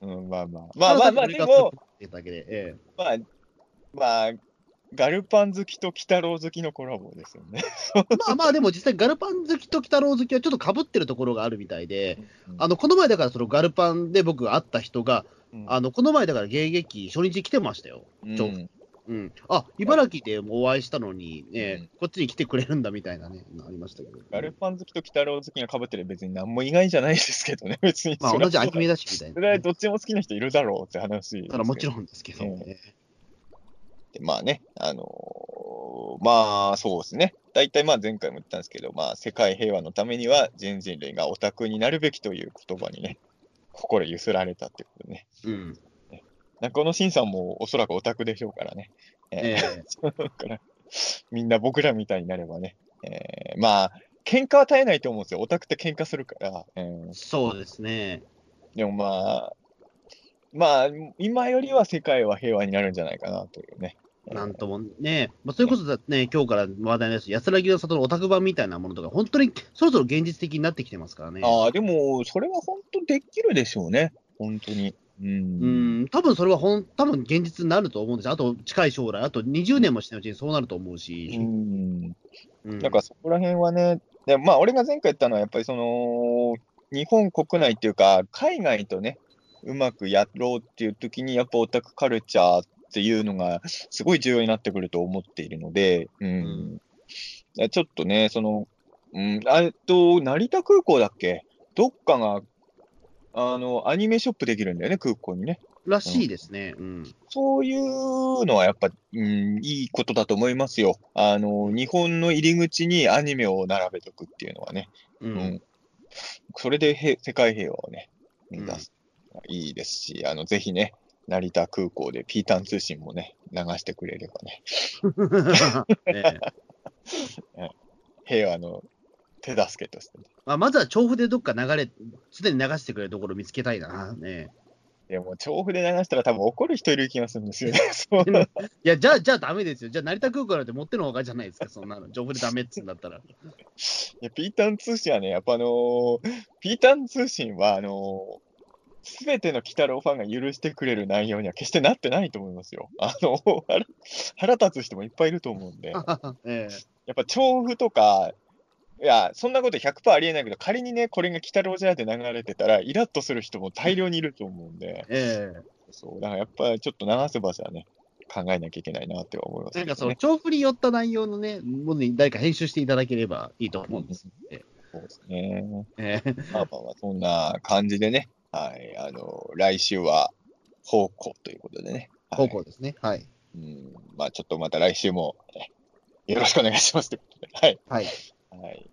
うん、まあまあ。まあまあまあ、でも、、まあ、まあ、ガルパン好きと鬼太郎好きのコラボですよね。まあまあ、でも実際、ガルパン好きと鬼太郎好きはちょっと被ってるところがあるみたいで、うんあのこの前だから、そのガルパンで僕が会った人が、うんあのこの前だから迎撃、初日来てましたよ。ちょうんうん、あ茨城でお会いしたのに、ねうんこっちに来てくれるんだみたいなね、のありましたけど。ガルパン好きと鬼太郎好きが被ってる別に何も意外じゃないですけどね、別に。まあ、同じ秋目だしみたいな、それはどっちも好きな人いるだろうって話。ただもちろんですけどね。でまあね、あのーまあそうですね。大体まあ前回も言ったんですけど、まあ世界平和のためには全人類がオタクになるべきという言葉にね、心揺すられたってことでね。うん。中野慎さんもおそらくオタクでしょうからね。ええー だからみんな僕らみたいになればね。えーまあ、喧嘩は絶えないと思うんですよ。オタクって喧嘩するから。えーえそうですね。でもまあ、まあ、今よりは世界は平和になるんじゃないかなというね。なんともね、まあ、それこそだね、今日から話題のやつ、安らぎの里のオタク版みたいなものとか、本当にそろそろ現実的になってきてますからね。ああ、でも、それは本当できるでしょうね。本当に。う。うんん、多分それはほん、多分現実になると思うんですよ。あと近い将来、あと20年もしないうちにそうなると思うし。うん。うんなんかそこら辺はね、でまあ、俺が前回言ったのは、やっぱりその、日本国内っていうか、海外とね、うまくやろうっていう時に、やっぱオタクカルチャーっていうのが、すごい重要になってくると思っているので、うん。いやちょっとね、その、うん、あえっと、成田空港だっけ？どっかが、あの、アニメショップできるんだよね、空港にね。らしいですね。うん。そういうのはやっぱ、うん、いいことだと思いますよ。あの、日本の入り口にアニメを並べとくっていうのはね。う。うんん。それでへ世界平和をね、目指す。いいですし、あの、ぜひね、成田空港でピータン通信もね、流してくれればね、ええ平和の手助けとしてね。まあ、まずは調布でどっか流れ、すでに流してくれるところを見つけたいな。ね、でも、調布で流したら多分怒る人いる気がするんですよね。いや、じゃあ、じゃあダメですよ。じゃあ、成田空港なんて持ってのほかじゃないですか、そんなの。調布でダメっつうんだったら。いや、ピータン通信はね、やっぱあのーピータン通信は、あのすべての鬼太郎ファンが許してくれる内容には決してなってないと思いますよ。あの、腹腹立つ人もいっぱいいると思うんで、えやっぱ調布とか、いや、そんなこと100%ありえないけど、仮にね、これが鬼太郎じゃって流れてたら、イラッとする人も大量にいると思うんで、ええそう、だからやっぱりちょっと流す場所はね、考えなきゃいけないなって思いますえなんかその。調布に寄った内容のね、ものに誰か編集していただければいいと思うんです。そうですね。ええまあまあまあ、そんな感じでね、はい、あの、来週は方向ということでね。はい方向ですね。はい。うん、まあちょっとまた来週も、えよろしくお願いしますということで。はい。はい。はい。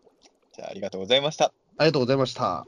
じゃあ、ありがとうございました。ありがとうございました。